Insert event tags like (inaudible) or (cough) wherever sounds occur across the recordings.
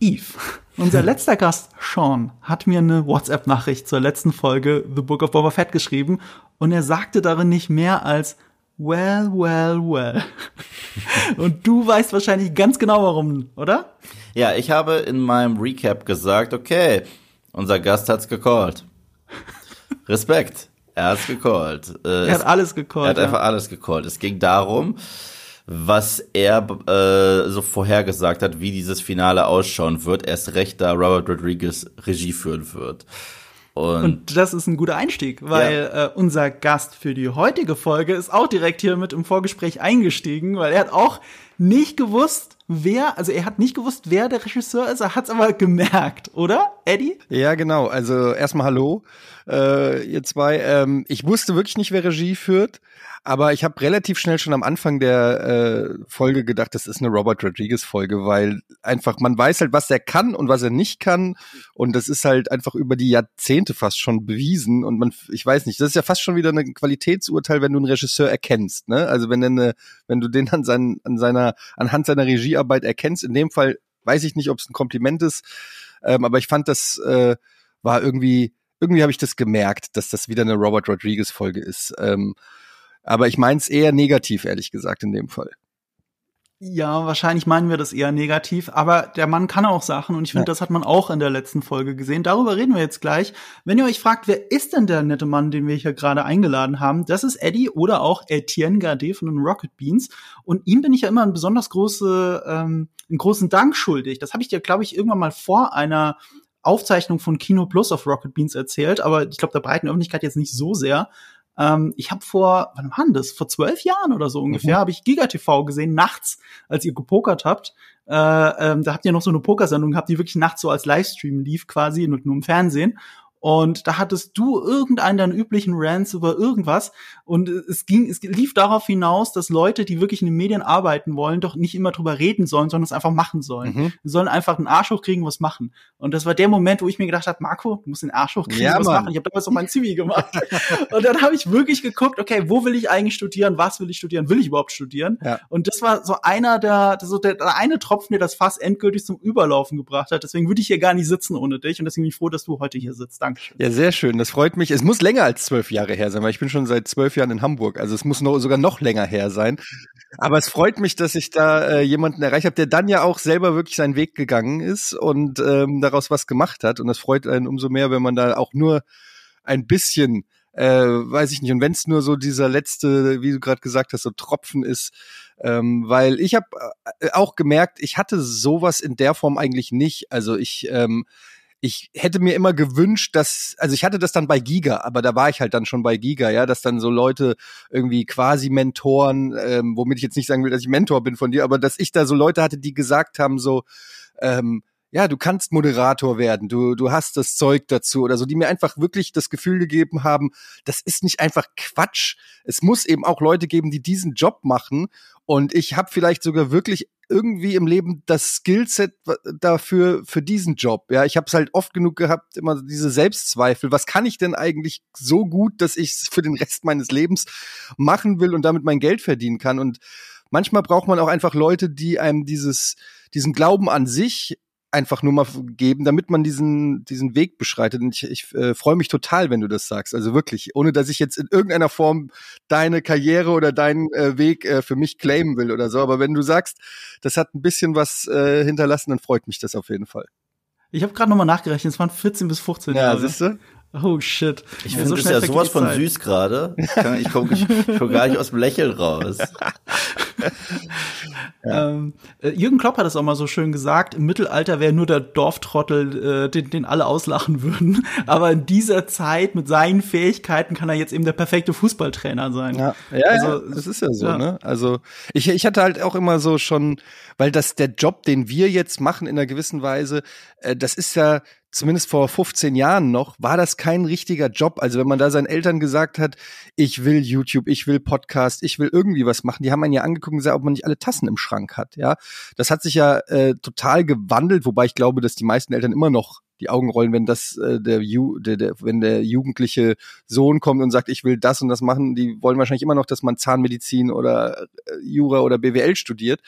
Eve. Unser (laughs) letzter Gast, Sean, hat mir eine WhatsApp-Nachricht zur letzten Folge The Book of Boba Fett geschrieben und er sagte darin nicht mehr als Well, well, well. (laughs) Und du weißt wahrscheinlich ganz genau warum, oder? Ja, ich habe in meinem Recap gesagt, okay, unser Gast hat's gecallt. Respekt. Er hat's gecallt. Äh, er hat alles gecallt. Er hat ja. einfach alles gecallt. Es ging darum, was er äh, so vorhergesagt hat, wie dieses Finale ausschauen wird. Erst recht, da Robert Rodriguez Regie führen wird. Und, und, das ist ein guter Einstieg, weil ja. äh, unser Gast für die heutige Folge ist auch direkt hier mit im Vorgespräch eingestiegen, weil er hat auch nicht gewusst, wer, also er hat nicht gewusst, wer der Regisseur ist, er hat es aber gemerkt, oder, Eddie? Ja, genau. Also erstmal Hallo, äh, ihr zwei. Ähm, ich wusste wirklich nicht, wer Regie führt. Aber ich habe relativ schnell schon am Anfang der äh, Folge gedacht, das ist eine Robert Rodriguez Folge, weil einfach man weiß halt, was er kann und was er nicht kann und das ist halt einfach über die Jahrzehnte fast schon bewiesen und man ich weiß nicht, das ist ja fast schon wieder ein Qualitätsurteil, wenn du einen Regisseur erkennst, ne? Also wenn eine, wenn du den an seinen an seiner anhand seiner Regiearbeit erkennst, in dem Fall weiß ich nicht, ob es ein Kompliment ist, ähm, aber ich fand das äh, war irgendwie irgendwie habe ich das gemerkt, dass das wieder eine Robert Rodriguez Folge ist. Ähm, aber ich meine es eher negativ, ehrlich gesagt, in dem Fall. Ja, wahrscheinlich meinen wir das eher negativ, aber der Mann kann auch Sachen und ich finde, ja. das hat man auch in der letzten Folge gesehen. Darüber reden wir jetzt gleich. Wenn ihr euch fragt, wer ist denn der nette Mann, den wir hier gerade eingeladen haben, das ist Eddie oder auch Etienne Gardet von den Rocket Beans und ihm bin ich ja immer einen besonders große, ähm, einen großen Dank schuldig. Das habe ich dir, glaube ich, irgendwann mal vor einer Aufzeichnung von Kino Plus auf Rocket Beans erzählt, aber ich glaube der breiten Öffentlichkeit jetzt nicht so sehr. Ähm, ich habe vor, wann war das? Vor zwölf Jahren oder so ungefähr, mhm. habe ich Giga TV gesehen, nachts, als ihr gepokert habt. Äh, ähm, da habt ihr noch so eine Pokersendung gehabt, die wirklich nachts so als Livestream lief, quasi, nur, nur im Fernsehen. Und da hattest du irgendeinen deiner üblichen Rants über irgendwas. Und es ging, es lief darauf hinaus, dass Leute, die wirklich in den Medien arbeiten wollen, doch nicht immer drüber reden sollen, sondern es einfach machen sollen. Mhm. Sie sollen einfach den Arsch hochkriegen, was machen. Und das war der Moment, wo ich mir gedacht habe, Marco, du musst den Arsch hochkriegen, ja, was Mann. machen. Ich habe damals auch mein Zivi gemacht. (laughs) und dann habe ich wirklich geguckt, okay, wo will ich eigentlich studieren? Was will ich studieren? Will ich überhaupt studieren? Ja. Und das war so einer der, so der, der eine Tropfen, der das Fass endgültig zum Überlaufen gebracht hat. Deswegen würde ich hier gar nicht sitzen ohne dich. Und deswegen bin ich froh, dass du heute hier sitzt. Dankeschön. Ja, sehr schön. Das freut mich. Es muss länger als zwölf Jahre her sein, weil ich bin schon seit zwölf Jahren in Hamburg. Also es muss noch, sogar noch länger her sein. Aber es freut mich, dass ich da äh, jemanden erreicht habe, der dann ja auch selber wirklich seinen Weg gegangen ist und ähm, daraus was gemacht hat. Und das freut einen umso mehr, wenn man da auch nur ein bisschen äh, weiß ich nicht. Und wenn es nur so dieser letzte, wie du gerade gesagt hast, so Tropfen ist, ähm, weil ich habe äh, auch gemerkt, ich hatte sowas in der Form eigentlich nicht. Also ich ähm, ich hätte mir immer gewünscht, dass, also ich hatte das dann bei Giga, aber da war ich halt dann schon bei Giga, ja, dass dann so Leute irgendwie quasi Mentoren, ähm, womit ich jetzt nicht sagen will, dass ich Mentor bin von dir, aber dass ich da so Leute hatte, die gesagt haben, so, ähm, ja, du kannst Moderator werden, du, du hast das Zeug dazu oder so, die mir einfach wirklich das Gefühl gegeben haben, das ist nicht einfach Quatsch. Es muss eben auch Leute geben, die diesen Job machen. Und ich habe vielleicht sogar wirklich irgendwie im Leben das Skillset dafür für diesen Job. Ja, ich habe es halt oft genug gehabt, immer diese Selbstzweifel. Was kann ich denn eigentlich so gut, dass ich es für den Rest meines Lebens machen will und damit mein Geld verdienen kann? Und manchmal braucht man auch einfach Leute, die einem dieses diesen Glauben an sich einfach nur mal geben, damit man diesen, diesen Weg beschreitet. Und ich, ich äh, freue mich total, wenn du das sagst. Also wirklich, ohne dass ich jetzt in irgendeiner Form deine Karriere oder deinen äh, Weg äh, für mich claimen will oder so. Aber wenn du sagst, das hat ein bisschen was äh, hinterlassen, dann freut mich das auf jeden Fall. Ich habe gerade nochmal nachgerechnet, es waren 14 bis 15 ja, Jahre. Ja, siehst du? Oh shit. Ich finde so das ja sowas von süß gerade. Ich, ich komme komm gar nicht aus dem Lächeln raus. (laughs) ja. ähm, äh, Jürgen Klopp hat es auch mal so schön gesagt, im Mittelalter wäre nur der Dorftrottel, äh, den, den alle auslachen würden. (laughs) Aber in dieser Zeit mit seinen Fähigkeiten kann er jetzt eben der perfekte Fußballtrainer sein. Ja, ja, also, ja das ist ja so, ja. ne? Also ich, ich hatte halt auch immer so schon, weil das der Job, den wir jetzt machen in einer gewissen Weise, äh, das ist ja zumindest vor 15 Jahren noch, war das kein richtiger Job. Also wenn man da seinen Eltern gesagt hat, ich will YouTube, ich will Podcast, ich will irgendwie was machen, die haben einen ja angeguckt und gesagt, ob man nicht alle Tassen im Schrank hat. Ja, das hat sich ja äh, total gewandelt, wobei ich glaube, dass die meisten Eltern immer noch die Augen rollen, wenn das äh, der, Ju, der, der wenn der jugendliche Sohn kommt und sagt, ich will das und das machen, die wollen wahrscheinlich immer noch, dass man Zahnmedizin oder äh, Jura oder BWL studiert.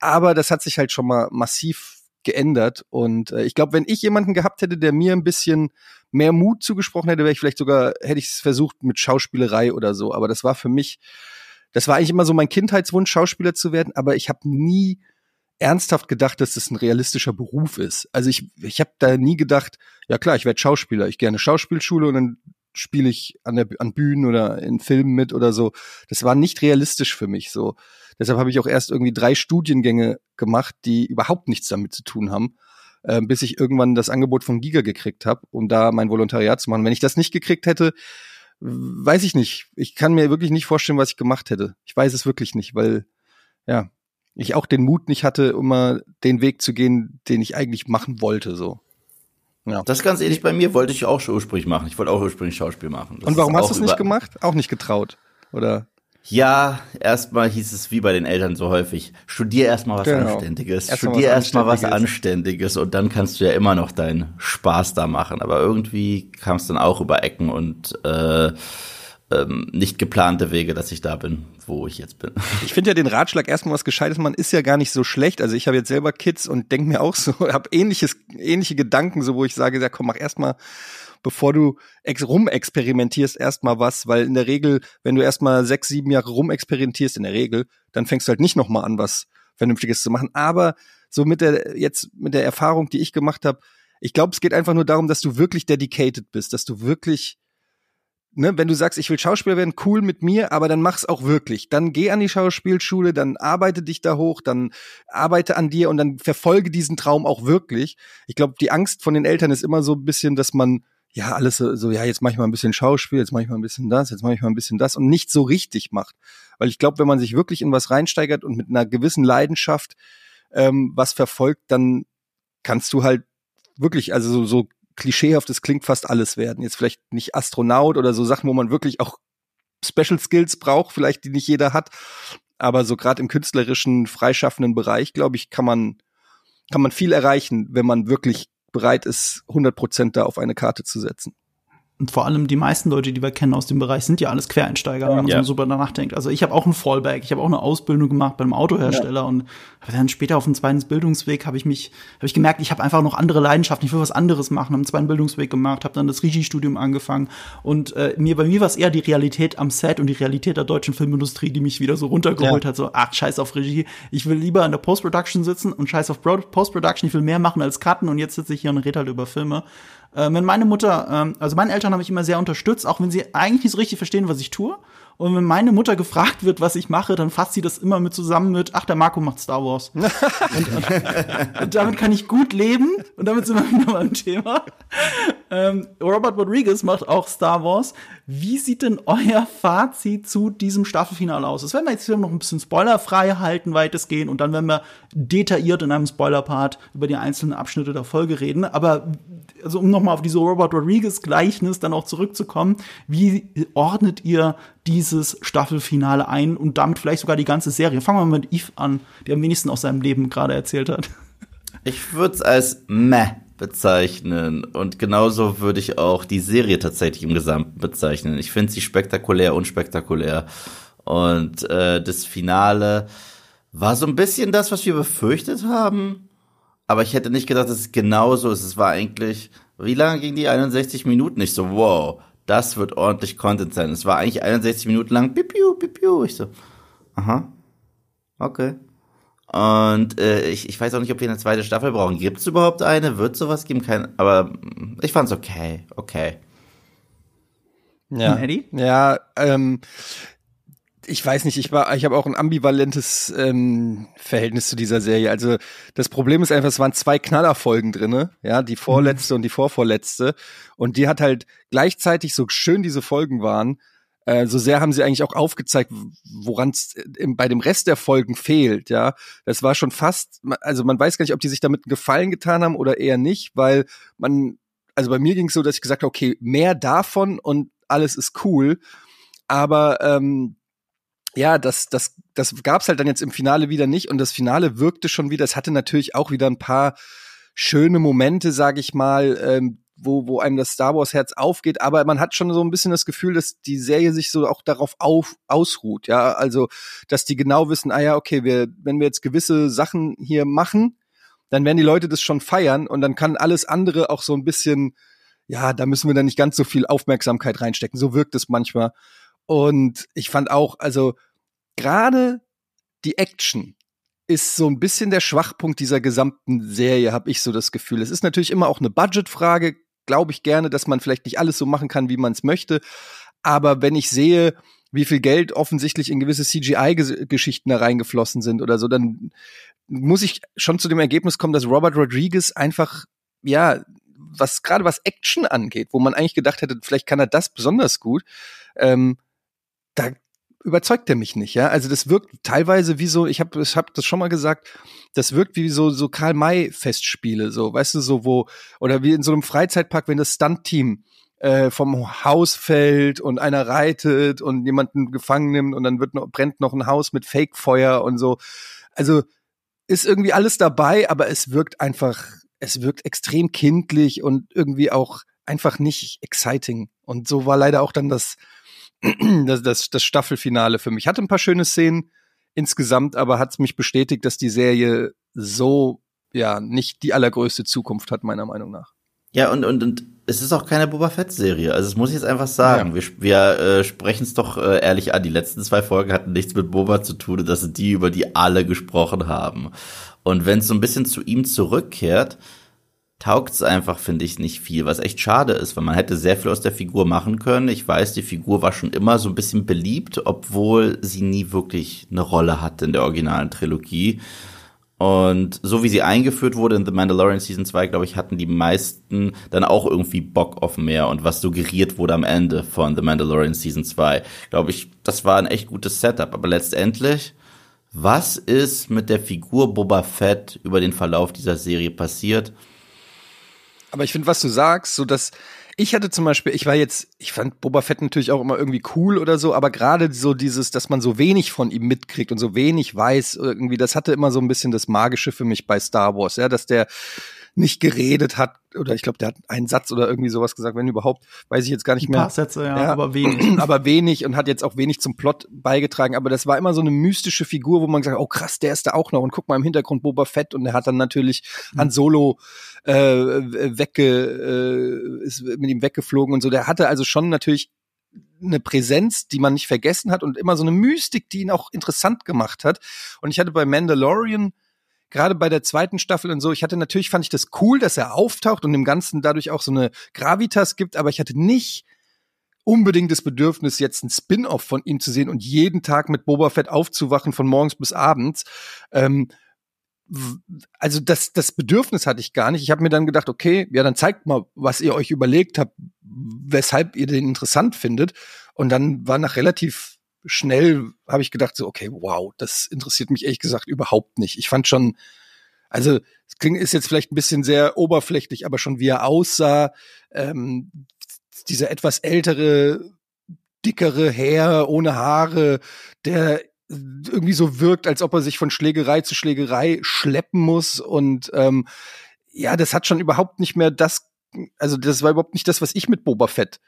Aber das hat sich halt schon mal massiv geändert. Und äh, ich glaube, wenn ich jemanden gehabt hätte, der mir ein bisschen mehr Mut zugesprochen hätte, wäre ich vielleicht sogar, hätte ich es versucht mit Schauspielerei oder so. Aber das war für mich, das war eigentlich immer so mein Kindheitswunsch, Schauspieler zu werden, aber ich habe nie ernsthaft gedacht, dass das ein realistischer Beruf ist. Also ich, ich habe da nie gedacht, ja klar, ich werde Schauspieler, ich gehe eine Schauspielschule und dann spiele ich an, der, an Bühnen oder in Filmen mit oder so. Das war nicht realistisch für mich so. Deshalb habe ich auch erst irgendwie drei Studiengänge gemacht, die überhaupt nichts damit zu tun haben, äh, bis ich irgendwann das Angebot von Giga gekriegt habe, um da mein Volontariat zu machen. Wenn ich das nicht gekriegt hätte, weiß ich nicht. Ich kann mir wirklich nicht vorstellen, was ich gemacht hätte. Ich weiß es wirklich nicht, weil ja, ich auch den Mut nicht hatte, immer den Weg zu gehen, den ich eigentlich machen wollte, so. Ja. Das ist ganz ähnlich bei mir, wollte ich auch schon ursprünglich machen. Ich wollte auch ursprünglich Schauspiel machen. Das Und warum hast du es nicht gemacht? Auch nicht getraut, oder? Ja, erstmal hieß es wie bei den Eltern so häufig, studier erstmal was genau. Anständiges, erst studier erstmal was Anständiges und dann kannst du ja immer noch deinen Spaß da machen. Aber irgendwie kam es dann auch über Ecken und äh, ähm, nicht geplante Wege, dass ich da bin, wo ich jetzt bin. Ich finde ja den Ratschlag erstmal was Gescheites, man ist ja gar nicht so schlecht. Also ich habe jetzt selber Kids und denke mir auch so, (laughs) habe ähnliches, ähnliche Gedanken, so wo ich sage, ja komm, mach erstmal bevor du ex rumexperimentierst, erstmal was, weil in der Regel, wenn du erstmal sechs, sieben Jahre rumexperimentierst, in der Regel, dann fängst du halt nicht nochmal an, was Vernünftiges zu machen. Aber so mit der, jetzt mit der Erfahrung, die ich gemacht habe, ich glaube, es geht einfach nur darum, dass du wirklich dedicated bist, dass du wirklich ne, wenn du sagst, ich will Schauspieler werden, cool mit mir, aber dann mach's auch wirklich. Dann geh an die Schauspielschule, dann arbeite dich da hoch, dann arbeite an dir und dann verfolge diesen Traum auch wirklich. Ich glaube, die Angst von den Eltern ist immer so ein bisschen, dass man ja alles so, so, ja, jetzt mach ich mal ein bisschen Schauspiel, jetzt mach ich mal ein bisschen das, jetzt mach ich mal ein bisschen das und nicht so richtig macht. Weil ich glaube, wenn man sich wirklich in was reinsteigert und mit einer gewissen Leidenschaft ähm, was verfolgt, dann kannst du halt wirklich, also so, so klischeehaft es klingt, fast alles werden. Jetzt vielleicht nicht Astronaut oder so Sachen, wo man wirklich auch Special Skills braucht, vielleicht die nicht jeder hat. Aber so gerade im künstlerischen, freischaffenden Bereich, glaube ich, kann man, kann man viel erreichen, wenn man wirklich bereit ist, 100 Prozent da auf eine Karte zu setzen und vor allem die meisten Leute, die wir kennen aus dem Bereich, sind ja alles Quereinsteiger, wenn man ja. so super nachdenkt. Also ich habe auch einen Fallback, ich habe auch eine Ausbildung gemacht beim Autohersteller ja. und dann später auf dem zweiten Bildungsweg habe ich mich, habe ich gemerkt, ich habe einfach noch andere Leidenschaften, ich will was anderes machen, habe einen zweiten Bildungsweg gemacht, habe dann das Regiestudium angefangen und äh, mir bei mir war es eher die Realität am Set und die Realität der deutschen Filmindustrie, die mich wieder so runtergeholt ja. hat, so ach scheiß auf Regie, ich will lieber in der Post-Production sitzen und scheiß auf Post-Production, ich will mehr machen als Cutten und jetzt sitze ich hier und rede halt über Filme. Äh, wenn meine Mutter, ähm, also meine Eltern haben mich immer sehr unterstützt, auch wenn sie eigentlich nicht so richtig verstehen, was ich tue. Und wenn meine Mutter gefragt wird, was ich mache, dann fasst sie das immer mit zusammen mit, ach, der Marco macht Star Wars. (laughs) und, und, und, damit kann ich gut leben. Und damit sind wir wieder beim Thema. Ähm, Robert Rodriguez macht auch Star Wars. Wie sieht denn euer Fazit zu diesem Staffelfinale aus? Das werden wir jetzt hier noch ein bisschen spoilerfrei halten, weitestgehend. Und dann werden wir detailliert in einem Spoiler-Part über die einzelnen Abschnitte der Folge reden. Aber also um nochmal auf diese Robert Rodriguez-Gleichnis dann auch zurückzukommen, wie ordnet ihr dieses Staffelfinale ein und damit vielleicht sogar die ganze Serie? Fangen wir mal mit Yves an, der am wenigsten aus seinem Leben gerade erzählt hat. Ich würde es als meh bezeichnen und genauso würde ich auch die Serie tatsächlich im Gesamten bezeichnen. Ich finde sie spektakulär, unspektakulär und äh, das Finale war so ein bisschen das, was wir befürchtet haben aber ich hätte nicht gedacht, dass es genauso ist. Es war eigentlich, wie lange ging die 61 Minuten? Ich so, wow, das wird ordentlich Content sein. Es war eigentlich 61 Minuten lang, pipiu, pipiu. Ich so, aha, okay. Und äh, ich, ich weiß auch nicht, ob wir eine zweite Staffel brauchen. Gibt es überhaupt eine? Wird sowas geben? Kein, aber ich fand's okay, okay. Ja, ja ähm, ich weiß nicht, ich war, ich habe auch ein ambivalentes ähm, Verhältnis zu dieser Serie. Also das Problem ist einfach, es waren zwei Knallerfolgen drinne, ja, die vorletzte mhm. und die vorvorletzte, und die hat halt gleichzeitig so schön diese Folgen waren, äh, so sehr haben sie eigentlich auch aufgezeigt, woran es bei dem Rest der Folgen fehlt, ja. Das war schon fast, also man weiß gar nicht, ob die sich damit einen Gefallen getan haben oder eher nicht, weil man, also bei mir ging es so, dass ich gesagt habe, okay, mehr davon und alles ist cool. Aber ähm, ja, das, das, das gab's halt dann jetzt im Finale wieder nicht und das Finale wirkte schon wieder, es hatte natürlich auch wieder ein paar schöne Momente, sag ich mal, ähm, wo, wo einem das Star Wars Herz aufgeht, aber man hat schon so ein bisschen das Gefühl, dass die Serie sich so auch darauf auf, ausruht, ja, also, dass die genau wissen, ah ja, okay, wir, wenn wir jetzt gewisse Sachen hier machen, dann werden die Leute das schon feiern und dann kann alles andere auch so ein bisschen, ja, da müssen wir dann nicht ganz so viel Aufmerksamkeit reinstecken. So wirkt es manchmal. Und ich fand auch, also gerade die Action ist so ein bisschen der Schwachpunkt dieser gesamten Serie, habe ich so das Gefühl. Es ist natürlich immer auch eine Budgetfrage, glaube ich gerne, dass man vielleicht nicht alles so machen kann, wie man es möchte. Aber wenn ich sehe, wie viel Geld offensichtlich in gewisse CGI-Geschichten da reingeflossen sind oder so, dann muss ich schon zu dem Ergebnis kommen, dass Robert Rodriguez einfach, ja, was gerade was Action angeht, wo man eigentlich gedacht hätte, vielleicht kann er das besonders gut, ähm, da überzeugt er mich nicht, ja. Also das wirkt teilweise wie so, ich habe ich hab das schon mal gesagt, das wirkt wie so so Karl May Festspiele, so, weißt du, so wo oder wie in so einem Freizeitpark, wenn das Stunt-Team äh, vom Haus fällt und einer reitet und jemanden gefangen nimmt und dann wird noch, brennt noch ein Haus mit Fake-Feuer und so. Also ist irgendwie alles dabei, aber es wirkt einfach, es wirkt extrem kindlich und irgendwie auch einfach nicht exciting. Und so war leider auch dann das, (clears throat) das, das, das Staffelfinale für mich. Hatte ein paar schöne Szenen insgesamt, aber hat es mich bestätigt, dass die Serie so ja nicht die allergrößte Zukunft hat, meiner Meinung nach. Ja, und, und, und es ist auch keine Boba Fett-Serie. Also das muss ich jetzt einfach sagen. Ja. Wir, wir äh, sprechen es doch äh, ehrlich an. Die letzten zwei Folgen hatten nichts mit Boba zu tun. Das sind die, über die alle gesprochen haben. Und wenn es so ein bisschen zu ihm zurückkehrt, taugt es einfach, finde ich, nicht viel, was echt schade ist, weil man hätte sehr viel aus der Figur machen können. Ich weiß, die Figur war schon immer so ein bisschen beliebt, obwohl sie nie wirklich eine Rolle hatte in der originalen Trilogie. Und so wie sie eingeführt wurde in The Mandalorian Season 2, glaube ich, hatten die meisten dann auch irgendwie Bock auf mehr und was suggeriert wurde am Ende von The Mandalorian Season 2. Glaube ich, das war ein echt gutes Setup. Aber letztendlich, was ist mit der Figur Boba Fett über den Verlauf dieser Serie passiert? Aber ich finde, was du sagst, so dass ich hatte zum Beispiel, ich war jetzt, ich fand Boba Fett natürlich auch immer irgendwie cool oder so, aber gerade so dieses, dass man so wenig von ihm mitkriegt und so wenig weiß, irgendwie, das hatte immer so ein bisschen das Magische für mich bei Star Wars, ja, dass der nicht geredet hat, oder ich glaube, der hat einen Satz oder irgendwie sowas gesagt, wenn überhaupt, weiß ich jetzt gar nicht mehr. Ein paar Sätze, ja, ja, aber wenig. (clears throat) aber wenig und hat jetzt auch wenig zum Plot beigetragen. Aber das war immer so eine mystische Figur, wo man gesagt hat, oh krass, der ist da auch noch. Und guck mal im Hintergrund Boba Fett und er hat dann natürlich mhm. Han Solo äh, wegge, äh, ist mit ihm weggeflogen und so. Der hatte also schon natürlich eine Präsenz, die man nicht vergessen hat und immer so eine Mystik, die ihn auch interessant gemacht hat. Und ich hatte bei Mandalorian gerade bei der zweiten Staffel und so, ich hatte natürlich, fand ich das cool, dass er auftaucht und dem Ganzen dadurch auch so eine Gravitas gibt, aber ich hatte nicht unbedingt das Bedürfnis, jetzt ein Spin-off von ihm zu sehen und jeden Tag mit Boba Fett aufzuwachen von morgens bis abends. Ähm, also das, das Bedürfnis hatte ich gar nicht. Ich habe mir dann gedacht, okay, ja, dann zeigt mal, was ihr euch überlegt habt, weshalb ihr den interessant findet. Und dann war nach relativ schnell habe ich gedacht, so, okay, wow, das interessiert mich ehrlich gesagt überhaupt nicht. Ich fand schon, also es klingt ist jetzt vielleicht ein bisschen sehr oberflächlich, aber schon wie er aussah, ähm, dieser etwas ältere, dickere Herr ohne Haare, der irgendwie so wirkt, als ob er sich von Schlägerei zu Schlägerei schleppen muss und ähm, ja, das hat schon überhaupt nicht mehr das, also das war überhaupt nicht das, was ich mit Boba Fett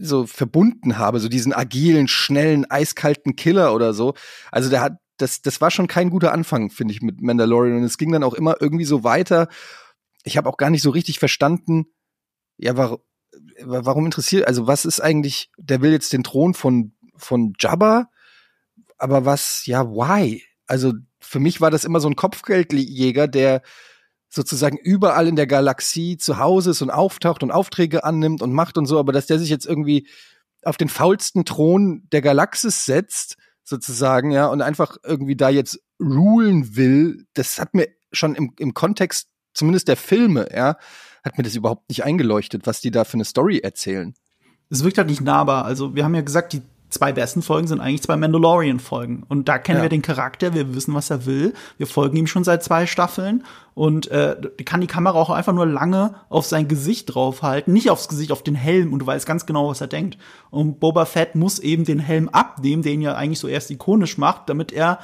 so verbunden habe, so diesen agilen, schnellen, eiskalten Killer oder so. Also der hat, das, das war schon kein guter Anfang, finde ich, mit Mandalorian. Und es ging dann auch immer irgendwie so weiter. Ich habe auch gar nicht so richtig verstanden, ja, warum, warum interessiert, also was ist eigentlich, der will jetzt den Thron von, von Jabba, aber was, ja, why? Also für mich war das immer so ein Kopfgeldjäger, der sozusagen überall in der Galaxie zu Hause ist und auftaucht und Aufträge annimmt und macht und so, aber dass der sich jetzt irgendwie auf den faulsten Thron der Galaxis setzt, sozusagen, ja, und einfach irgendwie da jetzt rulen will, das hat mir schon im, im Kontext zumindest der Filme, ja, hat mir das überhaupt nicht eingeleuchtet, was die da für eine Story erzählen. Es wirkt halt nicht nahbar. Also, wir haben ja gesagt, die zwei besten Folgen sind eigentlich zwei Mandalorian-Folgen. Und da kennen ja. wir den Charakter, wir wissen, was er will. Wir folgen ihm schon seit zwei Staffeln. Und äh, kann die Kamera auch einfach nur lange auf sein Gesicht draufhalten, nicht aufs Gesicht, auf den Helm. Und du weißt ganz genau, was er denkt. Und Boba Fett muss eben den Helm abnehmen, den ja eigentlich so erst ikonisch macht, damit er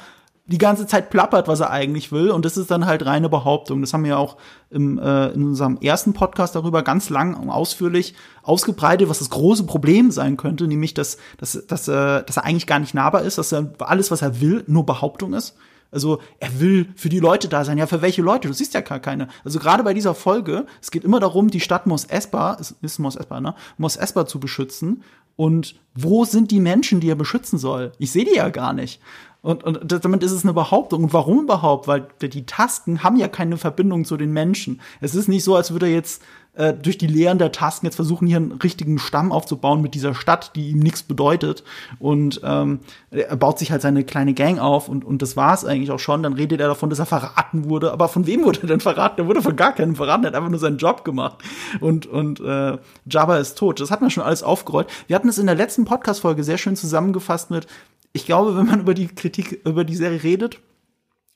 die ganze Zeit plappert, was er eigentlich will. Und das ist dann halt reine Behauptung. Das haben wir ja auch im, äh, in unserem ersten Podcast darüber ganz lang und ausführlich ausgebreitet, was das große Problem sein könnte, nämlich, dass, dass, dass, äh, dass er eigentlich gar nicht nahbar ist, dass er alles, was er will, nur Behauptung ist. Also er will für die Leute da sein. Ja, für welche Leute? Du siehst ja gar keine. Also gerade bei dieser Folge, es geht immer darum, die Stadt Mos Espa, es ist Mos Espa, ne? Mos Espa zu beschützen. Und wo sind die Menschen, die er beschützen soll? Ich sehe die ja gar nicht. Und, und damit ist es eine Behauptung. Und warum überhaupt? Weil die Tasken haben ja keine Verbindung zu den Menschen. Es ist nicht so, als würde er jetzt äh, durch die Lehren der Tasken jetzt versuchen, hier einen richtigen Stamm aufzubauen mit dieser Stadt, die ihm nichts bedeutet. Und ähm, er baut sich halt seine kleine Gang auf und, und das war es eigentlich auch schon. Dann redet er davon, dass er verraten wurde. Aber von wem wurde er denn verraten? Er wurde von gar keinem verraten, er hat einfach nur seinen Job gemacht. Und, und äh, Jabba ist tot. Das hat man schon alles aufgerollt. Wir hatten es in der letzten Podcast-Folge sehr schön zusammengefasst mit, ich glaube, wenn man über die Kritik, über die Serie redet,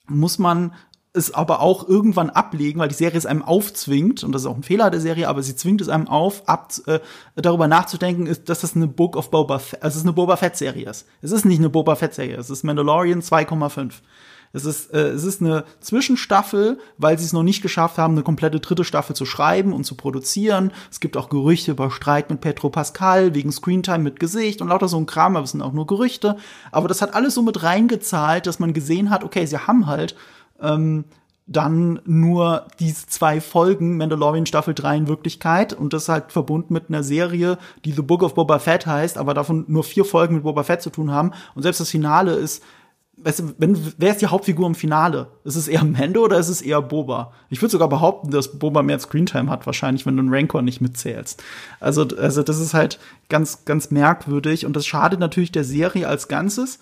muss man es aber auch irgendwann ablegen, weil die Serie es einem aufzwingt, und das ist auch ein Fehler der Serie, aber sie zwingt es einem auf, ab, äh, darüber nachzudenken, ist, dass das eine Book of Boba Fett, also es ist eine Boba Fett Serie ist. Es ist nicht eine Boba Fett Serie, es ist Mandalorian 2,5. Es ist, äh, es ist eine Zwischenstaffel, weil sie es noch nicht geschafft haben, eine komplette dritte Staffel zu schreiben und zu produzieren. Es gibt auch Gerüchte über Streit mit Petro Pascal wegen Screentime mit Gesicht und lauter so ein Kram, aber es sind auch nur Gerüchte. Aber das hat alles so mit reingezahlt, dass man gesehen hat, okay, sie haben halt ähm, dann nur diese zwei Folgen Mandalorian Staffel 3 in Wirklichkeit und das halt verbunden mit einer Serie, die The Book of Boba Fett heißt, aber davon nur vier Folgen mit Boba Fett zu tun haben und selbst das Finale ist weißt du, wenn, wer ist die Hauptfigur im Finale? Ist es eher Mando oder ist es eher Boba? Ich würde sogar behaupten, dass Boba mehr Screentime hat, wahrscheinlich, wenn du einen Rancor nicht mitzählst. Also, also das ist halt ganz, ganz merkwürdig und das schadet natürlich der Serie als Ganzes.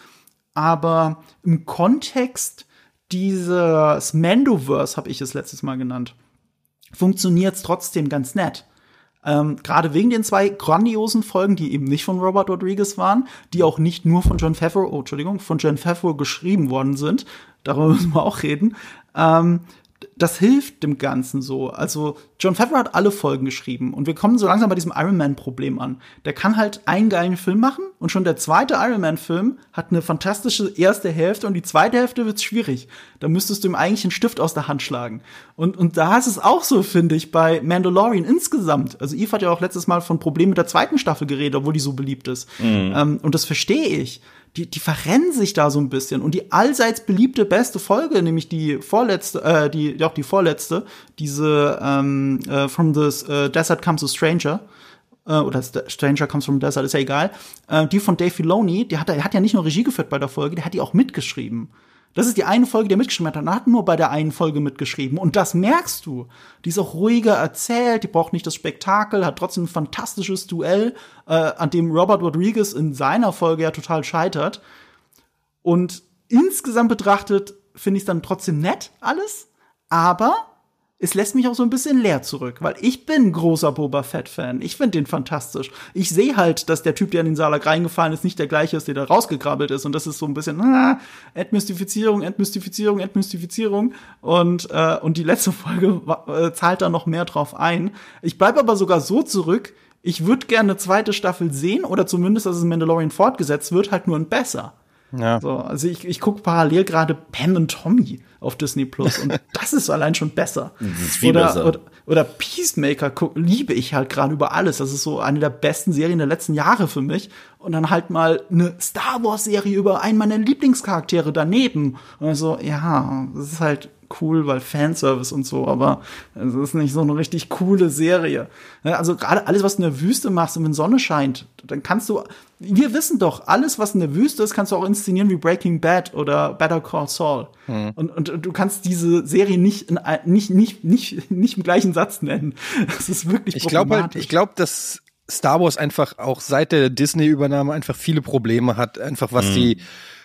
Aber im Kontext dieses Mandoverse, habe ich es letztes Mal genannt, funktioniert es trotzdem ganz nett. Ähm, Gerade wegen den zwei grandiosen Folgen, die eben nicht von Robert Rodriguez waren, die auch nicht nur von John Favreau, oh, Entschuldigung, von John Favreau geschrieben worden sind. Darüber müssen wir auch reden. Ähm, das hilft dem Ganzen so. Also John Favreau hat alle Folgen geschrieben und wir kommen so langsam bei diesem Iron Man Problem an. Der kann halt einen geilen Film machen und schon der zweite Iron Man Film hat eine fantastische erste Hälfte und die zweite Hälfte wird's schwierig. Da müsstest du ihm eigentlich einen Stift aus der Hand schlagen. Und und da ist es auch so, finde ich, bei Mandalorian insgesamt. Also Eve hat ja auch letztes Mal von Problemen mit der zweiten Staffel geredet, obwohl die so beliebt ist. Mhm. Ähm, und das verstehe ich die, die verrennen sich da so ein bisschen. Und die allseits beliebte beste Folge, nämlich die vorletzte, äh, die, auch die vorletzte, diese ähm, äh, From the äh, Desert Comes a Stranger, äh, oder Stranger Comes from the Desert, ist ja egal, äh, die von Dave Filoni, die hat, der hat ja nicht nur Regie geführt bei der Folge, der hat die auch mitgeschrieben. Das ist die eine Folge, die er mitgeschrieben hat. Er hat nur bei der einen Folge mitgeschrieben. Und das merkst du. Die ist auch ruhiger erzählt, die braucht nicht das Spektakel, hat trotzdem ein fantastisches Duell, äh, an dem Robert Rodriguez in seiner Folge ja total scheitert. Und insgesamt betrachtet finde ich es dann trotzdem nett, alles. Aber es lässt mich auch so ein bisschen leer zurück, weil ich bin großer Boba Fett-Fan. Ich finde den fantastisch. Ich sehe halt, dass der Typ, der in den Salak reingefallen ist, nicht der gleiche ist, der da rausgekrabbelt ist. Und das ist so ein bisschen ah, Entmystifizierung, Entmystifizierung, Entmystifizierung. Und, äh, und die letzte (laughs) Folge äh, zahlt da noch mehr drauf ein. Ich bleibe aber sogar so zurück, ich würde gerne eine zweite Staffel sehen oder zumindest, dass es Mandalorian fortgesetzt wird, halt nur ein besser. Ja. So, also ich, ich gucke parallel gerade Pam und Tommy auf Disney Plus und (laughs) das ist allein schon besser. Das ist viel oder, besser. Oder, oder Peacemaker guck, liebe ich halt gerade über alles. Das ist so eine der besten Serien der letzten Jahre für mich. Und dann halt mal eine Star Wars Serie über einen meiner Lieblingscharaktere daneben. Und so, also, ja, das ist halt cool, weil Fanservice und so, aber es ist nicht so eine richtig coole Serie. Also gerade alles, was du in der Wüste machst und wenn Sonne scheint, dann kannst du, wir wissen doch, alles, was in der Wüste ist, kannst du auch inszenieren wie Breaking Bad oder Better Call Saul. Hm. Und, und, du kannst diese Serie nicht, in, nicht, nicht, nicht, nicht im gleichen Satz nennen. Das ist wirklich ich glaube halt, ich glaube, dass Star Wars einfach auch seit der Disney-Übernahme einfach viele Probleme hat, einfach was hm. die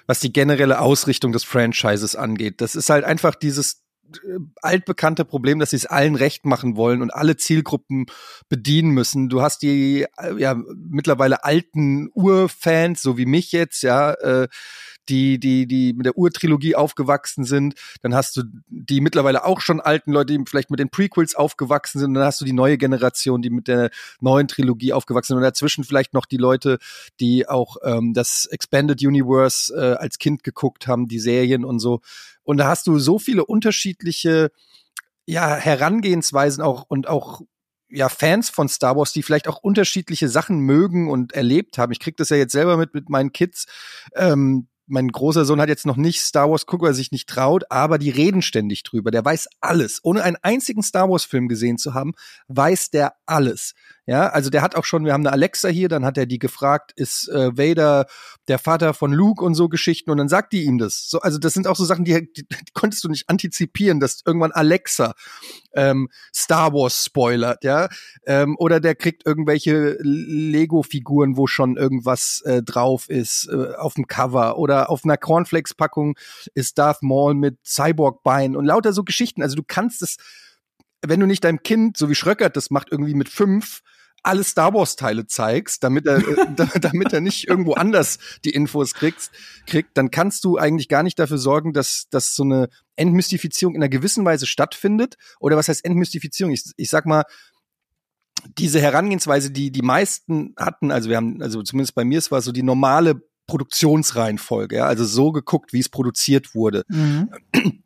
was die generelle Ausrichtung des Franchises angeht. Das ist halt einfach dieses äh, altbekannte Problem, dass sie es allen recht machen wollen und alle Zielgruppen bedienen müssen. Du hast die äh, ja mittlerweile alten Urfans, so wie mich jetzt, ja, äh, die, die, die mit der Urtrilogie aufgewachsen sind. Dann hast du die mittlerweile auch schon alten Leute, die vielleicht mit den Prequels aufgewachsen sind. Und dann hast du die neue Generation, die mit der neuen Trilogie aufgewachsen sind. Und dazwischen vielleicht noch die Leute, die auch ähm, das Expanded Universe äh, als Kind geguckt haben, die Serien und so. Und da hast du so viele unterschiedliche ja, Herangehensweisen auch und auch ja, Fans von Star Wars, die vielleicht auch unterschiedliche Sachen mögen und erlebt haben. Ich krieg das ja jetzt selber mit mit meinen Kids. Ähm, mein großer Sohn hat jetzt noch nicht Star Wars guckt, weil er sich nicht traut, aber die reden ständig drüber. Der weiß alles. Ohne einen einzigen Star Wars Film gesehen zu haben, weiß der alles. Ja, also der hat auch schon, wir haben eine Alexa hier, dann hat er die gefragt, ist äh, Vader der Vater von Luke und so Geschichten und dann sagt die ihm das. So, also das sind auch so Sachen, die, die, die konntest du nicht antizipieren, dass irgendwann Alexa ähm, Star Wars spoilert, ja, ähm, oder der kriegt irgendwelche Lego-Figuren, wo schon irgendwas äh, drauf ist äh, auf dem Cover oder auf einer Cornflakes-Packung ist Darth Maul mit Cyborg-Bein und lauter so Geschichten. Also du kannst es wenn du nicht deinem Kind, so wie Schröckert das macht, irgendwie mit fünf, alle Star Wars Teile zeigst, damit er, äh, (laughs) damit er nicht irgendwo anders die Infos kriegst, kriegt, dann kannst du eigentlich gar nicht dafür sorgen, dass, dass so eine Entmystifizierung in einer gewissen Weise stattfindet. Oder was heißt Entmystifizierung? Ich, ich sag mal, diese Herangehensweise, die die meisten hatten, also wir haben, also zumindest bei mir, es war so die normale Produktionsreihenfolge, ja, also so geguckt, wie es produziert wurde. Mhm (clears throat)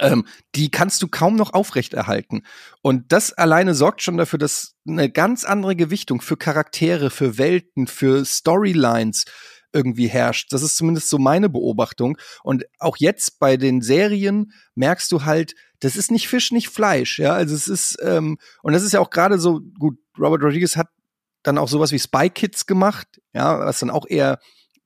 ähm, die kannst du kaum noch aufrechterhalten. Und das alleine sorgt schon dafür, dass eine ganz andere Gewichtung für Charaktere, für Welten, für Storylines irgendwie herrscht. Das ist zumindest so meine Beobachtung. Und auch jetzt bei den Serien merkst du halt, das ist nicht Fisch, nicht Fleisch. Ja, also es ist, ähm, und das ist ja auch gerade so, gut, Robert Rodriguez hat dann auch sowas wie Spy Kids gemacht, ja, was dann auch eher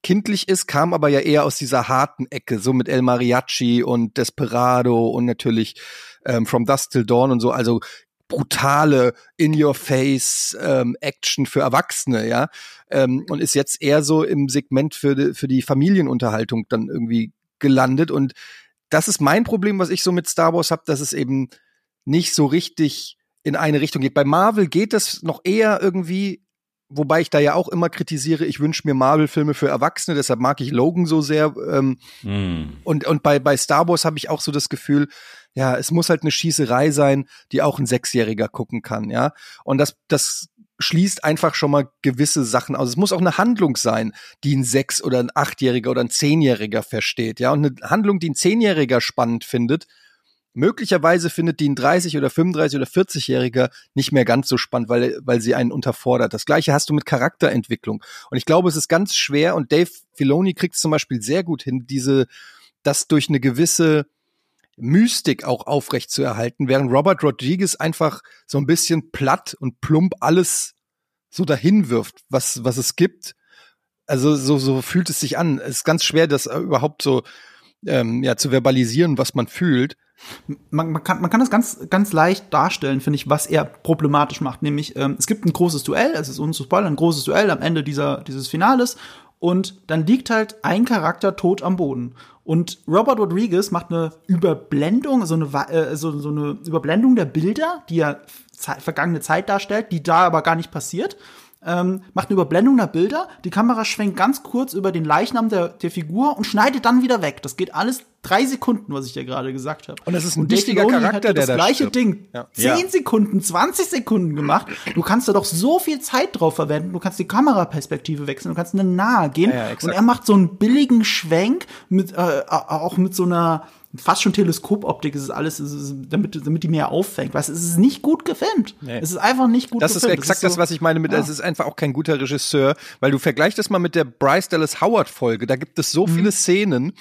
kindlich ist, kam aber ja eher aus dieser harten Ecke, so mit El Mariachi und Desperado und natürlich ähm, From Dust Till Dawn und so, also brutale In-Your-Face ähm, Action für Erwachsene, ja, ähm, und ist jetzt eher so im Segment für für die Familienunterhaltung dann irgendwie gelandet. Und das ist mein Problem, was ich so mit Star Wars habe, dass es eben nicht so richtig in eine Richtung geht. Bei Marvel geht es noch eher irgendwie wobei ich da ja auch immer kritisiere, ich wünsche mir Marvel-Filme für Erwachsene, deshalb mag ich Logan so sehr. Ähm, mm. Und, und bei, bei Star Wars habe ich auch so das Gefühl, ja, es muss halt eine Schießerei sein, die auch ein Sechsjähriger gucken kann, ja. Und das, das schließt einfach schon mal gewisse Sachen aus. Es muss auch eine Handlung sein, die ein Sechs- oder ein Achtjähriger oder ein Zehnjähriger versteht, ja. Und eine Handlung, die ein Zehnjähriger spannend findet, Möglicherweise findet die ein 30 oder 35 oder 40-Jähriger nicht mehr ganz so spannend, weil, weil sie einen unterfordert. Das gleiche hast du mit Charakterentwicklung. Und ich glaube, es ist ganz schwer und Dave Filoni kriegt es zum Beispiel sehr gut hin, diese, das durch eine gewisse Mystik auch aufrecht zu erhalten, während Robert Rodriguez einfach so ein bisschen platt und plump alles so dahin wirft, was, was es gibt. Also so, so fühlt es sich an. Es ist ganz schwer, das überhaupt so ähm, ja, zu verbalisieren, was man fühlt. Man, man, kann, man kann das ganz, ganz leicht darstellen, finde ich, was er problematisch macht. Nämlich, ähm, es gibt ein großes Duell, es ist uns zu spoilern, ein großes Duell am Ende dieser, dieses Finales. Und dann liegt halt ein Charakter tot am Boden. Und Robert Rodriguez macht eine Überblendung, so eine, äh, so, so eine Überblendung der Bilder, die ja vergangene Zeit darstellt, die da aber gar nicht passiert ähm, macht eine Überblendung der Bilder, die Kamera schwenkt ganz kurz über den Leichnam der, der Figur und schneidet dann wieder weg. Das geht alles drei Sekunden, was ich dir gerade gesagt habe. Und das ist ein und wichtiger Charakter, der das gleiche stirbt. Ding ja. zehn ja. Sekunden, 20 Sekunden gemacht. Du kannst da doch so viel Zeit drauf verwenden. Du kannst die Kameraperspektive wechseln, du kannst eine nahe gehen. Ja, und er macht so einen billigen Schwenk mit äh, auch mit so einer fast schon Teleskopoptik, es ist alles, es ist, damit, damit die mehr auffängt. Weißt, es ist nicht gut gefilmt. Nee. Es ist einfach nicht gut das gefilmt. Ist exakt das ist exakt das, was ich meine mit, ja. es ist einfach auch kein guter Regisseur, weil du vergleichst das mal mit der Bryce Dallas Howard Folge, da gibt es so mhm. viele Szenen,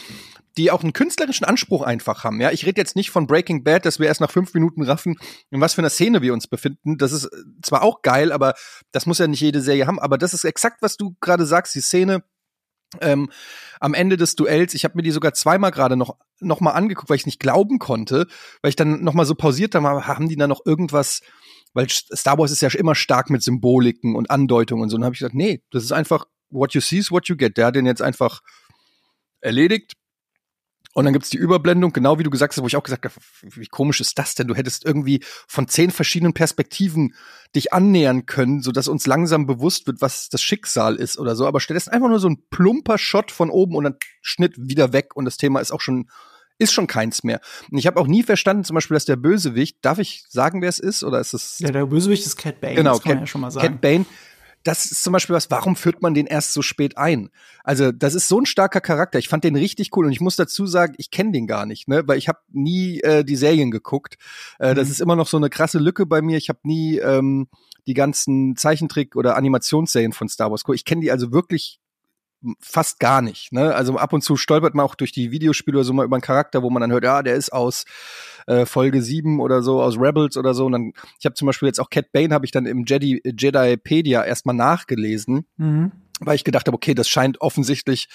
die auch einen künstlerischen Anspruch einfach haben. Ja, ich rede jetzt nicht von Breaking Bad, dass wir erst nach fünf Minuten raffen, in was für einer Szene wir uns befinden. Das ist zwar auch geil, aber das muss ja nicht jede Serie haben. Aber das ist exakt, was du gerade sagst. Die Szene, ähm, am Ende des Duells, ich habe mir die sogar zweimal gerade noch noch mal angeguckt, weil ich nicht glauben konnte, weil ich dann noch mal so pausiert habe, haben die da noch irgendwas, weil Star Wars ist ja immer stark mit Symboliken und Andeutungen und so. Und habe ich gesagt, nee, das ist einfach what you see is what you get. Der hat den jetzt einfach erledigt. Und dann gibt's die Überblendung, genau wie du gesagt hast, wo ich auch gesagt habe, wie komisch ist das denn? Du hättest irgendwie von zehn verschiedenen Perspektiven dich annähern können, so dass uns langsam bewusst wird, was das Schicksal ist oder so. Aber stattdessen einfach nur so ein plumper Shot von oben und dann Schnitt wieder weg und das Thema ist auch schon ist schon keins mehr. Und ich habe auch nie verstanden, zum Beispiel, dass der Bösewicht, darf ich sagen, wer es ist, oder ist es? Ja, der Bösewicht ist Cat Bane. Genau, das kann Cat, man ja schon mal sagen. Cat Bane das ist zum Beispiel was, warum führt man den erst so spät ein? Also, das ist so ein starker Charakter. Ich fand den richtig cool und ich muss dazu sagen, ich kenne den gar nicht, ne? Weil ich habe nie äh, die Serien geguckt. Äh, mhm. Das ist immer noch so eine krasse Lücke bei mir. Ich habe nie ähm, die ganzen Zeichentrick- oder Animationsserien von Star Wars geguckt. Ich kenne die also wirklich fast gar nicht. Ne? Also ab und zu stolpert man auch durch die Videospiele oder so mal über einen Charakter, wo man dann hört, ja, der ist aus äh, Folge 7 oder so, aus Rebels oder so. Und dann, ich habe zum Beispiel jetzt auch Cat Bane, habe ich dann im Jedi, Jedipedia erstmal nachgelesen. Mhm. Weil ich gedacht habe, okay, das scheint offensichtlich,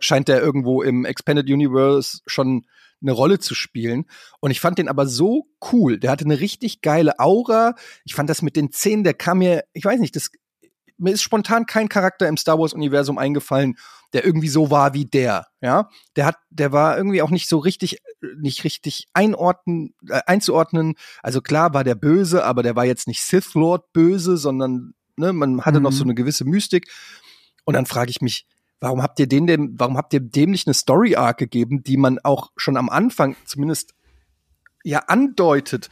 scheint der irgendwo im Expanded Universe schon eine Rolle zu spielen. Und ich fand den aber so cool. Der hatte eine richtig geile Aura. Ich fand das mit den Zähnen, der kam mir, ich weiß nicht, das mir ist spontan kein Charakter im Star Wars Universum eingefallen, der irgendwie so war wie der, ja. Der hat, der war irgendwie auch nicht so richtig, nicht richtig einordnen, äh, einzuordnen. Also klar war der böse, aber der war jetzt nicht Sith Lord böse, sondern, ne, man hatte mhm. noch so mhm. eine gewisse Mystik. Und dann frage ich mich, warum habt ihr den denn, warum habt ihr dem nicht eine Story Arc gegeben, die man auch schon am Anfang zumindest ja andeutet?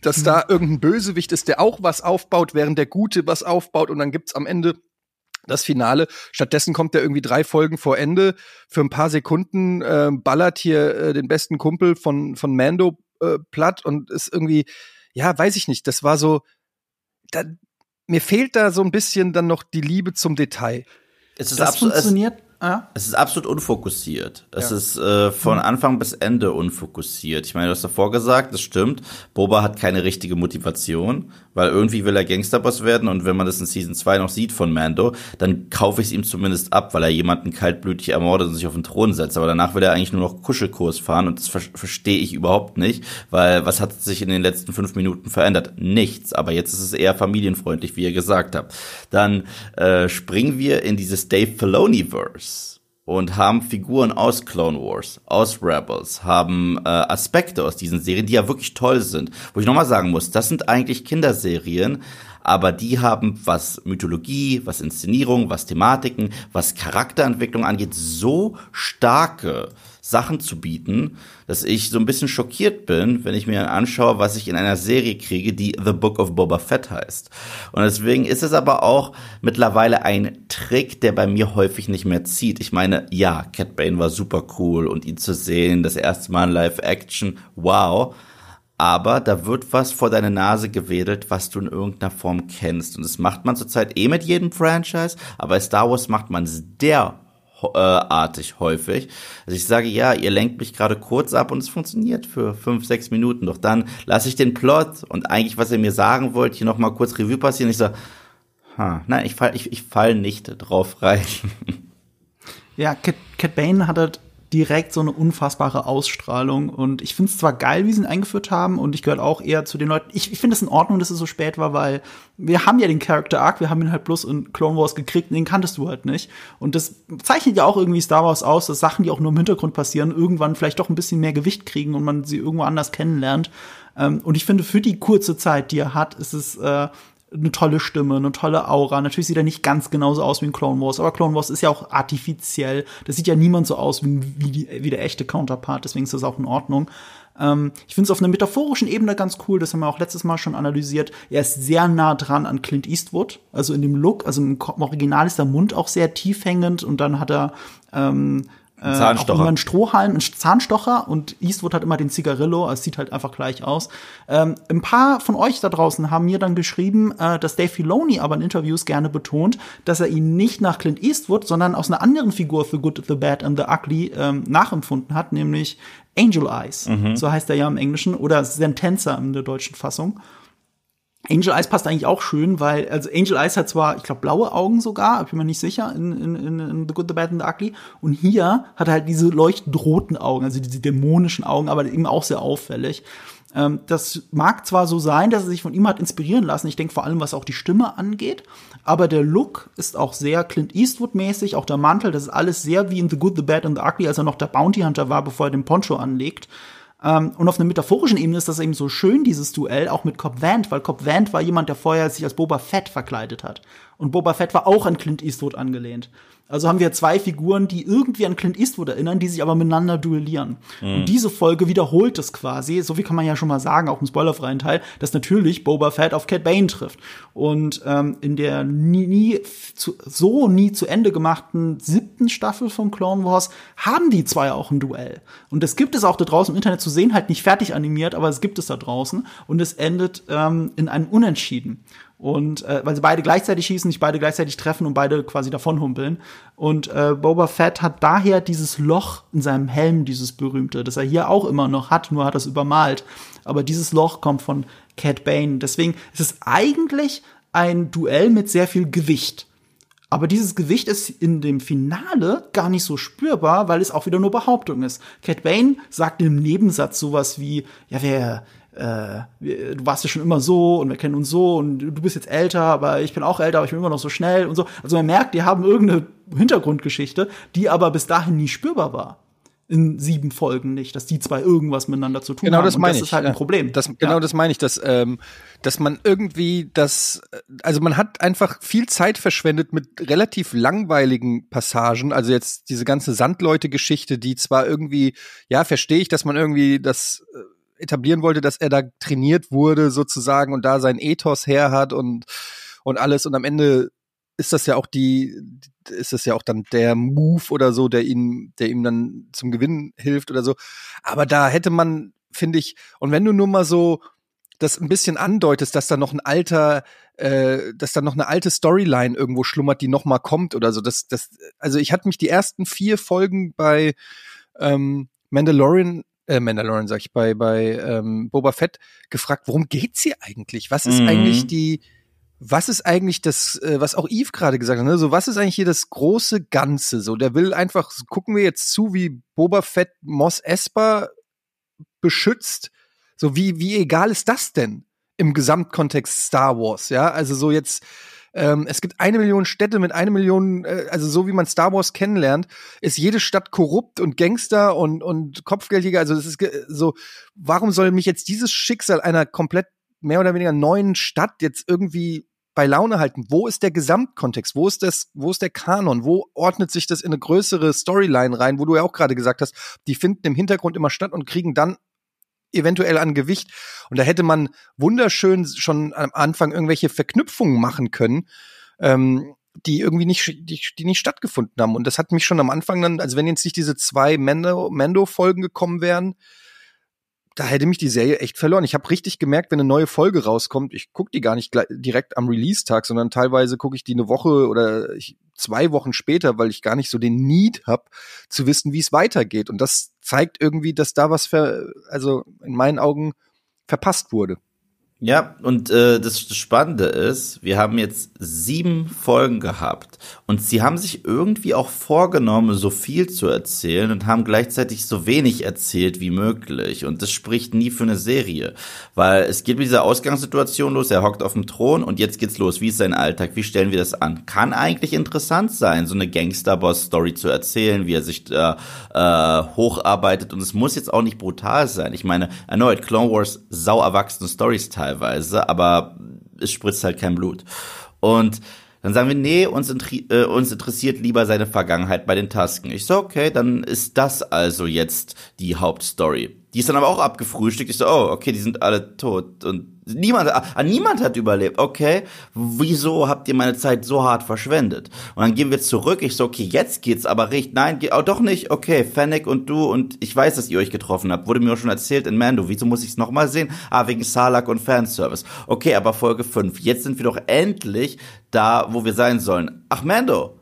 Dass mhm. da irgendein Bösewicht ist, der auch was aufbaut, während der Gute was aufbaut und dann gibt's am Ende das Finale. Stattdessen kommt er irgendwie drei Folgen vor Ende für ein paar Sekunden, äh, ballert hier äh, den besten Kumpel von, von Mando äh, platt und ist irgendwie, ja, weiß ich nicht, das war so, da, mir fehlt da so ein bisschen dann noch die Liebe zum Detail. Es ist das funktioniert Ah. Es ist absolut unfokussiert. Es ja. ist äh, von Anfang bis Ende unfokussiert. Ich meine, du hast davor gesagt, das stimmt. Boba hat keine richtige Motivation, weil irgendwie will er Gangsterboss werden und wenn man das in Season 2 noch sieht von Mando, dann kaufe ich es ihm zumindest ab, weil er jemanden kaltblütig ermordet und sich auf den Thron setzt. Aber danach will er eigentlich nur noch Kuschelkurs fahren und das ver verstehe ich überhaupt nicht, weil was hat sich in den letzten fünf Minuten verändert? Nichts. Aber jetzt ist es eher familienfreundlich, wie ihr gesagt habt. Dann äh, springen wir in dieses Dave Filoni-Verse und haben Figuren aus Clone Wars, aus Rebels, haben äh, Aspekte aus diesen Serien, die ja wirklich toll sind. Wo ich nochmal sagen muss, das sind eigentlich Kinderserien, aber die haben, was Mythologie, was Inszenierung, was Thematiken, was Charakterentwicklung angeht, so starke Sachen zu bieten, dass ich so ein bisschen schockiert bin, wenn ich mir anschaue, was ich in einer Serie kriege, die The Book of Boba Fett heißt. Und deswegen ist es aber auch mittlerweile ein Trick, der bei mir häufig nicht mehr zieht. Ich meine, ja, Cat Bane war super cool und ihn zu sehen, das erste Mal in Live-Action, wow aber da wird was vor deine Nase gewedelt, was du in irgendeiner Form kennst. Und das macht man zurzeit eh mit jedem Franchise, aber bei Star Wars macht man es der äh, artig häufig. Also ich sage, ja, ihr lenkt mich gerade kurz ab und es funktioniert für fünf, sechs Minuten. Doch dann lasse ich den Plot und eigentlich, was ihr mir sagen wollt, hier nochmal kurz Revue passieren. Ich sage, ha, nein, ich fall, ich, ich fall nicht drauf rein. Ja, Cat, Cat Bane hat halt direkt so eine unfassbare Ausstrahlung. Und ich finde es zwar geil, wie sie ihn eingeführt haben, und ich gehöre auch eher zu den Leuten. Ich, ich finde es in Ordnung, dass es so spät war, weil wir haben ja den Character Arc, wir haben ihn halt bloß in Clone Wars gekriegt, und den kanntest du halt nicht. Und das zeichnet ja auch irgendwie Star Wars aus, dass Sachen, die auch nur im Hintergrund passieren, irgendwann vielleicht doch ein bisschen mehr Gewicht kriegen und man sie irgendwo anders kennenlernt. Ähm, und ich finde, für die kurze Zeit, die er hat, ist es äh, eine tolle Stimme, eine tolle Aura. Natürlich sieht er nicht ganz genauso aus wie in Clone Wars, aber Clone Wars ist ja auch artifiziell. Das sieht ja niemand so aus wie, wie, wie der echte Counterpart, deswegen ist das auch in Ordnung. Ähm, ich finde es auf einer metaphorischen Ebene ganz cool, das haben wir auch letztes Mal schon analysiert. Er ist sehr nah dran an Clint Eastwood, also in dem Look, also im Original ist der Mund auch sehr tief hängend und dann hat er ähm, ein Zahnstocher. Äh, immer ein Strohhalm, ein Zahnstocher und Eastwood hat immer den Cigarillo, es sieht halt einfach gleich aus. Ähm, ein paar von euch da draußen haben mir dann geschrieben, äh, dass Dave Filoni aber in Interviews gerne betont, dass er ihn nicht nach Clint Eastwood, sondern aus einer anderen Figur für Good, the Bad and the Ugly ähm, nachempfunden hat, nämlich Angel Eyes. Mhm. So heißt er ja im Englischen oder Sentenza in der deutschen Fassung. Angel Eyes passt eigentlich auch schön, weil, also Angel Eyes hat zwar, ich glaube, blaue Augen sogar, ich bin mir nicht sicher, in, in, in The Good, The Bad and The Ugly. Und hier hat er halt diese leuchtend roten Augen, also diese dämonischen Augen, aber eben auch sehr auffällig. Ähm, das mag zwar so sein, dass er sich von ihm hat inspirieren lassen, ich denke vor allem, was auch die Stimme angeht, aber der Look ist auch sehr Clint Eastwood-mäßig, auch der Mantel, das ist alles sehr wie in The Good, The Bad and The Ugly, als er noch der Bounty Hunter war, bevor er den Poncho anlegt. Ähm, und auf einer metaphorischen Ebene ist das eben so schön, dieses Duell, auch mit Cobb Vanth, weil Cobb Vanth war jemand, der vorher sich als Boba Fett verkleidet hat. Und Boba Fett war auch an Clint Eastwood angelehnt. Also haben wir zwei Figuren, die irgendwie an Clint Eastwood erinnern, die sich aber miteinander duellieren. Mhm. Und diese Folge wiederholt es quasi, so wie kann man ja schon mal sagen, auch im spoilerfreien Teil, dass natürlich Boba Fett auf Cat Bane trifft. Und ähm, in der nie, nie zu, so nie zu Ende gemachten siebten Staffel von Clone Wars haben die zwei auch ein Duell. Und das gibt es auch da draußen im Internet zu sehen, halt nicht fertig animiert, aber es gibt es da draußen. Und es endet ähm, in einem Unentschieden. Und äh, weil sie beide gleichzeitig schießen, nicht beide gleichzeitig treffen und beide quasi davonhumpeln. Und äh, Boba Fett hat daher dieses Loch in seinem Helm, dieses berühmte, das er hier auch immer noch hat, nur hat er es übermalt. Aber dieses Loch kommt von Cat Bane. Deswegen ist es eigentlich ein Duell mit sehr viel Gewicht. Aber dieses Gewicht ist in dem Finale gar nicht so spürbar, weil es auch wieder nur Behauptung ist. Cat Bane sagt im Nebensatz sowas wie, ja, wer, äh, du warst ja schon immer so und wir kennen uns so und du bist jetzt älter, aber ich bin auch älter, aber ich bin immer noch so schnell und so. Also man merkt, die haben irgendeine Hintergrundgeschichte, die aber bis dahin nie spürbar war in sieben Folgen nicht, dass die zwei irgendwas miteinander zu tun genau haben. Das meine das ich. ist halt ein Problem. Das, genau ja. das meine ich, dass, ähm, dass man irgendwie das, also man hat einfach viel Zeit verschwendet mit relativ langweiligen Passagen. Also jetzt diese ganze Sandleute-Geschichte, die zwar irgendwie, ja, verstehe ich, dass man irgendwie das äh, etablieren wollte, dass er da trainiert wurde sozusagen und da sein Ethos her hat und, und alles und am Ende ist das ja auch die, ist das ja auch dann der Move oder so, der ihn, der ihm dann zum Gewinn hilft oder so. Aber da hätte man, finde ich, und wenn du nur mal so das ein bisschen andeutest, dass da noch ein alter, äh, dass da noch eine alte Storyline irgendwo schlummert, die noch mal kommt oder so. Das, das, also ich hatte mich die ersten vier Folgen bei ähm, Mandalorian äh, Mandalorian sag ich, bei, bei ähm, Boba Fett gefragt, worum geht's hier eigentlich? Was ist mhm. eigentlich die, was ist eigentlich das, äh, was auch Eve gerade gesagt hat, ne? so was ist eigentlich hier das große Ganze? So, der will einfach, gucken wir jetzt zu, wie Boba Fett Moss Esper beschützt. So, wie, wie egal ist das denn im Gesamtkontext Star Wars, ja? Also so jetzt, ähm, es gibt eine Million Städte mit eine Million, äh, also so wie man Star Wars kennenlernt, ist jede Stadt korrupt und Gangster und, und Kopfgeldjäger. Also es ist so, warum soll mich jetzt dieses Schicksal einer komplett mehr oder weniger neuen Stadt jetzt irgendwie bei Laune halten. Wo ist der Gesamtkontext? Wo ist das, wo ist der Kanon? Wo ordnet sich das in eine größere Storyline rein, wo du ja auch gerade gesagt hast, die finden im Hintergrund immer statt und kriegen dann eventuell an Gewicht. Und da hätte man wunderschön schon am Anfang irgendwelche Verknüpfungen machen können, ähm, die irgendwie nicht, die, die nicht stattgefunden haben. Und das hat mich schon am Anfang dann, also wenn jetzt nicht diese zwei Mando-Folgen gekommen wären, da hätte mich die Serie echt verloren. Ich habe richtig gemerkt, wenn eine neue Folge rauskommt, ich gucke die gar nicht direkt am Release-Tag, sondern teilweise gucke ich die eine Woche oder ich, zwei Wochen später, weil ich gar nicht so den Need habe, zu wissen, wie es weitergeht. Und das zeigt irgendwie, dass da was, ver, also in meinen Augen verpasst wurde. Ja, und äh, das Spannende ist, wir haben jetzt sieben Folgen gehabt und sie haben sich irgendwie auch vorgenommen, so viel zu erzählen und haben gleichzeitig so wenig erzählt wie möglich. Und das spricht nie für eine Serie, weil es geht mit dieser Ausgangssituation los, er hockt auf dem Thron und jetzt geht's los. Wie ist sein Alltag? Wie stellen wir das an? Kann eigentlich interessant sein, so eine Gangsterboss-Story zu erzählen, wie er sich da äh, hocharbeitet. Und es muss jetzt auch nicht brutal sein. Ich meine, erneut, Clone Wars, sau erwachsene Stories teilweise, aber es spritzt halt kein Blut. Und dann sagen wir, nee, uns, äh, uns interessiert lieber seine Vergangenheit bei den Tasken. Ich so, okay, dann ist das also jetzt die Hauptstory. Die ist dann aber auch abgefrühstückt. Ich so, oh, okay, die sind alle tot. Und niemand, ah, niemand hat überlebt. Okay, wieso habt ihr meine Zeit so hart verschwendet? Und dann gehen wir zurück. Ich so, okay, jetzt geht's aber richtig. Nein, geht auch doch nicht. Okay, Fennec und du und ich weiß, dass ihr euch getroffen habt. Wurde mir auch schon erzählt in Mando. Wieso muss ich's nochmal sehen? Ah, wegen Salak und Fanservice. Okay, aber Folge 5. Jetzt sind wir doch endlich da, wo wir sein sollen. Ach, Mando.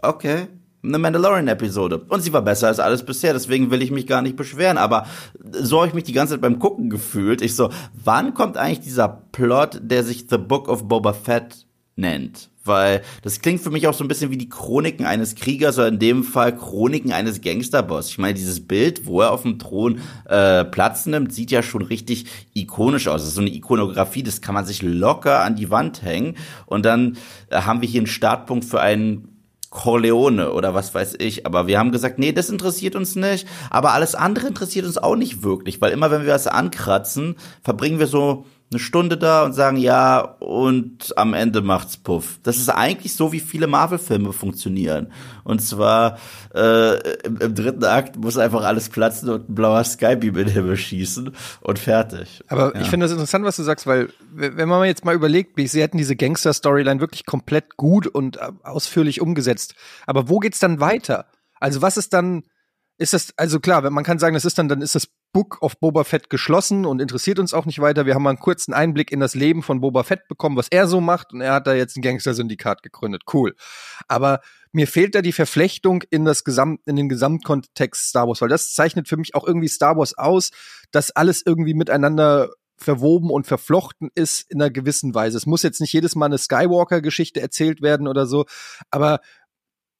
Okay eine Mandalorian-Episode. Und sie war besser als alles bisher, deswegen will ich mich gar nicht beschweren. Aber so habe ich mich die ganze Zeit beim Gucken gefühlt. Ich so, wann kommt eigentlich dieser Plot, der sich The Book of Boba Fett nennt? Weil das klingt für mich auch so ein bisschen wie die Chroniken eines Kriegers oder in dem Fall Chroniken eines Gangsterboss. Ich meine, dieses Bild, wo er auf dem Thron äh, Platz nimmt, sieht ja schon richtig ikonisch aus. Das ist so eine Ikonografie, das kann man sich locker an die Wand hängen. Und dann haben wir hier einen Startpunkt für einen Corleone oder was weiß ich. Aber wir haben gesagt, nee, das interessiert uns nicht. Aber alles andere interessiert uns auch nicht wirklich, weil immer wenn wir was ankratzen, verbringen wir so eine Stunde da und sagen ja und am Ende macht's Puff. Das ist eigentlich so, wie viele Marvel-Filme funktionieren. Und zwar äh, im, im, dritten Akt muss einfach alles platzen und ein blauer Skybeam in den Himmel schießen und fertig. Aber ja. ich finde das interessant, was du sagst, weil wenn man jetzt mal überlegt, sie hätten diese Gangster-Storyline wirklich komplett gut und äh, ausführlich umgesetzt. Aber wo geht's dann weiter? Also was ist dann ist das, also klar, wenn man kann sagen, das ist dann, dann ist das Book of Boba Fett geschlossen und interessiert uns auch nicht weiter. Wir haben mal einen kurzen Einblick in das Leben von Boba Fett bekommen, was er so macht und er hat da jetzt ein Gangster-Syndikat gegründet. Cool. Aber mir fehlt da die Verflechtung in das Gesamt, in den Gesamtkontext Star Wars, weil das zeichnet für mich auch irgendwie Star Wars aus, dass alles irgendwie miteinander verwoben und verflochten ist in einer gewissen Weise. Es muss jetzt nicht jedes Mal eine Skywalker-Geschichte erzählt werden oder so, aber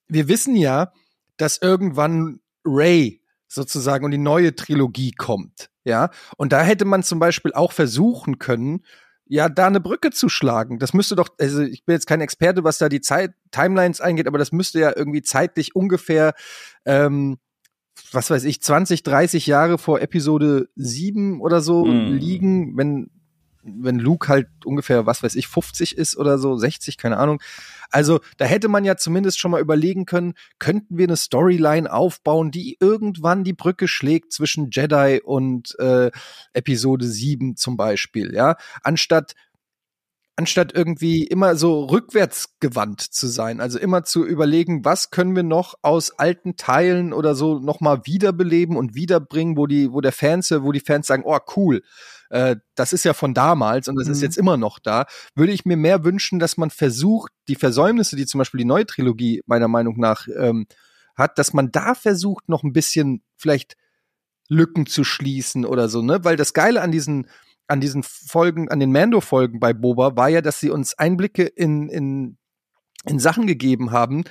wir wissen ja, dass irgendwann Ray sozusagen und die neue Trilogie kommt, ja. Und da hätte man zum Beispiel auch versuchen können, ja, da eine Brücke zu schlagen. Das müsste doch, also ich bin jetzt kein Experte, was da die Zeit, Timelines eingeht, aber das müsste ja irgendwie zeitlich ungefähr, ähm, was weiß ich, 20, 30 Jahre vor Episode 7 oder so mm. liegen, wenn, wenn Luke halt ungefähr, was weiß ich, 50 ist oder so, 60, keine Ahnung. Also da hätte man ja zumindest schon mal überlegen können, könnten wir eine Storyline aufbauen, die irgendwann die Brücke schlägt zwischen Jedi und äh, Episode 7 zum Beispiel, ja, anstatt anstatt irgendwie immer so rückwärtsgewandt zu sein, also immer zu überlegen, was können wir noch aus alten Teilen oder so noch mal wiederbeleben und wiederbringen, wo die, wo der Fans, wo die Fans sagen, oh cool, äh, das ist ja von damals und das mhm. ist jetzt immer noch da, würde ich mir mehr wünschen, dass man versucht, die Versäumnisse, die zum Beispiel die neue Trilogie meiner Meinung nach ähm, hat, dass man da versucht, noch ein bisschen vielleicht Lücken zu schließen oder so, ne? Weil das Geile an diesen an diesen Folgen, an den Mando-Folgen bei Boba war ja, dass sie uns Einblicke in, in, in Sachen gegeben haben,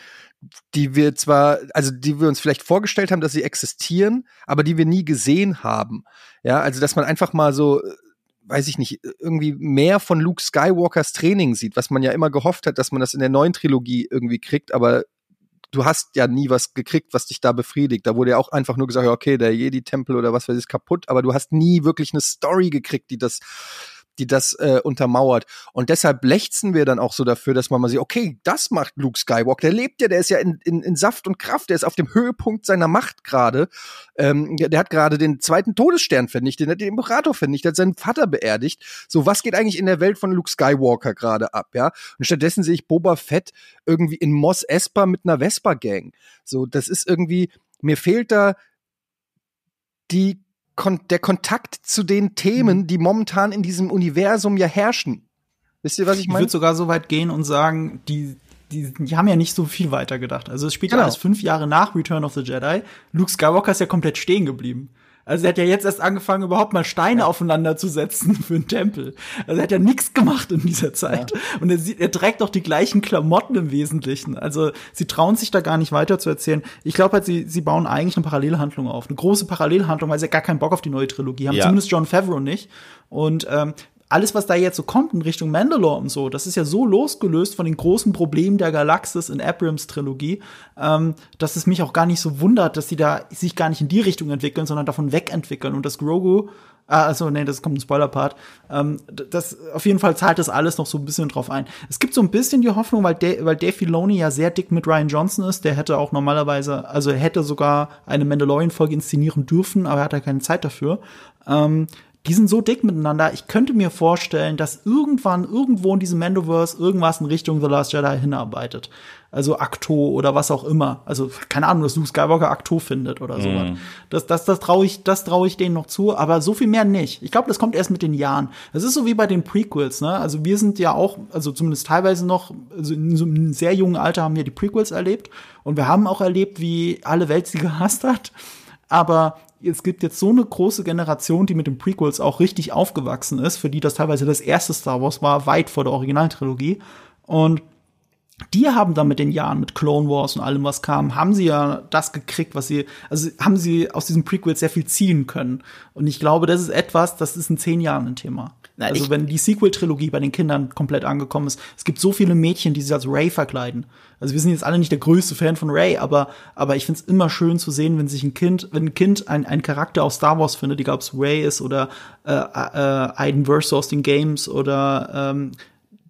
die wir zwar, also die wir uns vielleicht vorgestellt haben, dass sie existieren, aber die wir nie gesehen haben. Ja, also dass man einfach mal so, äh, weiß ich nicht, irgendwie mehr von Luke Skywalkers Training sieht, was man ja immer gehofft hat, dass man das in der neuen Trilogie irgendwie kriegt, aber du hast ja nie was gekriegt, was dich da befriedigt. Da wurde ja auch einfach nur gesagt, okay, der Jedi-Tempel oder was weiß ich ist kaputt, aber du hast nie wirklich eine Story gekriegt, die das die das äh, untermauert. Und deshalb lechzen wir dann auch so dafür, dass man mal sieht, okay, das macht Luke Skywalker. Der lebt ja, der ist ja in, in, in Saft und Kraft, der ist auf dem Höhepunkt seiner Macht gerade. Ähm, der, der hat gerade den zweiten Todesstern vernichtet, der hat den Imperator vernichtet, hat seinen Vater beerdigt. So, was geht eigentlich in der Welt von Luke Skywalker gerade ab, ja? Und stattdessen sehe ich Boba Fett irgendwie in Mos Espa mit einer Vespa-Gang. So, das ist irgendwie, mir fehlt da die kon der Kontakt zu den Themen, mhm. die momentan in diesem Universum ja herrschen. Wisst ihr, was ich meine? Ich würde sogar so weit gehen und sagen, die, die, die haben ja nicht so viel weiter gedacht. Also es spielt genau. ja alles fünf Jahre nach Return of the Jedi. Luke Skywalker ist ja komplett stehen geblieben. Also er hat ja jetzt erst angefangen, überhaupt mal Steine ja. aufeinander zu setzen für einen Tempel. Also er hat ja nichts gemacht in dieser Zeit. Ja. Und er, sieht, er trägt auch die gleichen Klamotten im Wesentlichen. Also sie trauen sich da gar nicht weiter zu erzählen. Ich glaube halt, sie, sie bauen eigentlich eine Parallelhandlung auf. Eine große Parallelhandlung, weil sie ja gar keinen Bock auf die neue Trilogie haben. Ja. Zumindest John Favreau nicht. Und ähm, alles, was da jetzt so kommt in Richtung Mandalore und so, das ist ja so losgelöst von den großen Problemen der Galaxis in Abrams Trilogie, ähm, dass es mich auch gar nicht so wundert, dass sie da sich gar nicht in die Richtung entwickeln, sondern davon wegentwickeln und das Grogu Ah, also nee, das kommt ein Spoiler-Part. Ähm, das auf jeden Fall zahlt das alles noch so ein bisschen drauf ein. Es gibt so ein bisschen die Hoffnung, weil, De weil Dave Filoni ja sehr dick mit Ryan Johnson ist. Der hätte auch normalerweise, also er hätte sogar eine Mandalorian-Folge inszenieren dürfen, aber er hat ja keine Zeit dafür. Ähm, die sind so dick miteinander. Ich könnte mir vorstellen, dass irgendwann irgendwo in diesem Mandoverse irgendwas in Richtung The Last Jedi hinarbeitet. Also Akto oder was auch immer. Also keine Ahnung, dass Luke Skywalker Akto findet oder sowas. Mm. Das, das, das traue ich, das traue ich denen noch zu. Aber so viel mehr nicht. Ich glaube, das kommt erst mit den Jahren. Das ist so wie bei den Prequels. Ne? Also wir sind ja auch, also zumindest teilweise noch, also in so einem sehr jungen Alter haben wir die Prequels erlebt und wir haben auch erlebt, wie alle Welt sie gehasst hat. Aber es gibt jetzt so eine große Generation, die mit den Prequels auch richtig aufgewachsen ist, für die das teilweise das erste Star Wars war, weit vor der Originaltrilogie. Und die haben dann mit den Jahren, mit Clone Wars und allem, was kam, haben sie ja das gekriegt, was sie, also haben sie aus diesem Prequel sehr viel ziehen können. Und ich glaube, das ist etwas, das ist in zehn Jahren ein Thema. Na, also wenn die Sequel-Trilogie bei den Kindern komplett angekommen ist, es gibt so viele Mädchen, die sich als Ray verkleiden. Also wir sind jetzt alle nicht der größte Fan von Ray, aber, aber ich find's immer schön zu sehen, wenn sich ein Kind, wenn ein Kind ein, ein Charakter aus Star Wars findet, egal ob es Ray ist oder äh, äh, Aiden Verso aus den Games oder ähm,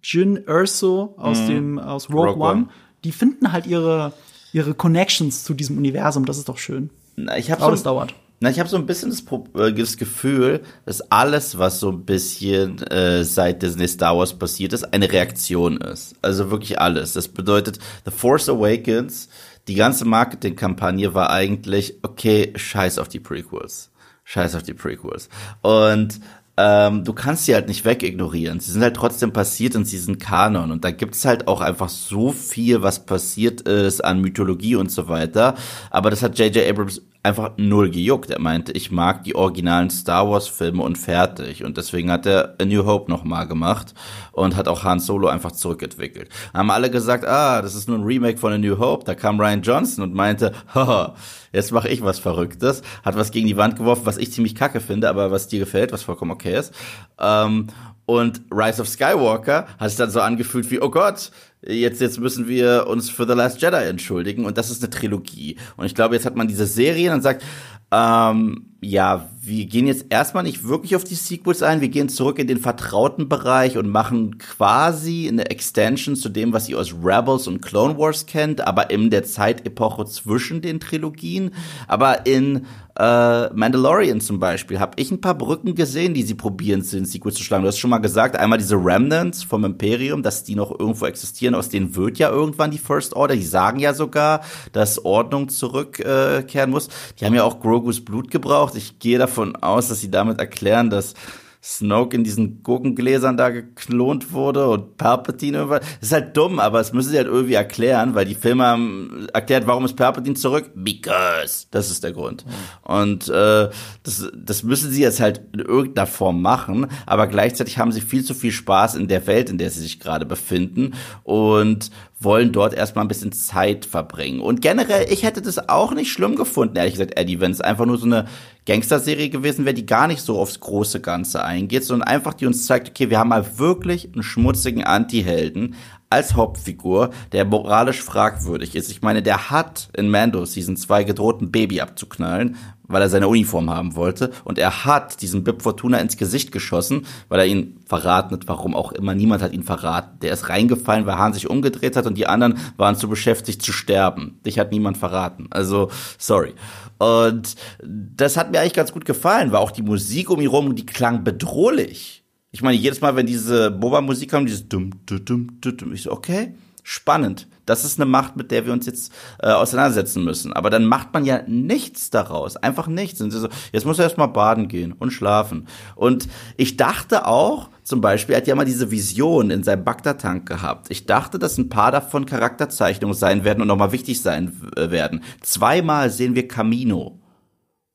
Jin Erso aus mhm. dem aus Rogue, Rogue One, One, die finden halt ihre ihre Connections zu diesem Universum. Das ist doch schön. Na, ich habe so, das dauert. Na, ich habe so ein bisschen das, äh, das, Gefühl, dass alles, was so ein bisschen äh, seit Disney Star Wars passiert ist, eine Reaktion ist. Also wirklich alles. Das bedeutet, The Force Awakens, die ganze Marketingkampagne war eigentlich, okay, scheiß auf die Prequels Scheiß auf die Prequels. Und ähm, du kannst sie halt nicht wegignorieren. Sie sind halt trotzdem passiert und sie sind Kanon. Und da gibt's halt auch einfach so viel, was passiert ist an Mythologie und so weiter. Aber das hat J.J. Abrams einfach null gejuckt. Er meinte, ich mag die originalen Star Wars Filme und fertig. Und deswegen hat er A New Hope nochmal gemacht und hat auch Han Solo einfach zurückentwickelt. Haben alle gesagt, ah, das ist nur ein Remake von A New Hope. Da kam Ryan Johnson und meinte, haha, jetzt mache ich was Verrücktes. Hat was gegen die Wand geworfen, was ich ziemlich kacke finde, aber was dir gefällt, was vollkommen okay ist. Ähm, und Rise of Skywalker hat sich dann so angefühlt wie, oh Gott, jetzt, jetzt müssen wir uns für The Last Jedi entschuldigen. Und das ist eine Trilogie. Und ich glaube, jetzt hat man diese Serie und sagt, ähm, ja, wir gehen jetzt erstmal nicht wirklich auf die Sequels ein. Wir gehen zurück in den vertrauten Bereich und machen quasi eine Extension zu dem, was ihr aus Rebels und Clone Wars kennt, aber in der Zeitepoche zwischen den Trilogien. Aber in äh, Mandalorian zum Beispiel habe ich ein paar Brücken gesehen, die sie probieren, in Sequels zu schlagen. Du hast schon mal gesagt, einmal diese Remnants vom Imperium, dass die noch irgendwo existieren, aus denen wird ja irgendwann die First Order. Die sagen ja sogar, dass Ordnung zurückkehren äh, muss. Die haben ja auch Grogus Blut gebraucht. Ich gehe davon aus, dass sie damit erklären, dass Snoke in diesen Gurkengläsern da geklont wurde und Palpatine irgendwas. Das ist halt dumm, aber es müssen sie halt irgendwie erklären, weil die Filme haben erklärt, warum ist Palpatine zurück? Because. Das ist der Grund. Mhm. Und äh, das, das müssen sie jetzt halt in irgendeiner Form machen, aber gleichzeitig haben sie viel zu viel Spaß in der Welt, in der sie sich gerade befinden und wollen dort erstmal ein bisschen Zeit verbringen. Und generell, ich hätte das auch nicht schlimm gefunden, ehrlich gesagt, Eddie, wenn es einfach nur so eine Gangster-Serie gewesen wäre, die gar nicht so aufs große Ganze eingeht, sondern einfach die uns zeigt, okay, wir haben mal wirklich einen schmutzigen Anti-Helden als Hauptfigur, der moralisch fragwürdig ist. Ich meine, der hat in Mando Season 2 gedroht, ein Baby abzuknallen, weil er seine Uniform haben wollte. Und er hat diesen Bib Fortuna ins Gesicht geschossen, weil er ihn verraten hat, warum auch immer. Niemand hat ihn verraten. Der ist reingefallen, weil Hahn sich umgedreht hat und die anderen waren zu beschäftigt zu sterben. Dich hat niemand verraten. Also, sorry. Und das hat mir eigentlich ganz gut gefallen, weil auch die Musik um ihn rum, die klang bedrohlich. Ich meine, jedes Mal, wenn diese Boba-Musik kam, dieses dumm, dumm, dumm, dumm, ich so, okay, spannend. Das ist eine Macht, mit der wir uns jetzt äh, auseinandersetzen müssen. Aber dann macht man ja nichts daraus. Einfach nichts. Und so, jetzt muss er erstmal baden gehen und schlafen. Und ich dachte auch, zum Beispiel, er hat ja mal diese Vision in seinem Bagdad-Tank gehabt. Ich dachte, dass ein paar davon Charakterzeichnungen sein werden und nochmal wichtig sein äh, werden. Zweimal sehen wir Camino.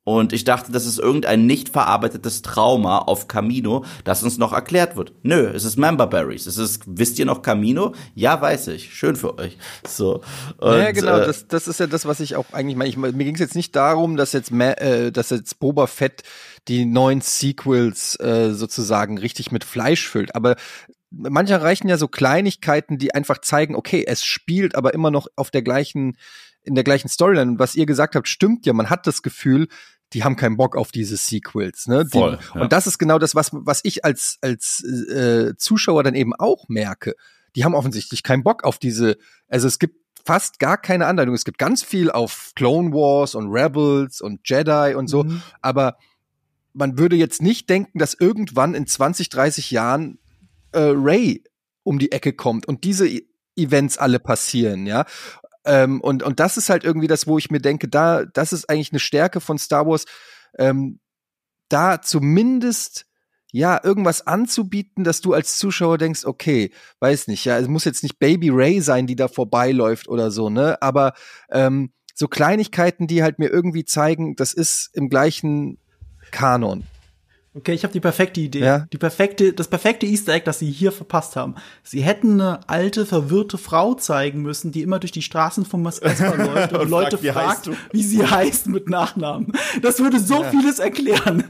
Und ich dachte, das ist irgendein nicht verarbeitetes Trauma auf Camino, das uns noch erklärt wird. Nö, es ist Member Berries. Es ist, wisst ihr noch Camino? Ja, weiß ich. Schön für euch. So. Und, ja, genau. Äh, das, das ist ja das, was ich auch eigentlich meine. Ich, mir ging es jetzt nicht darum, dass jetzt, äh, dass jetzt Boba Fett die neuen Sequels äh, sozusagen richtig mit Fleisch füllt. Aber manche reichen ja so Kleinigkeiten, die einfach zeigen, okay, es spielt aber immer noch auf der gleichen in der gleichen Storyline. Und was ihr gesagt habt, stimmt ja. Man hat das Gefühl, die haben keinen Bock auf diese Sequels. Ne? Die, Voll, ja. Und das ist genau das, was, was ich als, als äh, Zuschauer dann eben auch merke. Die haben offensichtlich keinen Bock auf diese, also es gibt fast gar keine Anleitung. Es gibt ganz viel auf Clone Wars und Rebels und Jedi und so, mhm. aber man würde jetzt nicht denken, dass irgendwann in 20, 30 Jahren äh, Ray um die Ecke kommt und diese Events alle passieren, ja. Ähm, und, und das ist halt irgendwie das, wo ich mir denke, da, das ist eigentlich eine Stärke von Star Wars, ähm, da zumindest ja, irgendwas anzubieten, dass du als Zuschauer denkst, okay, weiß nicht, ja, es muss jetzt nicht Baby Ray sein, die da vorbeiläuft oder so, ne? Aber ähm, so Kleinigkeiten, die halt mir irgendwie zeigen, das ist im gleichen Kanon. Okay, ich habe die perfekte Idee. Ja? Die perfekte, das perfekte Easter Egg, das sie hier verpasst haben. Sie hätten eine alte, verwirrte Frau zeigen müssen, die immer durch die Straßen von Mos (laughs) Espa läuft und, und Leute fragt, wie, fragt wie, sie heißt mit Nachnamen. Das würde so ja. vieles erklären.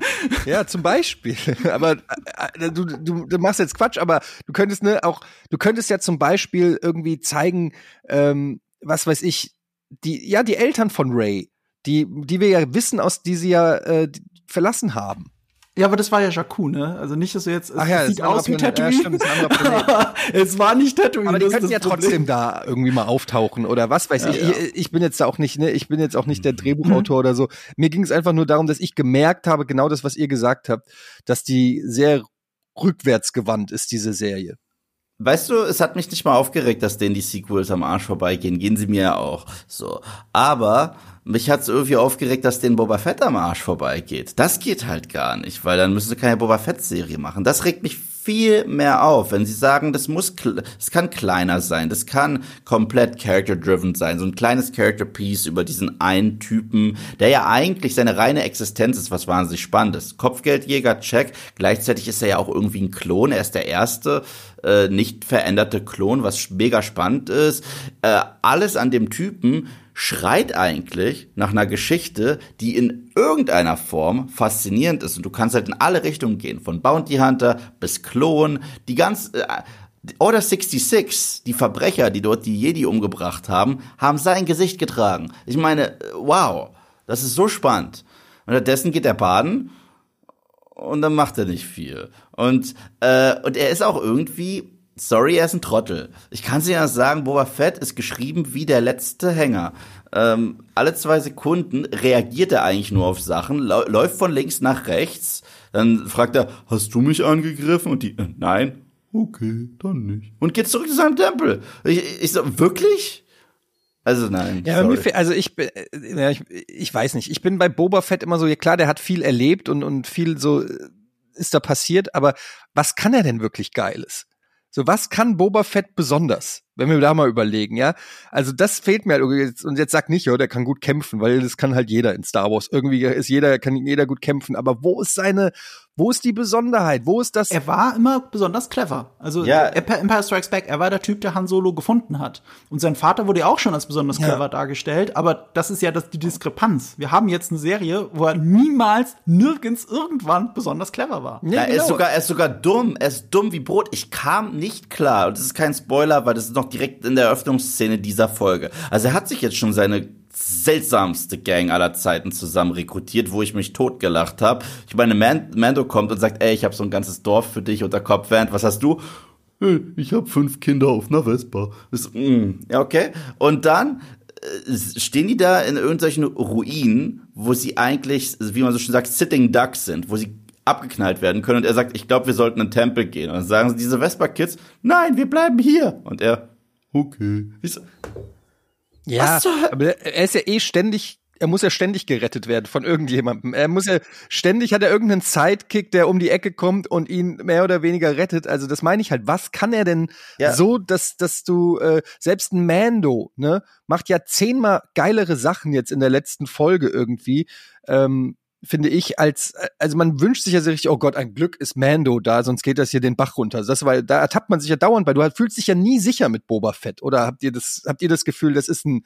Ja, zum Beispiel. (laughs) Aber äh, du, du, du machst jetzt Quatsch, aber du könntest ne auch, du könntest ja zum Beispiel irgendwie zeigen, ähm, was weiß ich, die, ja, die Eltern von Ray, die, die wir ja wissen, aus die sie ja äh, verlassen haben. Ja, aber das war ja Jakku, ne? Also nicht, dass du jetzt, Ach ja, es sieht aus wie Tatooine. Ja, (laughs) es war nicht Tatooine. Aber die könnten ja Problem. trotzdem da irgendwie mal auftauchen oder was weiß ja, ich. Ja. ich. Ich bin jetzt da auch nicht, ne? Ich bin jetzt auch nicht der Drehbuchautor mhm. oder so. Mir ging es einfach nur darum, dass ich gemerkt habe, genau das, was ihr gesagt habt, dass die sehr rückwärtsgewandt ist, diese Serie. Weißt du, es hat mich nicht mal aufgeregt, dass denen die Sequels am Arsch vorbeigehen. Gehen sie mir ja auch. So. Aber mich hat's irgendwie aufgeregt, dass denen Boba Fett am Arsch vorbeigeht. Das geht halt gar nicht, weil dann müssen sie keine Boba Fett-Serie machen. Das regt mich viel mehr auf, wenn sie sagen, das muss, es kann kleiner sein, das kann komplett character-driven sein, so ein kleines Character-Piece über diesen einen Typen, der ja eigentlich seine reine Existenz ist, was wahnsinnig spannend ist. Kopfgeldjäger, check, gleichzeitig ist er ja auch irgendwie ein Klon, er ist der erste äh, nicht veränderte Klon, was mega spannend ist. Äh, alles an dem Typen schreit eigentlich nach einer Geschichte, die in irgendeiner Form faszinierend ist. Und du kannst halt in alle Richtungen gehen, von Bounty Hunter bis Klon, die ganz äh, Order 66, die Verbrecher, die dort die Jedi umgebracht haben, haben sein Gesicht getragen. Ich meine, wow, das ist so spannend. Und stattdessen geht er baden und dann macht er nicht viel. Und, äh, und er ist auch irgendwie Sorry, er ist ein Trottel. Ich kann sie ja sagen, Boba Fett ist geschrieben wie der letzte Hänger. Ähm, alle zwei Sekunden reagiert er eigentlich nur auf Sachen, läuft von links nach rechts, dann fragt er, hast du mich angegriffen? Und die, äh, nein. Okay, dann nicht. Und geht zurück zu seinem Tempel. Ich, ich so, wirklich? Also nein. Ja, mir, also ich, bin, äh, ja, ich, ich weiß nicht. Ich bin bei Boba Fett immer so, ja klar, der hat viel erlebt und, und viel so äh, ist da passiert, aber was kann er denn wirklich Geiles? So, was kann Boba Fett besonders? Wenn wir da mal überlegen, ja. Also das fehlt mir halt. Und jetzt sag nicht, ja, der kann gut kämpfen, weil das kann halt jeder in Star Wars. Irgendwie ist jeder, kann jeder gut kämpfen. Aber wo ist seine, wo ist die Besonderheit? Wo ist das? Er war immer besonders clever. Also ja. Empire Strikes Back, er war der Typ, der Han Solo gefunden hat. Und sein Vater wurde ja auch schon als besonders clever ja. dargestellt. Aber das ist ja das, die Diskrepanz. Wir haben jetzt eine Serie, wo er niemals, nirgends, irgendwann besonders clever war. Ja, ja er, ist genau. sogar, er ist sogar dumm. Er ist dumm wie Brot. Ich kam nicht klar. Und das ist kein Spoiler, weil das ist noch direkt in der Eröffnungsszene dieser Folge. Also er hat sich jetzt schon seine seltsamste Gang aller Zeiten zusammen rekrutiert, wo ich mich totgelacht habe. Ich meine, Mando kommt und sagt, ey, ich habe so ein ganzes Dorf für dich unter Kopfwand. Was hast du? Ich habe fünf Kinder auf einer Vespa. Das, mm, okay. Und dann äh, stehen die da in irgendwelchen Ruinen, wo sie eigentlich, wie man so schön sagt, Sitting Ducks sind, wo sie abgeknallt werden können. Und er sagt, ich glaube, wir sollten in den Tempel gehen. Und dann sagen sie, diese Vespa-Kids, nein, wir bleiben hier. Und er, okay. Ich so, ja, aber er ist ja eh ständig er muss ja ständig gerettet werden von irgendjemandem. Er muss ja ständig hat er irgendeinen Sidekick, der um die Ecke kommt und ihn mehr oder weniger rettet. Also das meine ich halt. Was kann er denn ja. so, dass dass du äh, selbst ein Mando ne macht ja zehnmal geilere Sachen jetzt in der letzten Folge irgendwie. Ähm, finde ich, als, also man wünscht sich ja sehr richtig, oh Gott, ein Glück ist Mando da, sonst geht das hier den Bach runter. Das, weil da ertappt man sich ja dauernd bei. Du fühlst dich ja nie sicher mit Boba Fett. Oder habt ihr das, habt ihr das Gefühl, das ist ein,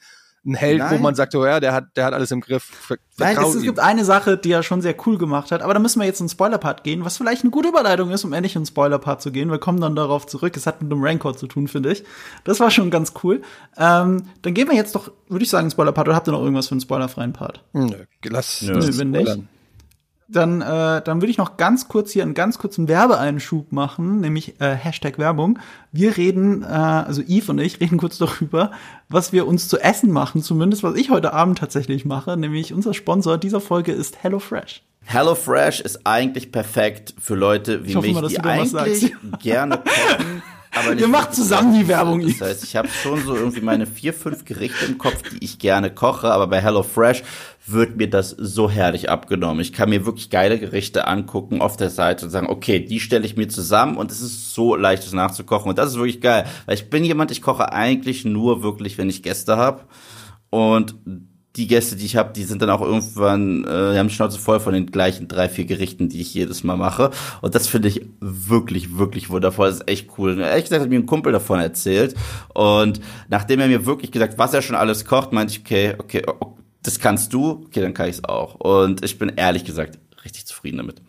ein Held, Nein. wo man sagt, oh ja, der hat, der hat alles im Griff. Ver Nein, es, es, gibt eine Sache, die er schon sehr cool gemacht hat, aber da müssen wir jetzt in den Spoiler-Part gehen, was vielleicht eine gute Überleitung ist, um endlich in den Spoiler-Part zu gehen. Wir kommen dann darauf zurück. Es hat mit dem Rancor zu tun, finde ich. Das war schon ganz cool. Ähm, dann gehen wir jetzt doch, würde ich sagen, in den Spoiler-Part. Oder habt ihr noch irgendwas für einen spoilerfreien Part? Nö, lass, Nö, wenn nicht dann, äh, dann würde ich noch ganz kurz hier einen ganz kurzen Werbeeinschub machen, nämlich äh, Hashtag Werbung. Wir reden, äh, also Yves und ich (laughs) reden kurz darüber, was wir uns zu essen machen, zumindest was ich heute Abend tatsächlich mache, nämlich unser Sponsor dieser Folge ist HelloFresh. HelloFresh ist eigentlich perfekt für Leute wie mich, mal, die eigentlich gerne (laughs) kochen. Aber Ihr macht zusammen die Werbung. Das heißt, ich habe schon so irgendwie meine vier, fünf Gerichte im Kopf, die ich gerne koche, aber bei HelloFresh wird mir das so herrlich abgenommen. Ich kann mir wirklich geile Gerichte angucken auf der Seite und sagen, okay, die stelle ich mir zusammen und es ist so leicht, das nachzukochen. Und das ist wirklich geil. Weil ich bin jemand, ich koche eigentlich nur wirklich, wenn ich Gäste habe. Und die Gäste, die ich habe, die sind dann auch irgendwann, äh, die haben die Schnauze voll von den gleichen drei, vier Gerichten, die ich jedes Mal mache. Und das finde ich wirklich, wirklich wundervoll. Das ist echt cool. Ehrlich gesagt hat mir ein Kumpel davon erzählt. Und nachdem er mir wirklich gesagt, was er schon alles kocht, meinte ich, okay, okay, okay das kannst du, okay, dann kann ich es auch. Und ich bin ehrlich gesagt richtig zufrieden damit.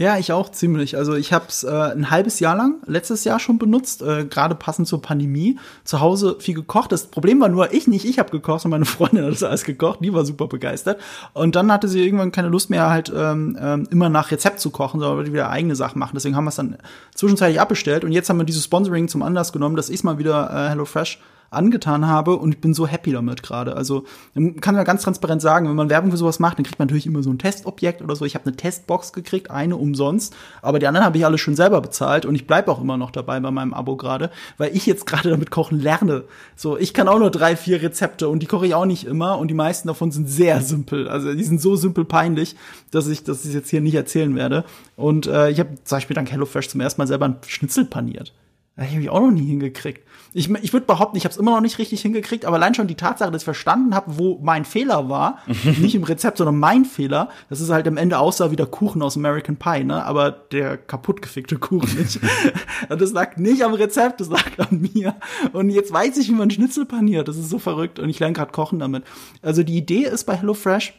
Ja, ich auch ziemlich. Also ich habe es äh, ein halbes Jahr lang, letztes Jahr schon benutzt, äh, gerade passend zur Pandemie. Zu Hause viel gekocht. Das Problem war nur, ich nicht, ich habe gekocht und meine (laughs) Freundin hat das alles gekocht. Die war super begeistert. Und dann hatte sie irgendwann keine Lust mehr, halt ähm, ähm, immer nach Rezept zu kochen, sondern wollte wieder eigene Sachen machen. Deswegen haben wir es dann zwischenzeitlich abbestellt. Und jetzt haben wir dieses Sponsoring zum Anlass genommen, dass ich mal wieder äh, HelloFresh angetan habe und ich bin so happy damit gerade. Also man kann ja ganz transparent sagen, wenn man Werbung für sowas macht, dann kriegt man natürlich immer so ein Testobjekt oder so. Ich habe eine Testbox gekriegt, eine umsonst, aber die anderen habe ich alle schon selber bezahlt und ich bleibe auch immer noch dabei bei meinem Abo gerade, weil ich jetzt (laughs) gerade damit kochen lerne. So, ich kann auch nur drei, vier Rezepte und die koche ich auch nicht immer und die meisten davon sind sehr simpel. Also die sind so simpel peinlich, dass ich das jetzt hier nicht erzählen werde. Und äh, ich habe zum Beispiel dank HelloFresh zum ersten Mal selber ein Schnitzel paniert. Das habe ich auch noch nie hingekriegt. Ich, ich würde behaupten, ich habe es immer noch nicht richtig hingekriegt, aber allein schon die Tatsache, dass ich verstanden habe, wo mein Fehler war, (laughs) nicht im Rezept, sondern mein Fehler, dass es halt am Ende aussah wie der Kuchen aus American Pie, ne? Aber der kaputtgefickte Kuchen nicht. (laughs) das lag nicht am Rezept, das lag an mir. Und jetzt weiß ich, wie man Schnitzel paniert. Das ist so verrückt und ich lerne gerade kochen damit. Also die Idee ist bei HelloFresh,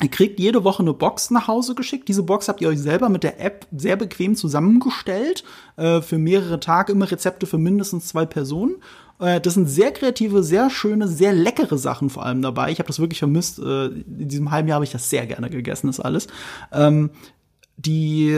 Ihr kriegt jede Woche eine Box nach Hause geschickt. Diese Box habt ihr euch selber mit der App sehr bequem zusammengestellt. Äh, für mehrere Tage immer Rezepte für mindestens zwei Personen. Äh, das sind sehr kreative, sehr schöne, sehr leckere Sachen vor allem dabei. Ich habe das wirklich vermisst. Äh, in diesem halben Jahr habe ich das sehr gerne gegessen, das alles. Ähm, die,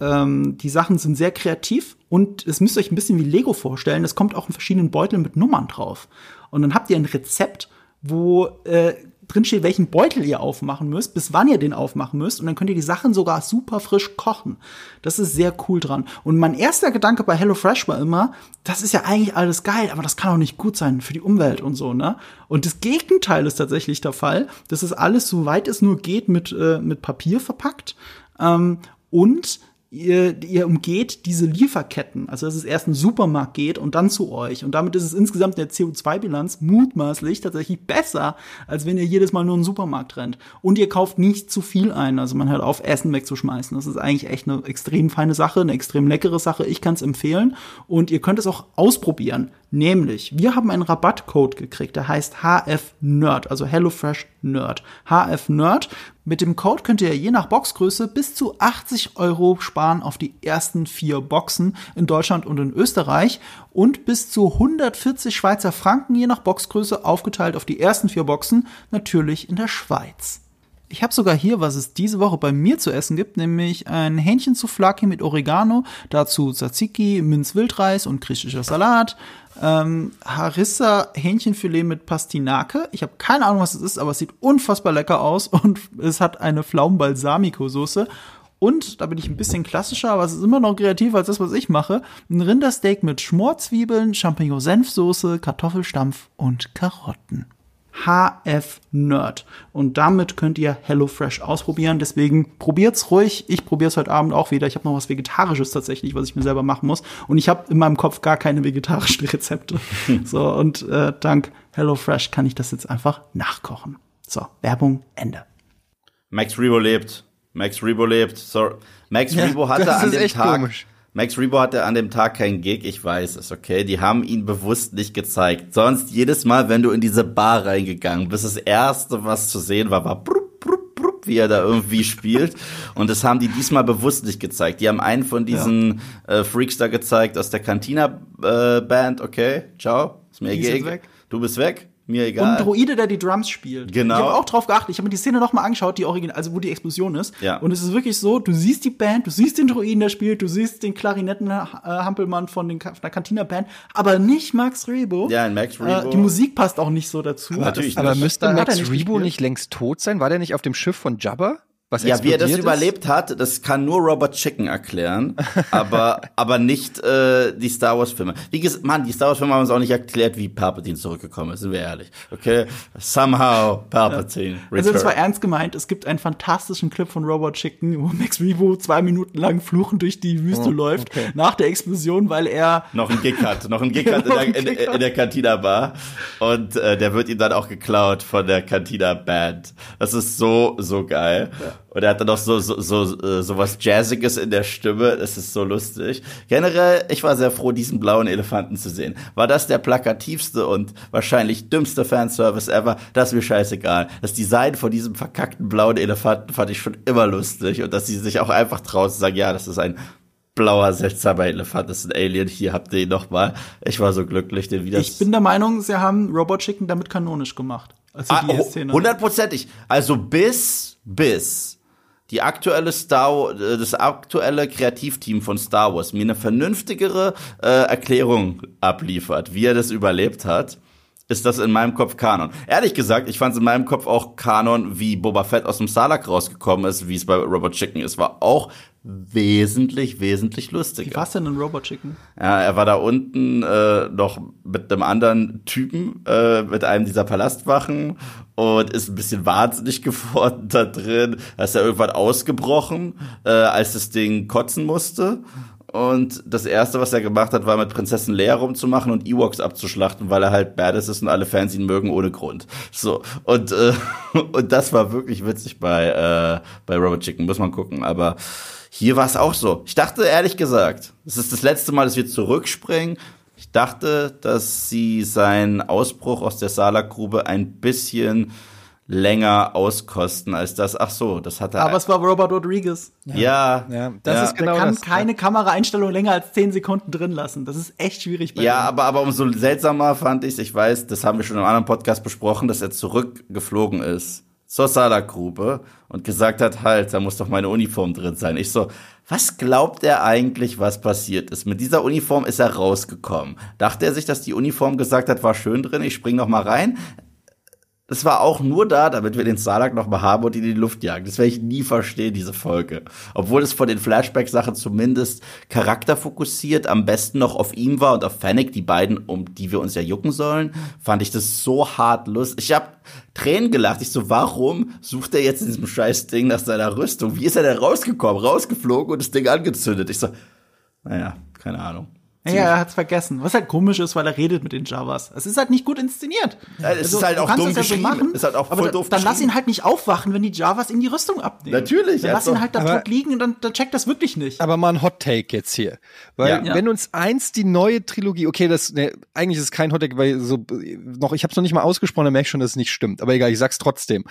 ähm, die Sachen sind sehr kreativ und es müsst ihr euch ein bisschen wie Lego vorstellen. Es kommt auch in verschiedenen Beuteln mit Nummern drauf. Und dann habt ihr ein Rezept, wo äh, drin steht, welchen Beutel ihr aufmachen müsst, bis wann ihr den aufmachen müsst und dann könnt ihr die Sachen sogar super frisch kochen. Das ist sehr cool dran. Und mein erster Gedanke bei HelloFresh war immer, das ist ja eigentlich alles geil, aber das kann auch nicht gut sein für die Umwelt und so, ne? Und das Gegenteil ist tatsächlich der Fall. Das ist alles, soweit es nur geht, mit, äh, mit Papier verpackt. Ähm, und ihr, ihr umgeht diese Lieferketten, also dass es erst in den Supermarkt geht und dann zu euch. Und damit ist es insgesamt der CO2-Bilanz mutmaßlich tatsächlich besser, als wenn ihr jedes Mal nur in den Supermarkt rennt. Und ihr kauft nicht zu viel ein, also man hört auf, Essen wegzuschmeißen. Das ist eigentlich echt eine extrem feine Sache, eine extrem leckere Sache. Ich kann es empfehlen. Und ihr könnt es auch ausprobieren. Nämlich, wir haben einen Rabattcode gekriegt, der heißt HF also HelloFresh Nerd. HF Mit dem Code könnt ihr je nach Boxgröße bis zu 80 Euro sparen auf die ersten vier Boxen in Deutschland und in Österreich und bis zu 140 Schweizer Franken je nach Boxgröße aufgeteilt auf die ersten vier Boxen natürlich in der Schweiz. Ich habe sogar hier, was es diese Woche bei mir zu essen gibt, nämlich ein Hähnchen zu Flaki mit Oregano, dazu Tzatziki, Minzwildreis und griechischer Salat, ähm, Harissa Hähnchenfilet mit Pastinake. Ich habe keine Ahnung, was es ist, aber es sieht unfassbar lecker aus (laughs) und es hat eine Pflaumenbalsamico-Soße. Und, da bin ich ein bisschen klassischer, aber es ist immer noch kreativer als das, was ich mache. Ein Rindersteak mit Schmorzwiebeln, Champignon-Senfsoße, Kartoffelstampf und Karotten. HF Nerd. Und damit könnt ihr HelloFresh ausprobieren. Deswegen probiert's ruhig. Ich probier's heute Abend auch wieder. Ich habe noch was Vegetarisches tatsächlich, was ich mir selber machen muss. Und ich habe in meinem Kopf gar keine vegetarischen (laughs) Rezepte. so, und äh, dank HelloFresh kann ich das jetzt einfach nachkochen. So, Werbung, Ende. Max Rebo lebt. Max Rebo lebt. So, Max ja, Rebo hatte an dem Tag. Komisch Max Rebo hatte an dem Tag keinen Gig, ich weiß es, okay. Die haben ihn bewusst nicht gezeigt. Sonst jedes Mal, wenn du in diese Bar reingegangen bist, das erste, was zu sehen war, war brupp, brupp, brupp, wie er da irgendwie (laughs) spielt. Und das haben die diesmal bewusst nicht gezeigt. Die haben einen von diesen ja. äh, Freaks da gezeigt aus der Cantina-Band, äh, okay, ciao, ist mir egal. Du bist weg. Mir egal. Und ein Droide, der die Drums spielt. Genau. Ich habe auch drauf geachtet. Ich habe mir die Szene noch mal angeschaut, die Original, also wo die Explosion ist. Ja. Und es ist wirklich so, du siehst die Band, du siehst den Droiden, der spielt, du siehst den Klarinetten-Hampelmann von, den, von der Cantina-Band, aber nicht Max Rebo. Ja, Max äh, Rebo. Äh, die Musik passt auch nicht so dazu. Aber, natürlich. Aber müsste Max Rebo nicht längst tot sein? War der nicht auf dem Schiff von Jabba? Was ja, wie er das ist? überlebt hat, das kann nur Robert Chicken erklären, (laughs) aber aber nicht äh, die Star Wars Filme. Wie gesagt, Mann, die Star Wars Filme haben uns auch nicht erklärt, wie Palpatine zurückgekommen ist, sind wir ehrlich. Okay, somehow Palpatine. Ja. Also das war ernst gemeint. Es gibt einen fantastischen Clip von Robert Chicken, wo Max Rebo zwei Minuten lang fluchend durch die Wüste oh, läuft okay. nach der Explosion, weil er noch einen Gig hat, noch einen Gig (laughs) hat in der, in, in der Cantina Bar und äh, der wird ihm dann auch geklaut von der Cantina Band. Das ist so so geil. Ja. Und er hat dann noch so, so, so, äh, so was Jazziges in der Stimme. Das ist so lustig. Generell, ich war sehr froh, diesen blauen Elefanten zu sehen. War das der plakativste und wahrscheinlich dümmste Fanservice ever? Das ist mir scheißegal. Das Design von diesem verkackten blauen Elefanten fand ich schon immer lustig. Und dass sie sich auch einfach trauen zu sagen, ja, das ist ein blauer, seltsamer Elefant, das ist ein Alien, hier habt ihr ihn noch mal. Ich war so glücklich, den wieder. Ich bin der Meinung, sie haben Robot Chicken damit kanonisch gemacht. Also die ah, Szene. Hundertprozentig. Also bis, bis die aktuelle Star äh, das aktuelle Kreativteam von Star Wars mir eine vernünftigere äh, Erklärung abliefert, wie er das überlebt hat, ist das in meinem Kopf Kanon. Ehrlich gesagt, ich fand es in meinem Kopf auch Kanon, wie Boba Fett aus dem Salak rausgekommen ist, wie es bei Robot Chicken ist, war auch wesentlich, wesentlich lustiger. Wie war's denn in Robot Chicken? Ja, er war da unten äh, noch mit einem anderen Typen, äh, mit einem dieser Palastwachen und ist ein bisschen wahnsinnig (laughs) geworden da drin. Da ist er irgendwann ausgebrochen, äh, als das Ding kotzen musste. Und das erste, was er gemacht hat, war mit Prinzessin Leia rumzumachen und Ewoks abzuschlachten, weil er halt badass ist und alle Fans ihn mögen ohne Grund. So. Und, äh, (laughs) und das war wirklich witzig bei, äh, bei Robot Chicken, muss man gucken. Aber hier war es auch so. Ich dachte ehrlich gesagt, es ist das letzte Mal, dass wir zurückspringen. Ich dachte, dass sie seinen Ausbruch aus der Salakgrube ein bisschen länger auskosten als das. Ach so, das hat er. Aber es war Robert Rodriguez. Ja, Ja, das ja. ist genau Der kann das. keine Kameraeinstellung länger als 10 Sekunden drin lassen. Das ist echt schwierig bei Ja, ihm. aber, aber umso seltsamer fand ich ich weiß, das haben wir schon im anderen Podcast besprochen, dass er zurückgeflogen ist zur Salakgrube und gesagt hat, halt, da muss doch meine Uniform drin sein. Ich so, was glaubt er eigentlich, was passiert ist? Mit dieser Uniform ist er rausgekommen. Dachte er sich, dass die Uniform gesagt hat, war schön drin, ich spring noch mal rein? Das war auch nur da, damit wir den Salak noch mal haben und ihn in die Luft jagen. Das werde ich nie verstehen, diese Folge. Obwohl es von den Flashback-Sachen zumindest charakterfokussiert am besten noch auf ihm war und auf Fennec, die beiden, um die wir uns ja jucken sollen, fand ich das so hart lustig. Ich habe Tränen gelacht. Ich so, warum sucht er jetzt in diesem scheiß Ding nach seiner Rüstung? Wie ist er denn rausgekommen, rausgeflogen und das Ding angezündet? Ich so, naja, keine Ahnung. Ja, er hat's vergessen. Was halt komisch ist, weil er redet mit den Javas. Es ist halt nicht gut inszeniert. Ja, es ist halt du auch dumm das ja so geschrieben. Ist halt auch voll da- doof Dann lass geschrieben. ihn halt nicht aufwachen, wenn die Javas ihm die Rüstung abnehmen. Natürlich, Dann lass hat ihn halt da tot liegen und dann, dann checkt das wirklich nicht. Aber mal ein Hot Take jetzt hier. Weil Ja. wenn uns eins die neue Trilogie, okay, das ne, eigentlich ist es kein Hot Take, weil so noch, ich habe es noch nicht mal ausgesprochen, dann merke ich schon, dass es nicht stimmt. Aber egal, ich sag's trotzdem.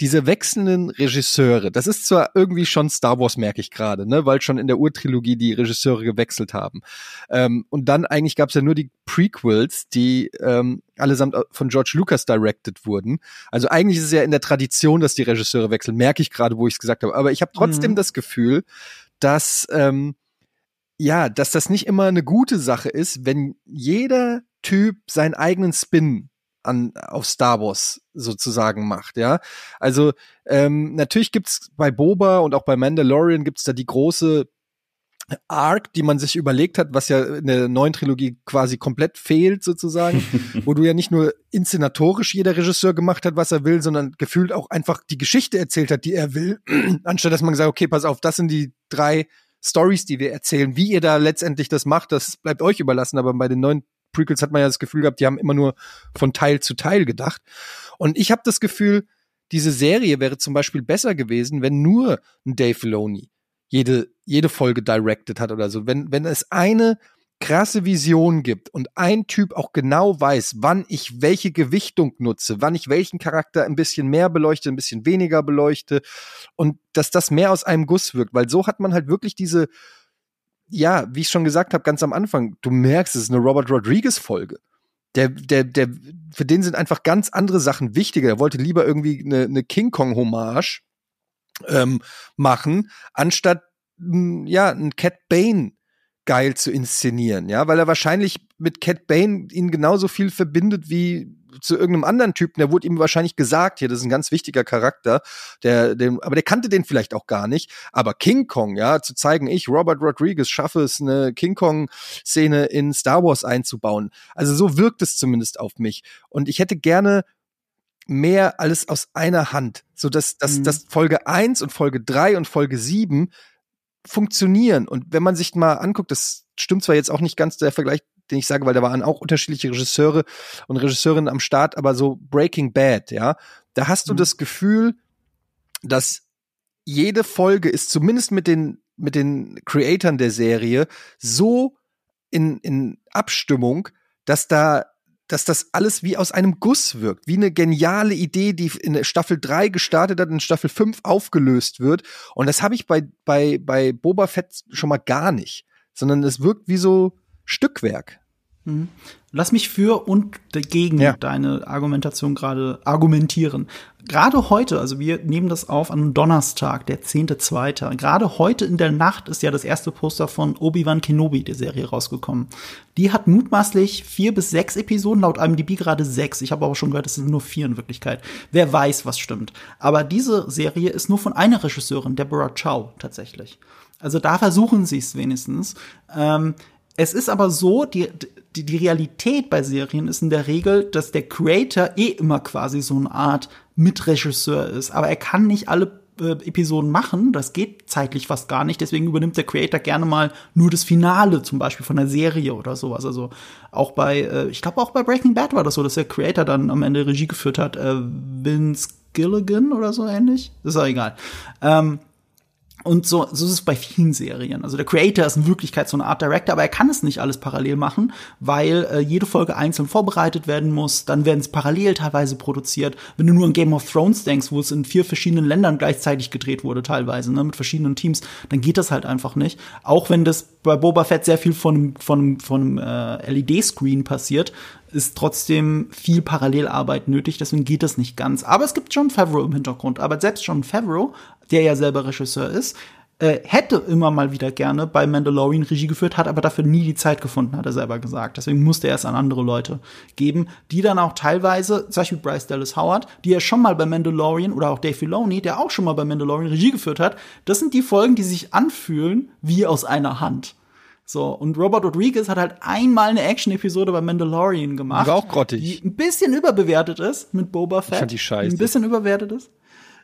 Diese wechselnden Regisseure, das ist zwar irgendwie schon Star Wars, merke ich gerade, ne, weil schon in der Urtrilogie die Regisseure gewechselt haben. Ähm, und dann eigentlich gab's ja nur die Prequels, die ähm, allesamt von George Lucas directed wurden. Also eigentlich ist es ja in der Tradition, dass die Regisseure wechseln, merke ich gerade, wo ich es gesagt habe. Aber ich habe trotzdem Mhm. das Gefühl, dass ähm, ja, dass das nicht immer eine gute Sache ist, wenn jeder Typ seinen eigenen Spin an auf Star Wars sozusagen macht, ja. Also ähm, natürlich gibt's bei Boba und auch bei Mandalorian gibt's da die große Arc, die man sich überlegt hat, was ja in der neuen Trilogie quasi komplett fehlt sozusagen, (laughs) wo du ja nicht nur inszenatorisch jeder Regisseur gemacht hat, was er will, sondern gefühlt auch einfach die Geschichte erzählt hat, die er will, (clears throat) anstatt dass man gesagt, okay, pass auf, das sind die drei Stories, die wir erzählen. Wie ihr da letztendlich das macht, das bleibt euch überlassen, aber bei den neuen Prequels hat man ja das Gefühl gehabt, die haben immer nur von Teil zu Teil gedacht. Und ich habe das Gefühl, diese Serie wäre zum Beispiel besser gewesen, wenn nur ein Dave Filoni jede, jede Folge directed hat oder so. Wenn, wenn es eine krasse Vision gibt und ein Typ auch genau weiß, wann ich welche Gewichtung nutze, wann ich welchen Charakter ein bisschen mehr beleuchte, ein bisschen weniger beleuchte und dass das mehr aus einem Guss wirkt, weil so hat man halt wirklich diese, ja, wie ich schon gesagt habe, ganz am Anfang, du merkst, es ist eine Robert Rodriguez Folge. Der, der, der, für den sind einfach ganz andere Sachen wichtiger. Er wollte lieber irgendwie eine, eine King Kong Hommage ähm, machen, anstatt ja ein Cat Bane geil zu inszenieren, ja, weil er wahrscheinlich mit Cat Bane ihn genauso viel verbindet wie zu irgendeinem anderen Typen, der wurde ihm wahrscheinlich gesagt, hier, das ist ein ganz wichtiger Charakter, der, den, aber der kannte den vielleicht auch gar nicht. Aber King Kong, ja, zu zeigen, ich, Robert Rodriguez, schaffe es, eine King Kong-Szene in Star Wars einzubauen. Also so wirkt es zumindest auf mich. Und ich hätte gerne mehr alles aus einer Hand, so dass, dass, Mhm. dass Folge 1 und Folge 3 und Folge 7 funktionieren. Und wenn man sich mal anguckt, das stimmt zwar jetzt auch nicht ganz der Vergleich, den ich sage, weil da waren auch unterschiedliche Regisseure und Regisseurinnen am Start, aber so Breaking Bad, ja, da hast du Mhm. das Gefühl, dass jede Folge ist zumindest mit den mit den Creatoren der Serie so in, in Abstimmung, dass da dass das alles wie aus einem Guss wirkt, wie eine geniale Idee, die in Staffel 3 gestartet hat, in Staffel 5 aufgelöst wird. Und das habe ich bei, bei, bei Boba Fett schon mal gar nicht, sondern es wirkt wie so Stückwerk. Mhm. Lass mich für und dagegen ja. deine Argumentation gerade argumentieren. Gerade heute, also wir nehmen das auf an Donnerstag, der 10.2. Gerade heute in der Nacht ist ja das erste Poster von Obi-Wan Kenobi, der Serie, rausgekommen. Die hat mutmaßlich vier bis sechs Episoden, laut IMDb gerade sechs. Ich habe aber schon gehört, es sind nur vier in Wirklichkeit. Wer weiß, was stimmt. Aber diese Serie ist nur von einer Regisseurin, Deborah Chow, tatsächlich. Also da versuchen sie es wenigstens. Ähm, es ist aber so, die, die, die Realität bei Serien ist in der Regel, dass der Creator eh immer quasi so eine Art Mitregisseur ist. Aber er kann nicht alle äh, Episoden machen. Das geht zeitlich fast gar nicht. Deswegen übernimmt der Creator gerne mal nur das Finale, zum Beispiel von der Serie oder sowas. Also auch bei, äh, ich glaube auch bei Breaking Bad war das so, dass der Creator dann am Ende Regie geführt hat. Äh, Vince Gilligan oder so ähnlich. ist auch egal. Ähm, und so, so ist es bei vielen Serien. Also der Creator ist in Wirklichkeit so eine Art Director, aber er kann es nicht alles parallel machen, weil äh, jede Folge einzeln vorbereitet werden muss. Dann werden es parallel teilweise produziert. Wenn du nur an Game of Thrones denkst, wo es in vier verschiedenen Ländern gleichzeitig gedreht wurde, teilweise, ne, mit verschiedenen Teams, dann geht das halt einfach nicht. Auch wenn das bei Boba Fett sehr viel von einem, von, von äh, LED-Screen passiert, ist trotzdem viel Parallelarbeit nötig, deswegen geht das nicht ganz. Aber es gibt John Favreau im Hintergrund. Aber selbst John Favreau, der ja selber Regisseur ist, äh, hätte immer mal wieder gerne bei Mandalorian Regie geführt, hat aber dafür nie die Zeit gefunden, hat er selber gesagt. Deswegen musste er es an andere Leute geben, die dann auch teilweise, zum Beispiel Bryce Dallas Howard, die ja schon mal bei Mandalorian oder auch Dave Filoni, der auch schon mal bei Mandalorian Regie geführt hat, das sind die Folgen, die sich anfühlen wie aus einer Hand. So, und Robert Rodriguez hat halt einmal eine Action-Episode bei Mandalorian gemacht. Die war auch grottig. Die ein bisschen überbewertet ist mit Boba Fett. Ich fand die scheiße. ein bisschen überbewertet ist.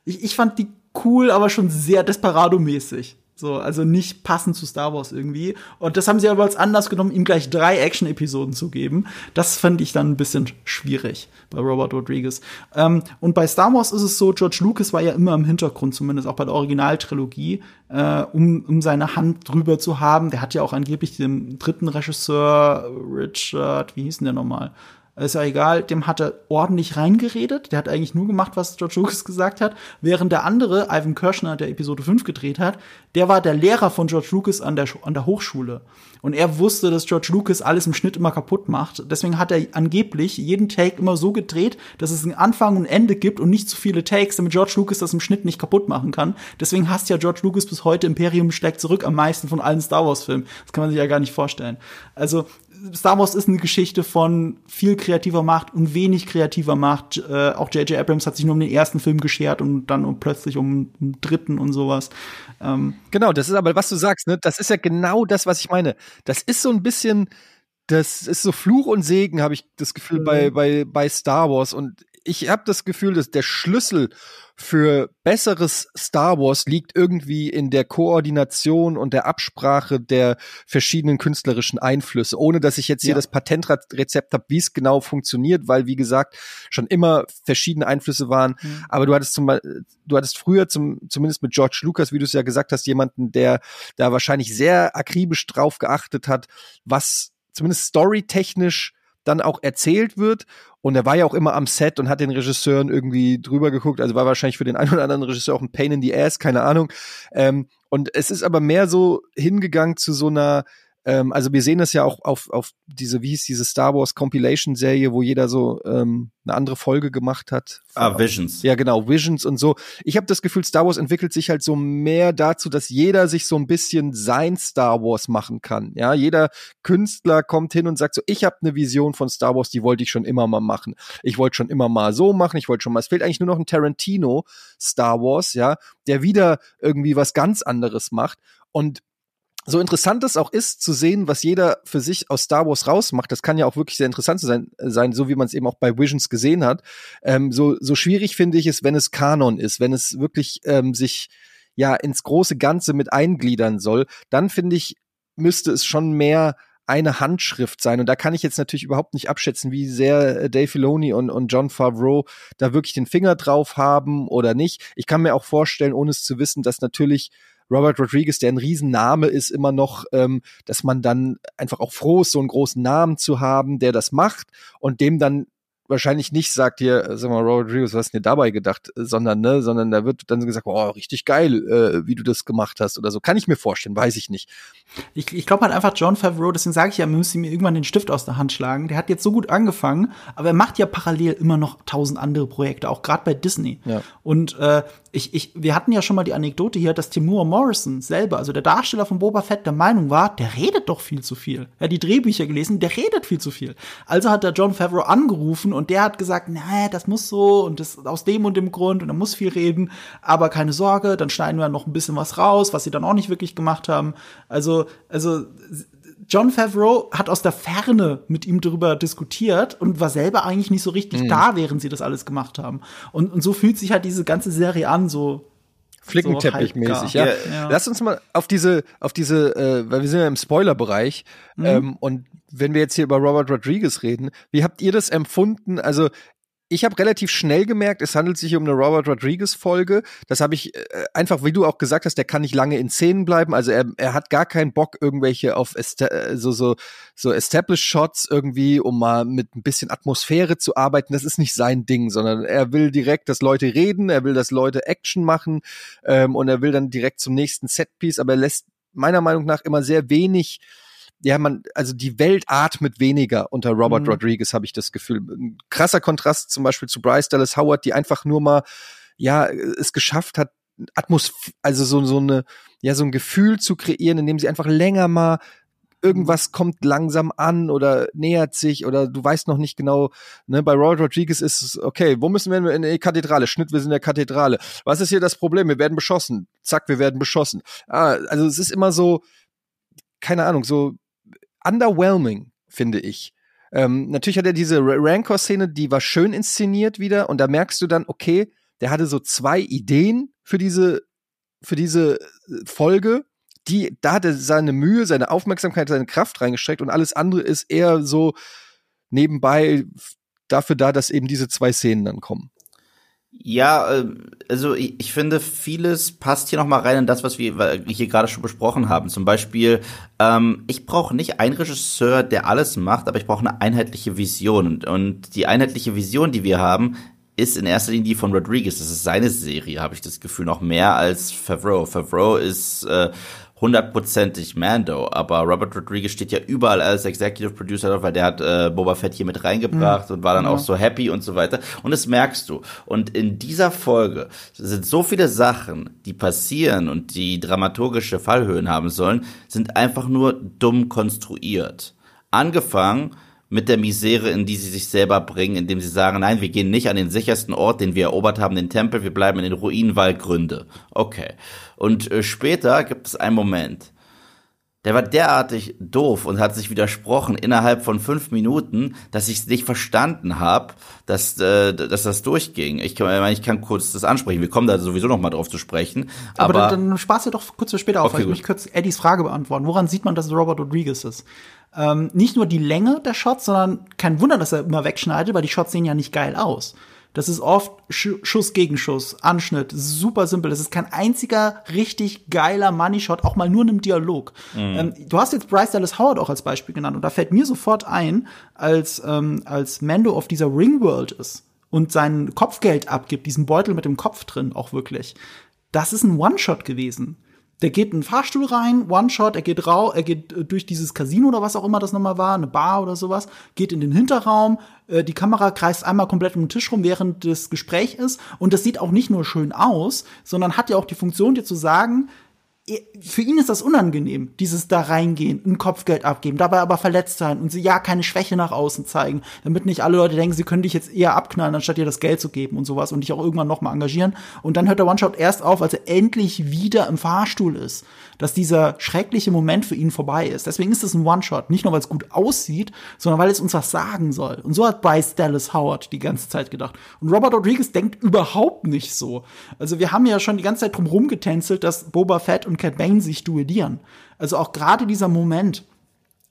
Ich, ich fand die cool, aber schon sehr Desperado-mäßig. So, also nicht passend zu Star Wars irgendwie. Und das haben sie aber als Anlass genommen, ihm gleich drei Action-Episoden zu geben. Das fand ich dann ein bisschen schwierig bei Robert Rodriguez. Ähm, und bei Star Wars ist es so, George Lucas war ja immer im Hintergrund, zumindest auch bei der Originaltrilogie, äh, um, um seine Hand drüber zu haben. Der hat ja auch angeblich den dritten Regisseur, Richard, wie hieß denn der nochmal? Ist ja egal, dem hat er ordentlich reingeredet. Der hat eigentlich nur gemacht, was George Lucas gesagt hat. Während der andere, Ivan Kirschner, der Episode 5 gedreht hat, der war der Lehrer von George Lucas an der, an der Hochschule. Und er wusste, dass George Lucas alles im Schnitt immer kaputt macht. Deswegen hat er angeblich jeden Take immer so gedreht, dass es einen Anfang und Ende gibt und nicht zu viele Takes, damit George Lucas das im Schnitt nicht kaputt machen kann. Deswegen hasst ja George Lucas bis heute Imperium schlägt zurück am meisten von allen Star Wars Filmen. Das kann man sich ja gar nicht vorstellen. Also Star Wars ist eine Geschichte von viel kreativer Macht und wenig kreativer Macht. Äh, auch J.J. Abrams hat sich nur um den ersten Film geschert und dann um, plötzlich um den dritten und sowas. Ähm genau, das ist aber, was du sagst, ne? Das ist ja genau das, was ich meine. Das ist so ein bisschen, das ist so Fluch und Segen, habe ich das Gefühl, mhm. bei, bei, bei Star Wars. Und ich habe das Gefühl, dass der Schlüssel für besseres Star Wars liegt irgendwie in der Koordination und der Absprache der verschiedenen künstlerischen Einflüsse, ohne dass ich jetzt hier ja. das Patentrezept habe, wie es genau funktioniert, weil wie gesagt schon immer verschiedene Einflüsse waren. Mhm. Aber du hattest zum du hattest früher zum, zumindest mit George Lucas, wie du es ja gesagt hast, jemanden, der da wahrscheinlich sehr akribisch drauf geachtet hat, was zumindest storytechnisch dann auch erzählt wird. Und er war ja auch immer am Set und hat den Regisseuren irgendwie drüber geguckt. Also war wahrscheinlich für den einen oder anderen Regisseur auch ein Pain in the Ass, keine Ahnung. Ähm, und es ist aber mehr so hingegangen zu so einer ähm, also wir sehen das ja auch auf, auf diese, wie hieß diese Star Wars Compilation Serie, wo jeder so ähm, eine andere Folge gemacht hat. Ah, Visions. Ja, genau, Visions und so. Ich habe das Gefühl, Star Wars entwickelt sich halt so mehr dazu, dass jeder sich so ein bisschen sein Star Wars machen kann. Ja, jeder Künstler kommt hin und sagt so, ich habe eine Vision von Star Wars, die wollte ich schon immer mal machen. Ich wollte schon immer mal so machen, ich wollte schon mal, es fehlt eigentlich nur noch ein Tarantino Star Wars, ja, der wieder irgendwie was ganz anderes macht. Und so interessant es auch ist, zu sehen, was jeder für sich aus Star Wars rausmacht, das kann ja auch wirklich sehr interessant sein, sein so wie man es eben auch bei Visions gesehen hat. Ähm, so, so schwierig finde ich es, wenn es Kanon ist, wenn es wirklich ähm, sich ja ins große Ganze mit eingliedern soll, dann finde ich, müsste es schon mehr eine Handschrift sein. Und da kann ich jetzt natürlich überhaupt nicht abschätzen, wie sehr äh, Dave Filoni und, und John Favreau da wirklich den Finger drauf haben oder nicht. Ich kann mir auch vorstellen, ohne es zu wissen, dass natürlich Robert Rodriguez, der ein Riesenname ist, immer noch, ähm, dass man dann einfach auch froh ist, so einen großen Namen zu haben, der das macht und dem dann wahrscheinlich nicht sagt hier, äh, sag mal, Robert Rodriguez, was hast du dir dabei gedacht, sondern, ne, sondern da wird dann gesagt, oh, richtig geil, äh, wie du das gemacht hast oder so. Kann ich mir vorstellen, weiß ich nicht. Ich, ich glaube halt einfach John Favreau, deswegen sage ich ja, man müsste ihm irgendwann den Stift aus der Hand schlagen. Der hat jetzt so gut angefangen, aber er macht ja parallel immer noch tausend andere Projekte, auch gerade bei Disney. Ja. Und äh, ich, ich, wir hatten ja schon mal die Anekdote hier, dass Timur Morrison selber, also der Darsteller von Boba Fett, der Meinung war, der redet doch viel zu viel. Er hat die Drehbücher gelesen, der redet viel zu viel. Also hat der John Favreau angerufen und der hat gesagt, nee, das muss so und das aus dem und dem Grund und er muss viel reden, aber keine Sorge, dann schneiden wir noch ein bisschen was raus, was sie dann auch nicht wirklich gemacht haben. Also, also John Favreau hat aus der Ferne mit ihm darüber diskutiert und war selber eigentlich nicht so richtig mhm. da, während sie das alles gemacht haben. Und, und so fühlt sich halt diese ganze Serie an, so Flickenteppichmäßig, so ja. ja. Lass uns mal auf diese, auf diese, äh, weil wir sind ja im Spoilerbereich mhm. ähm, und wenn wir jetzt hier über Robert Rodriguez reden, wie habt ihr das empfunden? Also ich habe relativ schnell gemerkt, es handelt sich um eine Robert Rodriguez Folge. Das habe ich äh, einfach, wie du auch gesagt hast, der kann nicht lange in Szenen bleiben. Also er, er hat gar keinen Bock irgendwelche auf äh, so so so Established Shots irgendwie, um mal mit ein bisschen Atmosphäre zu arbeiten. Das ist nicht sein Ding, sondern er will direkt, dass Leute reden, er will, dass Leute Action machen ähm, und er will dann direkt zum nächsten Setpiece. Aber er lässt meiner Meinung nach immer sehr wenig ja, man, also die Welt atmet weniger unter Robert mhm. Rodriguez, habe ich das Gefühl. Ein krasser Kontrast zum Beispiel zu Bryce Dallas Howard, die einfach nur mal, ja, es geschafft hat, Atmosphäre, also so, so eine, ja, so ein Gefühl zu kreieren, indem sie einfach länger mal irgendwas kommt langsam an oder nähert sich oder du weißt noch nicht genau, ne, bei Robert Rodriguez ist es, okay, wo müssen wir in die Kathedrale? Schnitt, wir sind in der Kathedrale. Was ist hier das Problem? Wir werden beschossen. Zack, wir werden beschossen. Ah, also es ist immer so, keine Ahnung, so underwhelming, finde ich. Ähm, natürlich hat er diese Rancor-Szene, die war schön inszeniert wieder und da merkst du dann, okay, der hatte so zwei Ideen für diese, für diese äh, Folge, die, da hat er seine Mühe, seine Aufmerksamkeit, seine Kraft reingesteckt und alles andere ist eher so nebenbei dafür da, dass eben diese zwei Szenen dann kommen. Ja, äh, also ich, finde, vieles passt hier noch mal rein in das, was wir hier gerade schon besprochen haben. Zum Beispiel, ähm, ich brauche nicht einen Regisseur, der alles macht, aber ich brauche eine einheitliche Vision. Und die einheitliche Vision, die wir haben, ist in erster Linie die von Rodriguez. Das ist seine Serie, habe ich das Gefühl, noch mehr als Favreau. Favreau ist äh, hundertprozentig Mando, aber Robert Rodriguez steht ja überall als Executive Producer drauf, weil der hat äh, Boba Fett hier mit reingebracht mhm. und war dann auch so happy und so weiter. Und das merkst du. Und in dieser Folge sind so viele Sachen, die passieren und die dramaturgische Fallhöhen haben sollen, sind einfach nur dumm konstruiert. Angefangen mit der Misere, in die sie sich selber bringen, indem sie sagen, nein, wir gehen nicht an den sichersten Ort, den wir erobert haben, den Tempel, wir bleiben in den Ruinen, weil Gründe. Okay. Und äh, später gibt es einen Moment, der war derartig doof und hat sich widersprochen innerhalb von fünf Minuten, dass ich es nicht verstanden habe, dass, äh, dass das durchging. Ich kann, ich kann kurz das ansprechen. Wir kommen da sowieso noch mal drauf zu sprechen. Aber, aber dann, dann sparst du doch kurz für später auf, okay, weil ich mich kurz Eddies Frage beantworten. Woran sieht man, dass es Robert Rodriguez ist? ähm, nicht nur die Länge der Shots, sondern kein Wunder, dass er immer wegschneidet, weil die Shots sehen ja nicht geil aus. Das ist oft Schuss gegen Schuss, Anschnitt, super simpel. Das ist kein einziger richtig geiler Money-Shot, auch mal nur in einem Dialog. Mhm. Ähm, du hast jetzt Bryce Dallas Howard auch als Beispiel genannt und da fällt mir sofort ein, als, ähm, als Mando auf dieser Ringworld ist und sein Kopfgeld abgibt, diesen Beutel mit dem Kopf drin auch wirklich. Das ist ein One-Shot gewesen. Der geht in den Fahrstuhl rein, One-Shot, er geht rau, er geht äh, durch dieses Casino oder was auch immer das nochmal war, eine Bar oder sowas, geht in den Hinterraum, äh, die Kamera kreist einmal komplett um den Tisch rum, während das Gespräch ist. Und das sieht auch nicht nur schön aus, sondern hat ja auch die Funktion, dir zu sagen, für ihn ist das unangenehm, dieses da reingehen, ein Kopfgeld abgeben, dabei aber verletzt sein und sie ja keine Schwäche nach außen zeigen, damit nicht alle Leute denken, sie können dich jetzt eher abknallen, anstatt dir das Geld zu geben und sowas und dich auch irgendwann noch mal engagieren. Und dann hört der One-Shot erst auf, als er endlich wieder im Fahrstuhl ist dass dieser schreckliche Moment für ihn vorbei ist. Deswegen ist es ein One-Shot. Nicht nur, weil es gut aussieht, sondern weil es uns was sagen soll. Und so hat Bryce Dallas Howard die ganze Zeit gedacht. Und Robert Rodriguez denkt überhaupt nicht so. Also wir haben ja schon die ganze Zeit drum rumgetänzelt, dass Boba Fett und Cat Bane sich duellieren. Also auch gerade dieser Moment,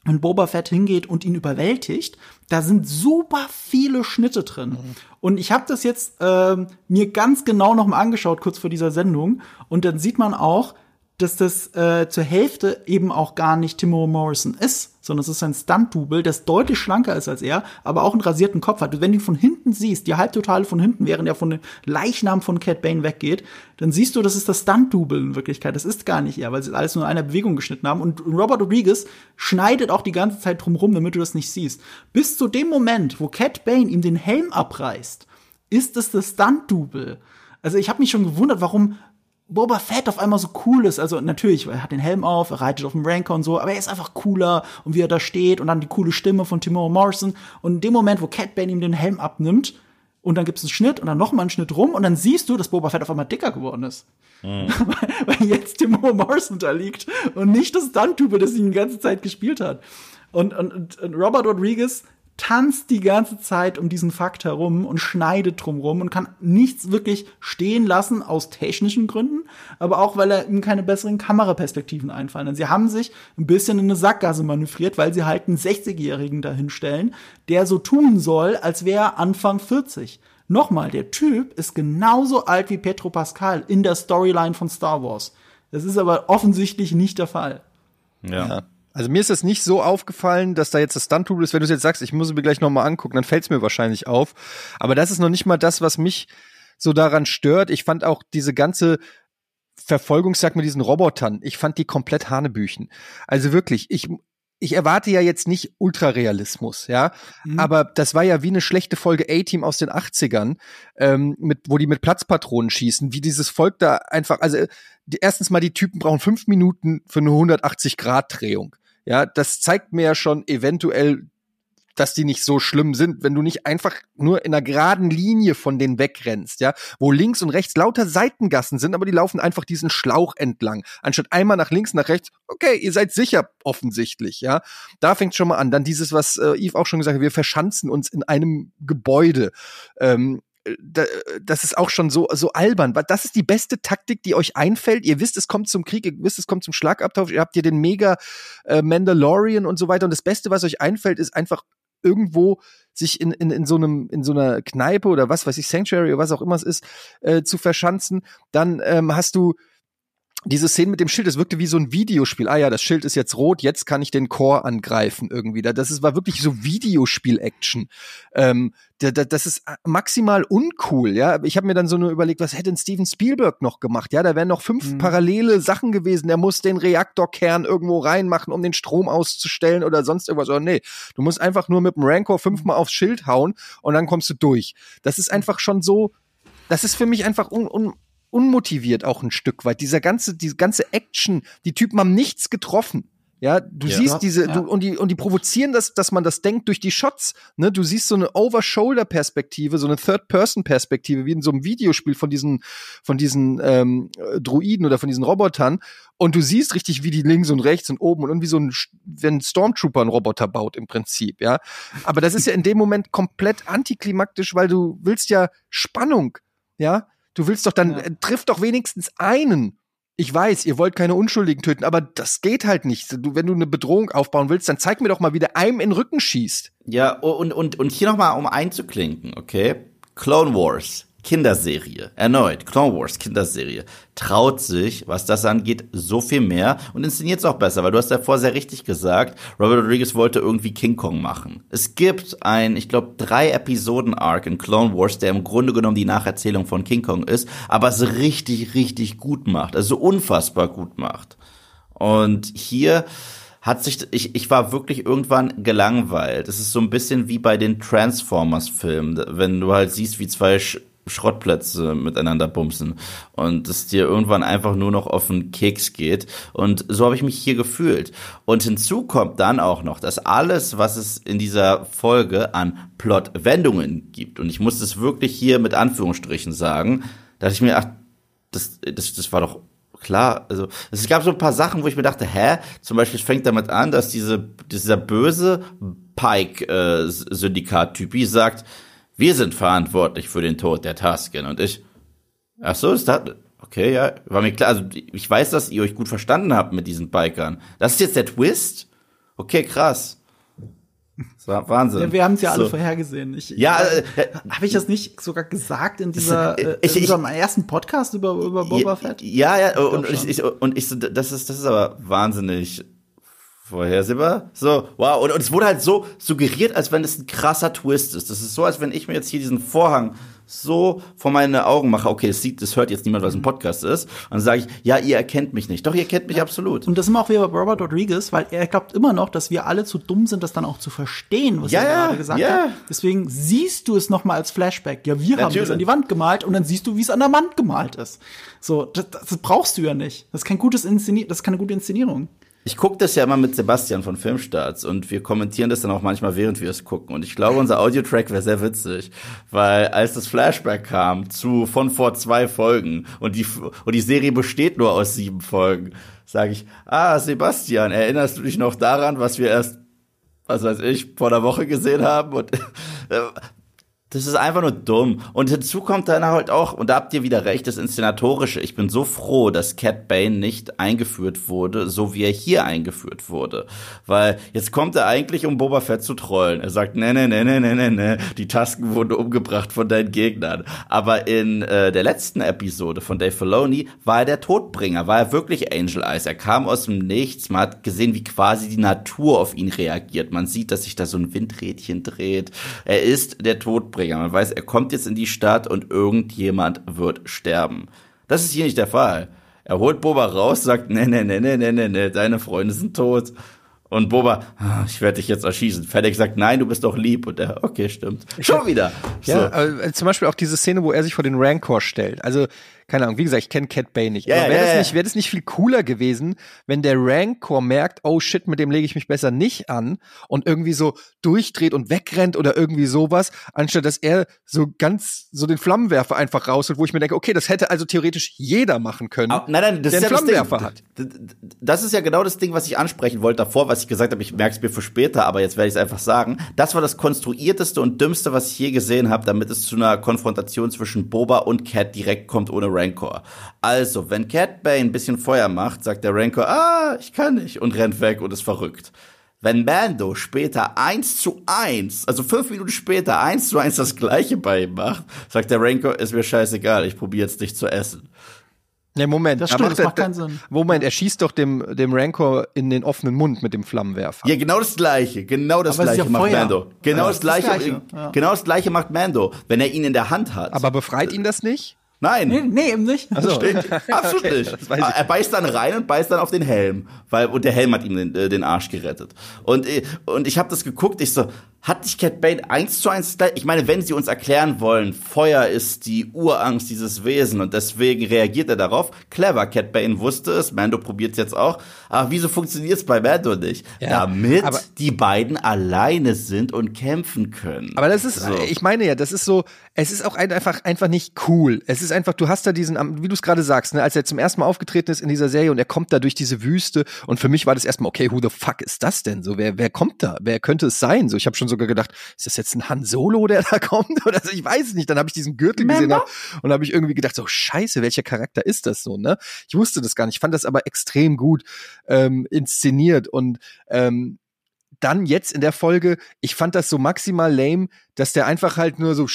wenn Boba Fett hingeht und ihn überwältigt, da sind super viele Schnitte drin. Mhm. Und ich habe das jetzt äh, mir ganz genau noch mal angeschaut, kurz vor dieser Sendung. Und dann sieht man auch, dass das äh, zur Hälfte eben auch gar nicht Timo Morrison ist, sondern es ist ein Stunt-Double, das deutlich schlanker ist als er, aber auch einen rasierten Kopf hat. Wenn du ihn von hinten siehst, die Halbtotale von hinten, während er von dem Leichnam von Cat Bane weggeht, dann siehst du, das ist das Stunt-Double in Wirklichkeit. Das ist gar nicht er, weil sie alles nur in einer Bewegung geschnitten haben. Und Robert Rodriguez schneidet auch die ganze Zeit drumrum, damit du das nicht siehst. Bis zu dem Moment, wo Cat Bane ihm den Helm abreißt, ist es das Stunt-Double. Also ich habe mich schon gewundert, warum Boba Fett auf einmal so cool ist. Also natürlich, er hat den Helm auf, er reitet auf dem Ranker und so, aber er ist einfach cooler und wie er da steht und dann die coole Stimme von Timur Morrison. Und in dem Moment, wo Cat Bane ihm den Helm abnimmt und dann gibt's einen Schnitt und dann noch mal einen Schnitt rum und dann siehst du, dass Boba Fett auf einmal dicker geworden ist. Mhm. (laughs) Weil jetzt Timur Morrison da liegt und nicht das Stunt-Tube, das ihn die ganze Zeit gespielt hat. Und, und, und Robert Rodriguez tanzt die ganze Zeit um diesen Fakt herum und schneidet drumrum und kann nichts wirklich stehen lassen aus technischen Gründen, aber auch, weil er ihm keine besseren Kameraperspektiven einfallen. Denn sie haben sich ein bisschen in eine Sackgasse manövriert, weil sie halt einen 60-Jährigen dahinstellen, der so tun soll, als wäre er Anfang 40. Nochmal, der Typ ist genauso alt wie Petro Pascal in der Storyline von Star Wars. Das ist aber offensichtlich nicht der Fall. ja. ja. Also mir ist es nicht so aufgefallen, dass da jetzt das Stunt-Tool ist. Wenn du es jetzt sagst, ich muss es mir gleich nochmal angucken, dann fällt es mir wahrscheinlich auf. Aber das ist noch nicht mal das, was mich so daran stört. Ich fand auch diese ganze Verfolgungsjagd mit diesen Robotern, ich fand die komplett Hanebüchen. Also wirklich, ich, ich erwarte ja jetzt nicht Ultrarealismus, ja, mhm. aber das war ja wie eine schlechte Folge A-Team aus den 80ern, ähm, mit, wo die mit Platzpatronen schießen, wie dieses Volk da einfach, also die, erstens mal die Typen brauchen fünf Minuten für eine 180-Grad-Drehung. Ja, das zeigt mir ja schon eventuell, dass die nicht so schlimm sind, wenn du nicht einfach nur in einer geraden Linie von denen wegrennst, ja, wo links und rechts lauter Seitengassen sind, aber die laufen einfach diesen Schlauch entlang, anstatt einmal nach links, nach rechts. Okay, ihr seid sicher offensichtlich, ja. Da fängt schon mal an. Dann dieses, was äh, Yves auch schon gesagt hat, wir verschanzen uns in einem Gebäude. Ähm, das ist auch schon so, so albern. Das ist die beste Taktik, die euch einfällt. Ihr wisst, es kommt zum Krieg, ihr wisst, es kommt zum Schlagabtausch, ihr habt hier den mega äh, Mandalorian und so weiter. Und das Beste, was euch einfällt, ist einfach irgendwo sich in, in, in so einem, in so einer Kneipe oder was weiß ich, Sanctuary oder was auch immer es ist, äh, zu verschanzen. Dann ähm, hast du diese Szene mit dem Schild, das wirkte wie so ein Videospiel. Ah ja, das Schild ist jetzt rot, jetzt kann ich den Chor angreifen irgendwie. Das ist, war wirklich so Videospiel-Action. Ähm, das ist maximal uncool, ja. Ich habe mir dann so nur überlegt, was hätte denn Steven Spielberg noch gemacht? Ja, da wären noch fünf mhm. parallele Sachen gewesen. Der muss den Reaktorkern irgendwo reinmachen, um den Strom auszustellen oder sonst irgendwas. Oder nee, du musst einfach nur mit dem Rancor fünfmal aufs Schild hauen und dann kommst du durch. Das ist einfach schon so, das ist für mich einfach un, un, unmotiviert auch ein Stück weit. Dieser ganze, diese ganze Action, die Typen haben nichts getroffen. Ja, du ja, siehst diese, ja. du, und die, und die provozieren das, dass man das denkt durch die Shots, ne? Du siehst so eine Over-Shoulder-Perspektive, so eine Third-Person-Perspektive, wie in so einem Videospiel von diesen, von diesen, ähm, Druiden oder von diesen Robotern. Und du siehst richtig, wie die links und rechts und oben und irgendwie so ein, wenn ein Stormtrooper einen Roboter baut im Prinzip, ja. Aber das ist ja in dem Moment komplett antiklimaktisch, weil du willst ja Spannung, ja. Du willst doch dann, ja. äh, triff doch wenigstens einen. Ich weiß, ihr wollt keine Unschuldigen töten, aber das geht halt nicht. Du, wenn du eine Bedrohung aufbauen willst, dann zeig mir doch mal, wie der einem in den Rücken schießt. Ja, und, und, und hier noch mal, um einzuklinken, okay? Clone Wars. Kinderserie. Erneut, Clone Wars, Kinderserie. Traut sich, was das angeht, so viel mehr und inszeniert es auch besser, weil du hast davor sehr richtig gesagt, Robert Rodriguez wollte irgendwie King Kong machen. Es gibt ein, ich glaube, drei Episoden-Arc in Clone Wars, der im Grunde genommen die Nacherzählung von King Kong ist, aber es richtig, richtig gut macht. Also unfassbar gut macht. Und hier hat sich, ich, ich war wirklich irgendwann gelangweilt. Es ist so ein bisschen wie bei den Transformers-Filmen, wenn du halt siehst, wie zwei Schrottplätze miteinander bumsen und es dir irgendwann einfach nur noch auf den Keks geht. Und so habe ich mich hier gefühlt. Und hinzu kommt dann auch noch, dass alles, was es in dieser Folge an Plot-Wendungen gibt, und ich muss das wirklich hier mit Anführungsstrichen sagen, da dachte ich mir, ach, das, das, das war doch klar, also es gab so ein paar Sachen, wo ich mir dachte, hä? Zum Beispiel fängt damit an, dass diese, dieser böse Pike-Syndikat-Typi äh, sagt, wir sind verantwortlich für den Tod der Tasken. Und ich, ach so, ist das, okay, ja, war mir klar. Also ich weiß, dass ihr euch gut verstanden habt mit diesen Bikern. Das ist jetzt der Twist? Okay, krass. Das war Wahnsinn. Ja, wir haben es ja alle So. vorhergesehen. Ich, Ja, äh, habe ich das nicht sogar gesagt in dieser Ich- äh, ich- in unserem ersten Podcast über über Boba Fett? Ja, ja, und, ich, ich, und ich so, das ist, das ist aber wahnsinnig vorhersehbar. So, wow. Und, und es wurde halt so suggeriert, als wenn es ein krasser Twist ist. Das ist so, als wenn ich mir jetzt hier diesen Vorhang so vor meine Augen mache. Okay, das sieht, das hört jetzt niemand, was ein Podcast ist. Und dann sage ich, ja, ihr erkennt mich nicht. Doch, ihr kennt mich absolut. Und das sind wir auch wieder bei Robert Rodriguez, weil er glaubt immer noch, dass wir alle zu dumm sind, das dann auch zu verstehen, was Ja, er ja, gerade gesagt ja. hat. Deswegen siehst du es noch mal als Flashback. Ja, wir haben Natürlich. das an die Wand gemalt und dann siehst du, wie es an der Wand gemalt ist. So, das, das brauchst du ja nicht. Das ist kein gutes Inszenier das ist keine gute Inszenierung. Ich gucke das ja immer mit Sebastian von Filmstarts und wir kommentieren das dann auch manchmal, während wir es gucken. Und ich glaube, unser Audiotrack wäre sehr witzig, weil als das Flashback kam zu von vor zwei Folgen und die und die Serie besteht nur aus sieben Folgen, sage ich: Ah, Sebastian, erinnerst du dich noch daran, was wir erst, was weiß ich, vor einer Woche gesehen haben? Und äh, das ist einfach nur dumm. Und hinzu kommt dann halt auch, und da habt ihr wieder recht, das Inszenatorische. Ich bin so froh, dass Cat Bane nicht eingeführt wurde, so wie er hier eingeführt wurde. Weil jetzt kommt er eigentlich, um Boba Fett zu trollen. Er sagt, ne, ne, ne, ne, ne, ne, ne, die Tasken wurden umgebracht von deinen Gegnern. Aber in äh, der letzten Episode von Dave Filoni war er der Todbringer, war er wirklich Angel Eyes. Er kam aus dem Nichts, man hat gesehen, wie quasi die Natur auf ihn reagiert. Man sieht, dass sich da so ein Windrädchen dreht. Er ist der Todbringer. Man weiß, er kommt jetzt in die Stadt und irgendjemand wird sterben. Das ist hier nicht der Fall. Er holt Boba raus, sagt, ne, ne, ne, ne, ne, ne, ne, deine Freunde sind tot. Und Boba, "Ah, ich werde dich jetzt erschießen. Fennec sagt, nein, du bist doch lieb. Und er, okay, stimmt. Schon wieder. Ja, So. äh, zum Beispiel auch diese Szene, wo er sich vor den Rancor stellt. Also, keine Ahnung, wie gesagt, ich kenne Cat Bane nicht. Ja, aber ja, wäre ja, das, ja. nicht, wär das nicht viel cooler gewesen, wenn der Rancor merkt, oh shit, mit dem lege ich mich besser nicht an und irgendwie so durchdreht und wegrennt oder irgendwie sowas, anstatt dass er so ganz so den Flammenwerfer einfach rausholt, wo ich mir denke, okay, das hätte also theoretisch jeder machen können. Ah, Nein, nein, das der ist ja einen das Ding. Flammenwerfer hat. Das ist ja genau das Ding, was ich ansprechen wollte davor, was ich gesagt habe, ich merke es mir für später, aber jetzt werde ich es einfach sagen. Das war das konstruierteste und dümmste, was ich je gesehen habe, damit es zu einer Konfrontation zwischen Boba und Cat direkt kommt ohne Rancor. Also, wenn Cat Bane ein bisschen Feuer macht, sagt der Rancor, ah, ich kann nicht und rennt weg und ist verrückt. Wenn Mando später eins zu eins, also fünf Minuten später eins zu eins das gleiche bei ihm macht, sagt der Rancor, ist mir scheißegal, ich probiere jetzt dich zu essen. Ne, Moment. Das da stimmt, macht das er- macht keinen Sinn. Moment, er schießt doch dem, dem Rancor in den offenen Mund mit dem Flammenwerfer. Ja, genau das gleiche. Genau das Aber gleiche ja macht Feuer. Mando. Genau Ja, das, das gleiche. Gleiche, ja. Genau das gleiche macht Mando, wenn er ihn in der Hand hat. Aber befreit ihn das nicht? Nein. Nee, nee, eben nicht. Also, (laughs) Absolut Okay, nicht. Er beißt dann rein und beißt dann auf den Helm, weil und der Helm hat ihm den, äh, den Arsch gerettet. Und äh, und ich habe das geguckt, ich so, hat nicht Cat Bane eins zu eins gleich? Ich meine, wenn sie uns erklären wollen, Feuer ist die Urangst dieses Wesen und deswegen reagiert er darauf. Clever, Cat Bane wusste es, Mando probiert jetzt auch. Aber wieso funktioniert es bei Mando nicht? Ja, Damit die beiden alleine sind und kämpfen können. Aber das ist, So. ich meine ja, das ist so, es ist auch ein- einfach, einfach nicht cool. Es ist einfach, du hast da diesen, wie du es gerade sagst, ne, als er zum ersten Mal aufgetreten ist in dieser Serie und er kommt da durch diese Wüste und für mich war das erstmal, okay, who the fuck ist das denn? So, wer, wer kommt da? Wer könnte es sein? So, ich habe schon sogar gedacht, ist das jetzt ein Han Solo, der da kommt? (laughs) Oder so, ich weiß es nicht. Dann habe ich diesen Gürtel gesehen Mando? und habe ich irgendwie gedacht, so scheiße, welcher Charakter ist das so, ne? Ich wusste das gar nicht. Ich fand das aber extrem gut ähm, inszeniert und ähm, dann jetzt in der Folge, ich fand das so maximal lame, dass der einfach halt nur so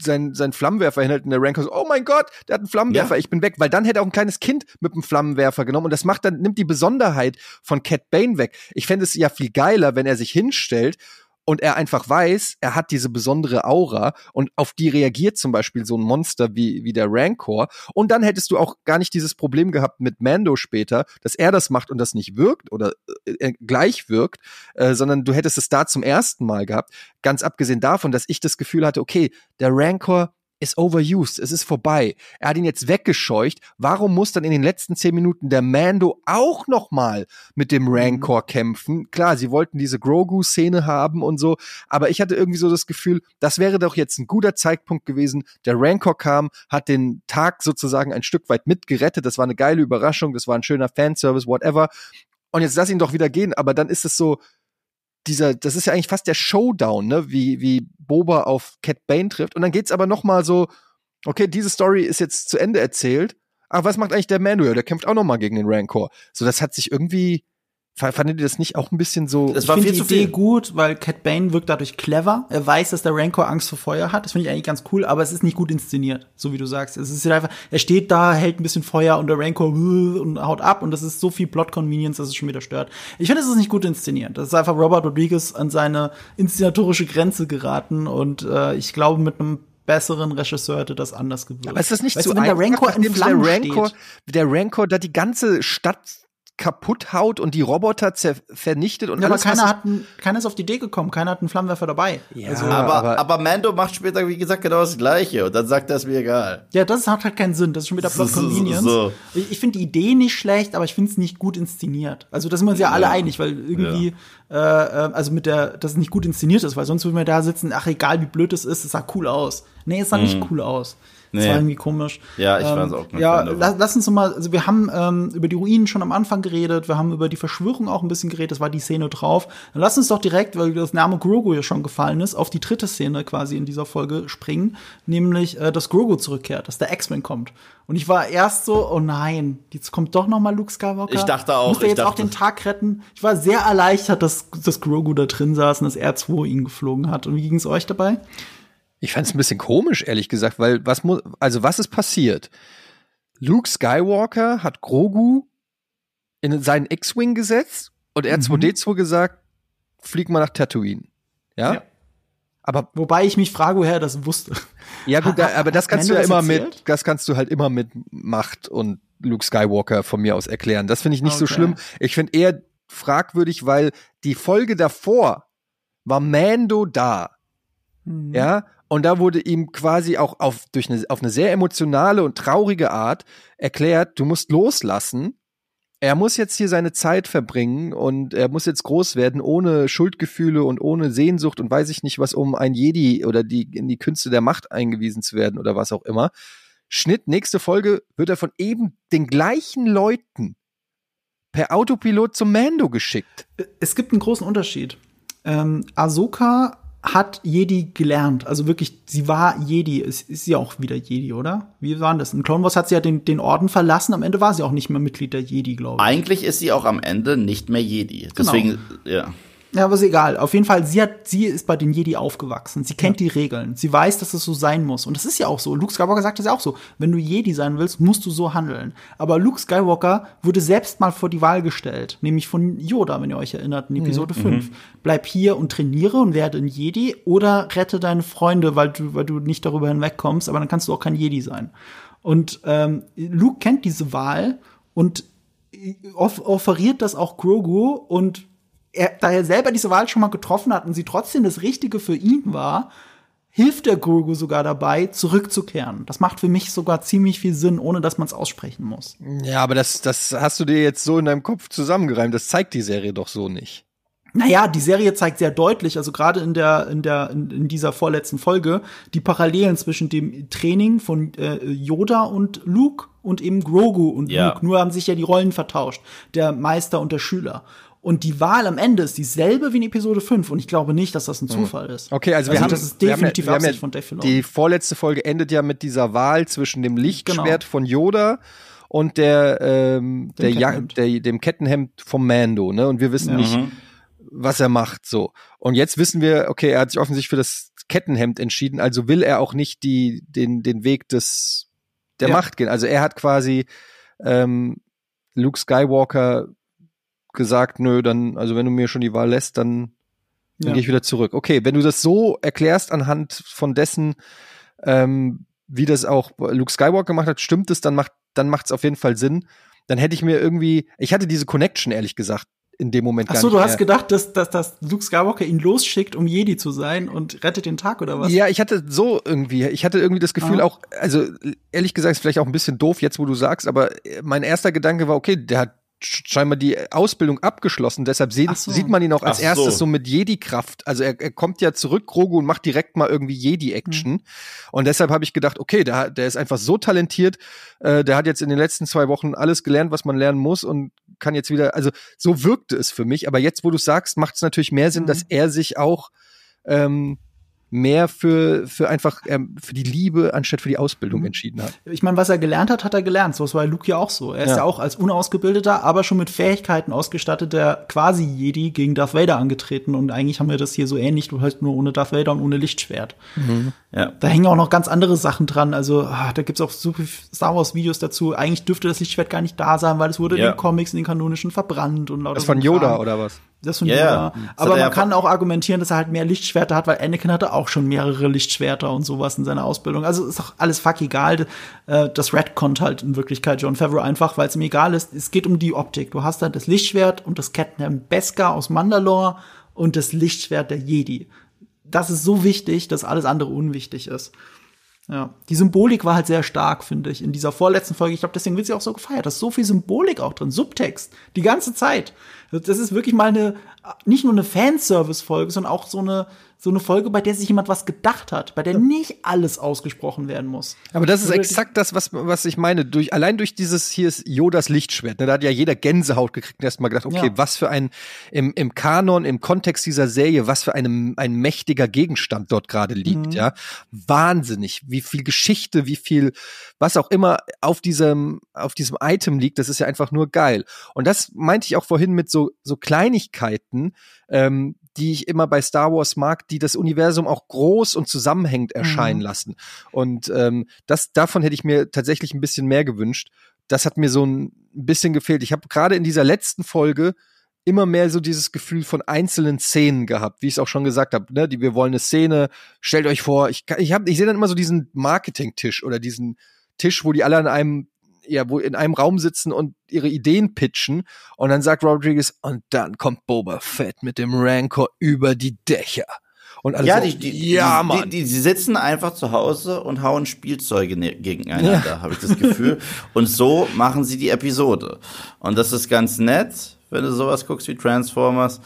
sein, sein Flammenwerfer hinhält und der Ranker so, oh mein Gott, der hat einen Flammenwerfer, Ja. ich bin weg, weil dann hätte er auch ein kleines Kind mit einem Flammenwerfer genommen und das macht dann, nimmt die Besonderheit von Cat Bane weg. Ich fände es ja viel geiler, wenn er sich hinstellt und er einfach weiß, er hat diese besondere Aura und auf die reagiert zum Beispiel so ein Monster wie, wie der Rancor. Und dann hättest du auch gar nicht dieses Problem gehabt mit Mando später, dass er das macht und das nicht wirkt oder äh, gleich wirkt, äh, sondern du hättest es da zum ersten Mal gehabt. Ganz abgesehen davon, dass ich das Gefühl hatte, okay, der Rancor ist overused, es ist vorbei. Er hat ihn jetzt weggescheucht. Warum muss dann in den letzten zehn Minuten der Mando auch noch mal mit dem Rancor kämpfen? Klar, sie wollten diese Grogu-Szene haben und so, aber ich hatte irgendwie so das Gefühl, das wäre doch jetzt ein guter Zeitpunkt gewesen. Der Rancor kam, hat den Tag sozusagen ein Stück weit mitgerettet. Das war eine geile Überraschung, das war ein schöner Fanservice, whatever. Und jetzt lass ihn doch wieder gehen, aber dann ist es so, dieser, das ist ja eigentlich fast der Showdown, ne, wie, wie Boba auf Cat Bane trifft. Und dann geht's aber noch mal so, okay, diese Story ist jetzt zu Ende erzählt. Aber was macht eigentlich der? Ja, der kämpft auch noch mal gegen den Rancor. So, das hat sich irgendwie, Fandet ihr das nicht auch ein bisschen so? Das war ich viel die zu Idee viel. gut, weil Cat Bane wirkt dadurch clever. Er weiß, dass der Rancor Angst vor Feuer hat. Das finde ich eigentlich ganz cool, aber es ist nicht gut inszeniert, so wie du sagst. Es ist einfach, er steht da, hält ein bisschen Feuer und der Rancor und haut ab und das ist so viel Plot Convenience, dass es schon wieder stört. Ich finde, es ist nicht gut inszeniert. Das ist einfach Robert Rodriguez an seine inszenatorische Grenze geraten und äh, ich glaube, mit einem besseren Regisseur hätte das anders gewirkt. Aber ist das nicht weißt so du, wenn der Rancor in Flammen der Rancor, steht? Der Rancor da die ganze Stadt kaputt haut und die Roboter vernichtet und ja, alles, aber keiner hat ein, keiner ist auf die Idee gekommen, keiner hat einen Flammenwerfer dabei. Ja, also, aber, aber, aber Mando macht später wie gesagt genau das gleiche und dann sagt er es mir egal. Ja, das hat halt keinen Sinn, das ist schon wieder Plot so, Convenience. So. Ich, ich finde die Idee nicht schlecht, aber ich finde es nicht gut inszeniert. Also da sind wir uns ja, ja. alle einig, weil irgendwie ja. äh, also mit der dass es nicht gut inszeniert ist, weil sonst würden wir da sitzen, ach egal wie blöd es ist, es sah cool aus. Nee, es sah mhm. nicht cool aus. Nee. Das war irgendwie komisch. Ja, ich ähm, weiß auch nicht. Ja, lass, lass, uns mal, also wir haben ähm, über die Ruinen schon am Anfang geredet, wir haben über die Verschwörung auch ein bisschen geredet, das war die Szene drauf. Dann lass uns doch direkt, weil das Name Grogu ja schon gefallen ist, auf die dritte Szene quasi in dieser Folge springen, nämlich, äh, dass Grogu zurückkehrt, dass der X-Men kommt. Und ich war erst so, oh nein, jetzt kommt doch noch mal Luke Skywalker. Ich dachte auch. Muss er jetzt dachte, auch den Tag retten? Ich war sehr erleichtert, dass, dass Grogu da drin saß und dass R2 ihn geflogen hat. Und wie ging es euch dabei? Ich fand es ein bisschen komisch, ehrlich gesagt, weil was muss, also was ist passiert? Luke Skywalker hat Grogu in seinen X-Wing gesetzt und R2D2 mhm. gesagt, flieg mal nach Tatooine. Ja? ja? Aber wobei ich mich frage, woher er das wusste. Ja, gut, aber das (laughs) kannst du ja immer erzählt? mit, das kannst du halt immer mit Macht und Luke Skywalker von mir aus erklären. Das finde ich nicht okay. so schlimm. Ich finde eher fragwürdig, weil die Folge davor war Mando da. Mhm. Ja, und da wurde ihm quasi auch auf, durch eine, auf eine sehr emotionale und traurige Art erklärt, du musst loslassen. Er muss jetzt hier seine Zeit verbringen und er muss jetzt groß werden, ohne Schuldgefühle und ohne Sehnsucht und weiß ich nicht was, um ein Jedi oder die, in die Künste der Macht eingewiesen zu werden oder was auch immer. Schnitt, nächste Folge wird er von eben den gleichen Leuten per Autopilot zum Mando geschickt. Es gibt einen großen Unterschied. Ähm, Ahsoka hat Jedi gelernt. Also wirklich, sie war Jedi. Ist, ist sie auch wieder Jedi, oder? Wie war das? In Clone Wars hat sie ja den, den Orden verlassen. Am Ende war sie auch nicht mehr Mitglied der Jedi, glaube ich. Eigentlich ist sie auch am Ende nicht mehr Jedi. Genau. Deswegen, genau. ja. Ja, aber ist egal. Auf jeden Fall, sie hat, sie ist bei den Jedi aufgewachsen. Sie kennt ja. die Regeln. Sie weiß, dass es so sein muss. Und das ist ja auch so. Luke Skywalker sagt das ja auch so. Wenn du Jedi sein willst, musst du so handeln. Aber Luke Skywalker wurde selbst mal vor die Wahl gestellt. Nämlich von Yoda, wenn ihr euch erinnert, in Episode mhm. 5. Bleib hier und trainiere und werde ein Jedi oder rette deine Freunde, weil du, weil du nicht darüber hinwegkommst. Aber dann kannst du auch kein Jedi sein. Und ähm, Luke kennt diese Wahl und off offeriert das auch Grogu und er, da er selber diese Wahl schon mal getroffen hat und sie trotzdem das Richtige für ihn war, hilft der Grogu sogar dabei, zurückzukehren. Das macht für mich sogar ziemlich viel Sinn, ohne dass man es aussprechen muss. Ja, aber das, das hast du dir jetzt so in deinem Kopf zusammengereimt. Das zeigt die Serie doch so nicht. Naja, die Serie zeigt sehr deutlich, also gerade in der in der in, in, dieser vorletzten Folge, die Parallelen zwischen dem Training von äh, Yoda und Luke und eben Grogu und ja. Luke. Nur haben sich ja die Rollen vertauscht, der Meister und der Schüler. Und die Wahl am Ende ist dieselbe wie in Episode 5. Und ich glaube nicht, dass das ein hm. Zufall ist. Okay, also, also wir haben, das ist definitiv wir haben ja, wir von Dave Filoni. Die vorletzte Folge endet ja mit dieser Wahl zwischen dem Lichtschwert genau. von Yoda und der, ähm, der, Kettenhemd. der, dem Kettenhemd vom Mando, ne? Und wir wissen ja. nicht, mhm. was er macht, so. Und jetzt wissen wir, okay, er hat sich offensichtlich für das Kettenhemd entschieden, also will er auch nicht die, den, den Weg des, der ja. Macht gehen. Also er hat quasi, ähm, Luke Skywalker gesagt, nö, dann, also wenn du mir schon die Wahl lässt, dann, dann ja. gehe ich wieder zurück. Okay, wenn du das so erklärst anhand von dessen, ähm, wie das auch Luke Skywalker gemacht hat, stimmt es, dann macht dann macht es auf jeden Fall Sinn. Dann hätte ich mir irgendwie, ich hatte diese Connection ehrlich gesagt in dem Moment Ach so, du hast gedacht, dass, dass, dass Luke Skywalker ihn losschickt, um Jedi zu sein und rettet den Tag oder was? Ja, ich hatte so irgendwie, ich hatte irgendwie das Gefühl ah. auch, also ehrlich gesagt, ist vielleicht auch ein bisschen doof jetzt, wo du sagst, aber mein erster Gedanke war, okay, der hat scheinbar die Ausbildung abgeschlossen, deshalb sieht, so. sieht man ihn auch als Ach erstes so, so mit Jedi-Kraft. Also er, er kommt ja zurück, Grogu, und macht direkt mal irgendwie Jedi-Action. Mhm. Und deshalb habe ich gedacht, okay, der, der ist einfach so talentiert, äh, der hat jetzt in den letzten zwei Wochen alles gelernt, was man lernen muss und kann jetzt wieder, also so wirkte es für mich. Aber jetzt, wo du sagst, macht es natürlich mehr Sinn, mhm. dass er sich auch ähm, mehr für, für einfach ähm, für die Liebe anstatt für die Ausbildung mhm. entschieden hat. Ich meine, was er gelernt hat, hat er gelernt. So war Luke ja auch so. Er ist ja. ja auch als unausgebildeter, aber schon mit Fähigkeiten ausgestatteter quasi Jedi gegen Darth Vader angetreten. Und eigentlich haben wir das hier so ähnlich, du halt nur ohne Darth Vader und ohne Lichtschwert. Mhm. Ja. Da hängen auch noch ganz andere Sachen dran. Also ah, da gibt's auch super Star Wars Videos dazu. Eigentlich dürfte das Lichtschwert gar nicht da sein, weil es wurde ja. in den Comics, in den kanonischen verbrannt und lauter. Das von Yoda oder was? Das yeah. Yoda. Aber man kann auch argumentieren, dass er halt mehr Lichtschwerter hat, weil Anakin hatte auch schon mehrere Lichtschwerter und sowas in seiner Ausbildung. Also ist doch alles fuck egal. Äh, das Redcon halt in Wirklichkeit John Favreau einfach, weil es ihm egal ist. Es geht um die Optik. Du hast halt das Lichtschwert und das Captain Beskar aus Mandalore und das Lichtschwert der Jedi. Das ist so wichtig, dass alles andere unwichtig ist. Ja, die Symbolik war halt sehr stark, finde ich, in dieser vorletzten Folge. Ich glaube, deswegen wird sie auch so gefeiert. Da ist so viel Symbolik auch drin, Subtext, die ganze Zeit. Das ist wirklich mal eine, nicht nur eine Fanservice-Folge, sondern auch so eine, so eine Folge, bei der sich jemand was gedacht hat, bei der nicht alles ausgesprochen werden muss. Aber das ist exakt das, was, was ich meine. Durch, allein durch dieses, hier ist Yodas Lichtschwert, ne, da hat ja jeder Gänsehaut gekriegt und erstmal gedacht, okay, ja. was für ein, im, im Kanon, im Kontext dieser Serie, was für ein, ein mächtiger Gegenstand dort gerade liegt, mhm. ja. Wahnsinnig, wie viel Geschichte, wie viel, was auch immer auf diesem, auf diesem Item liegt, das ist ja einfach nur geil. Und das meinte ich auch vorhin mit so, so Kleinigkeiten, ähm, die ich immer bei Star Wars mag, die das Universum auch groß und zusammenhängend erscheinen mhm. lassen. Und ähm, das davon hätte ich mir tatsächlich ein bisschen mehr gewünscht. Das hat mir so ein bisschen gefehlt. Ich habe gerade in dieser letzten Folge immer mehr so dieses Gefühl von einzelnen Szenen gehabt, wie ich es auch schon gesagt habe, ne, die wir wollen eine Szene, stellt euch vor, ich ich habe ich sehe dann immer so diesen Marketing-Tisch oder diesen Tisch, wo die alle an einem ja, wo in einem Raum sitzen und ihre Ideen pitchen. Und dann sagt Rodriguez, und dann kommt Boba Fett mit dem Rancor über die Dächer. Und alles ja, so, die, die, ja, Mann. Die, die, die, sitzen einfach zu Hause und hauen Spielzeuge ne gegeneinander, ja. habe ich das Gefühl. (laughs) und so machen sie die Episode. Und das ist ganz nett, wenn du sowas guckst wie Transformers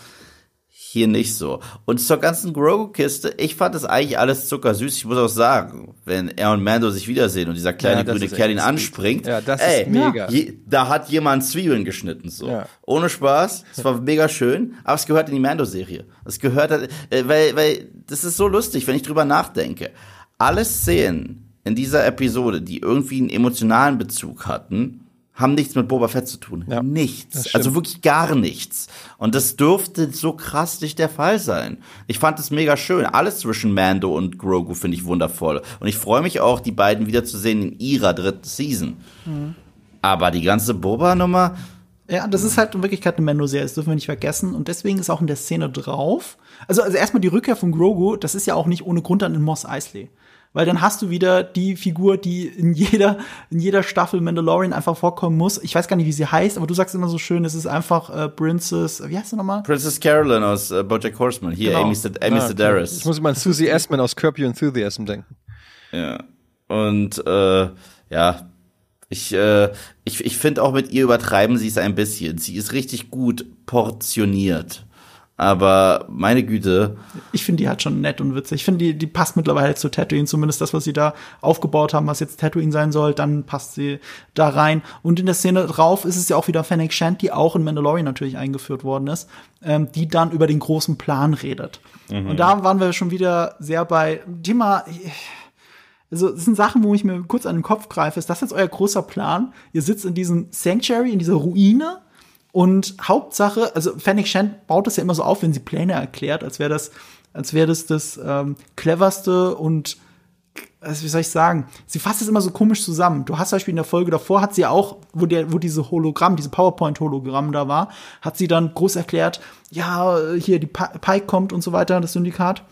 hier nicht so. Und zur ganzen Grogu-Kiste, ich fand das eigentlich alles zuckersüß. Ich muss auch sagen, wenn er und Mando sich wiedersehen und dieser kleine ja, grüne Kerl ihn anspringt, ja, das ey, ist mega. Je, da hat jemand Zwiebeln geschnitten, so. Ja. Ohne Spaß. Es war (laughs) mega schön, aber es gehört in die Mando-Serie. Es gehört, äh, weil, weil, das ist so lustig, wenn ich drüber nachdenke. Alle Szenen in dieser Episode, die irgendwie einen emotionalen Bezug hatten, haben nichts mit Boba Fett zu tun. Ja, nichts. Also wirklich gar nichts. Und das dürfte so krass nicht der Fall sein. Ich fand es mega schön. Alles zwischen Mando und Grogu finde ich wundervoll. Und ich freue mich auch, die beiden wiederzusehen in ihrer dritten Season. Mhm. Aber die ganze Boba-Nummer. Ja, das ist halt in Wirklichkeit eine Mando-Serie, das dürfen wir nicht vergessen. Und deswegen ist auch in der Szene drauf. Also, also erstmal die Rückkehr von Grogu, das ist ja auch nicht ohne Grund dann in Moss Eisley weil dann hast du wieder die Figur, die in jeder, in jeder Staffel Mandalorian einfach vorkommen muss. Ich weiß gar nicht, wie sie heißt, aber du sagst immer so schön, es ist einfach äh, Princess, wie heißt sie nochmal? Princess Carolyn aus äh, Bojack Horseman. Hier, genau. Amy, Amy ja, Sedaris. Ich muss immer an Susie Essman aus Curb Your Enthusiasm denken. Ja. Und, äh, ja, ich, äh, ich, ich finde auch mit ihr übertreiben sie es ein bisschen. Sie ist richtig gut portioniert. Aber meine Güte. Ich finde die halt schon nett und witzig. Ich finde, die, die passt mittlerweile zu Tatooine, zumindest das, was sie da aufgebaut haben, was jetzt Tatooine sein soll, dann passt sie da rein. Und in der Szene drauf ist es ja auch wieder Fennec Shand, die auch in Mandalorian natürlich eingeführt worden ist, ähm, die dann über den großen Plan redet. Mhm. Und da waren wir schon wieder sehr bei Thema. Also, das sind Sachen, wo ich mir kurz an den Kopf greife. Ist das jetzt euer großer Plan? Ihr sitzt in diesem Sanctuary, in dieser Ruine und Hauptsache, also Fennec Shand baut das ja immer so auf, wenn sie Pläne erklärt, als wäre das, als wäre das das ähm, cleverste und also wie soll ich sagen, sie fasst es immer so komisch zusammen. Du hast zum Beispiel in der Folge davor, hat sie auch, wo, der, wo diese Hologramm, diese PowerPoint-Hologramm da war, hat sie dann groß erklärt, ja, hier die Pike kommt und so weiter, das Syndikat.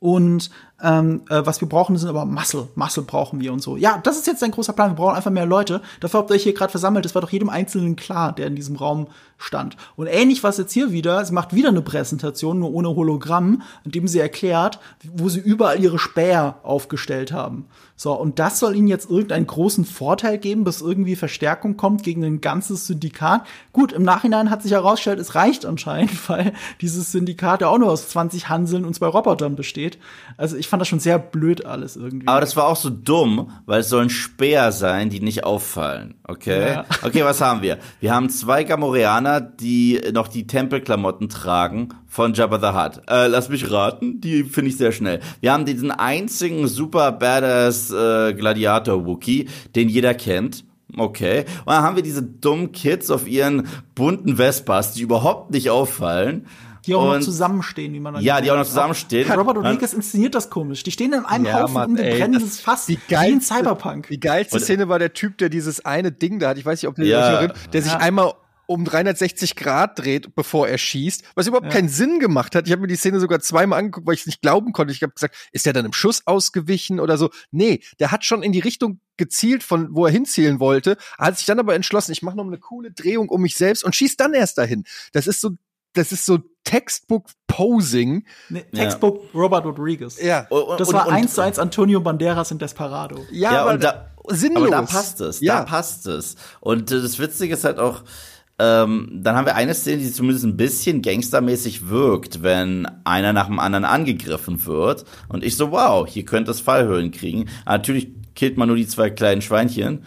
Und ähm, äh, was wir brauchen, sind aber Muscle. Muscle brauchen wir und so. Ja, das ist jetzt ein großer Plan. Wir brauchen einfach mehr Leute. Dafür habt ihr euch hier gerade versammelt. Das war doch jedem Einzelnen klar, der in diesem Raum stand. Und ähnlich was jetzt hier wieder. Sie macht wieder eine Präsentation, nur ohne Hologramm, in dem sie erklärt, wo sie überall ihre Späher aufgestellt haben. So, und das soll ihnen jetzt irgendeinen großen Vorteil geben, bis irgendwie Verstärkung kommt gegen ein ganzes Syndikat. Gut, im Nachhinein hat sich herausgestellt, es reicht anscheinend, (laughs) weil dieses Syndikat ja auch nur aus 20 Hanseln und zwei Robotern besteht. Also ich ich fand das schon sehr blöd alles irgendwie. Aber das war auch so dumm, weil es sollen Speer sein, die nicht auffallen. Okay? Ja. Okay, was haben wir? Wir haben zwei Gamorreaner, die noch die Tempelklamotten tragen von Jabba the Hutt. Äh, lass mich raten, die finde ich sehr schnell. Wir haben diesen einzigen super badass äh, Gladiator Wookie, den jeder kennt. Okay. Und dann haben wir diese dummen Kids auf ihren bunten Vespas, die überhaupt nicht auffallen. Die auch noch und- zusammenstehen, wie man dann Ja, die auch noch zusammenstehen. Robert Rodriguez inszeniert das komisch. Die stehen in einem Ja, Haufen Mann, um ein ey, brennendes Fass. Die wie in geilste, Cyberpunk. Die geilste Szene war der Typ, der dieses eine Ding da hat. Ich weiß nicht, ob ihr Ja. euch erinnert, der sich Ja. einmal um 360 Grad dreht, bevor er schießt, was überhaupt keinen Sinn gemacht hat. Ich habe mir die Szene sogar zweimal angeguckt, weil ich es nicht glauben konnte. Ich habe gesagt, ist der dann im Schuss ausgewichen oder so? Nee, der hat schon in die Richtung gezielt, von wo er hinzielen wollte, hat sich dann aber entschlossen, ich mache noch eine coole Drehung um mich selbst und schießt dann erst dahin. Das ist so, das ist so Textbook Posing. Nee, Textbook Robert Rodriguez. Ja. Und- Das war eins zu eins Antonio Banderas in Desperado. Ja, Ja, aber und da- sinnlos. Aber da passt es, Ja. da passt es. Und äh, das Witzige ist halt auch, ähm, dann haben wir eine Szene, die zumindest ein bisschen gangstermäßig wirkt, wenn einer nach dem anderen angegriffen wird. Und ich so, wow, hier könnte es Fallhöhlen kriegen. Aber natürlich killt man nur die zwei kleinen Schweinchen.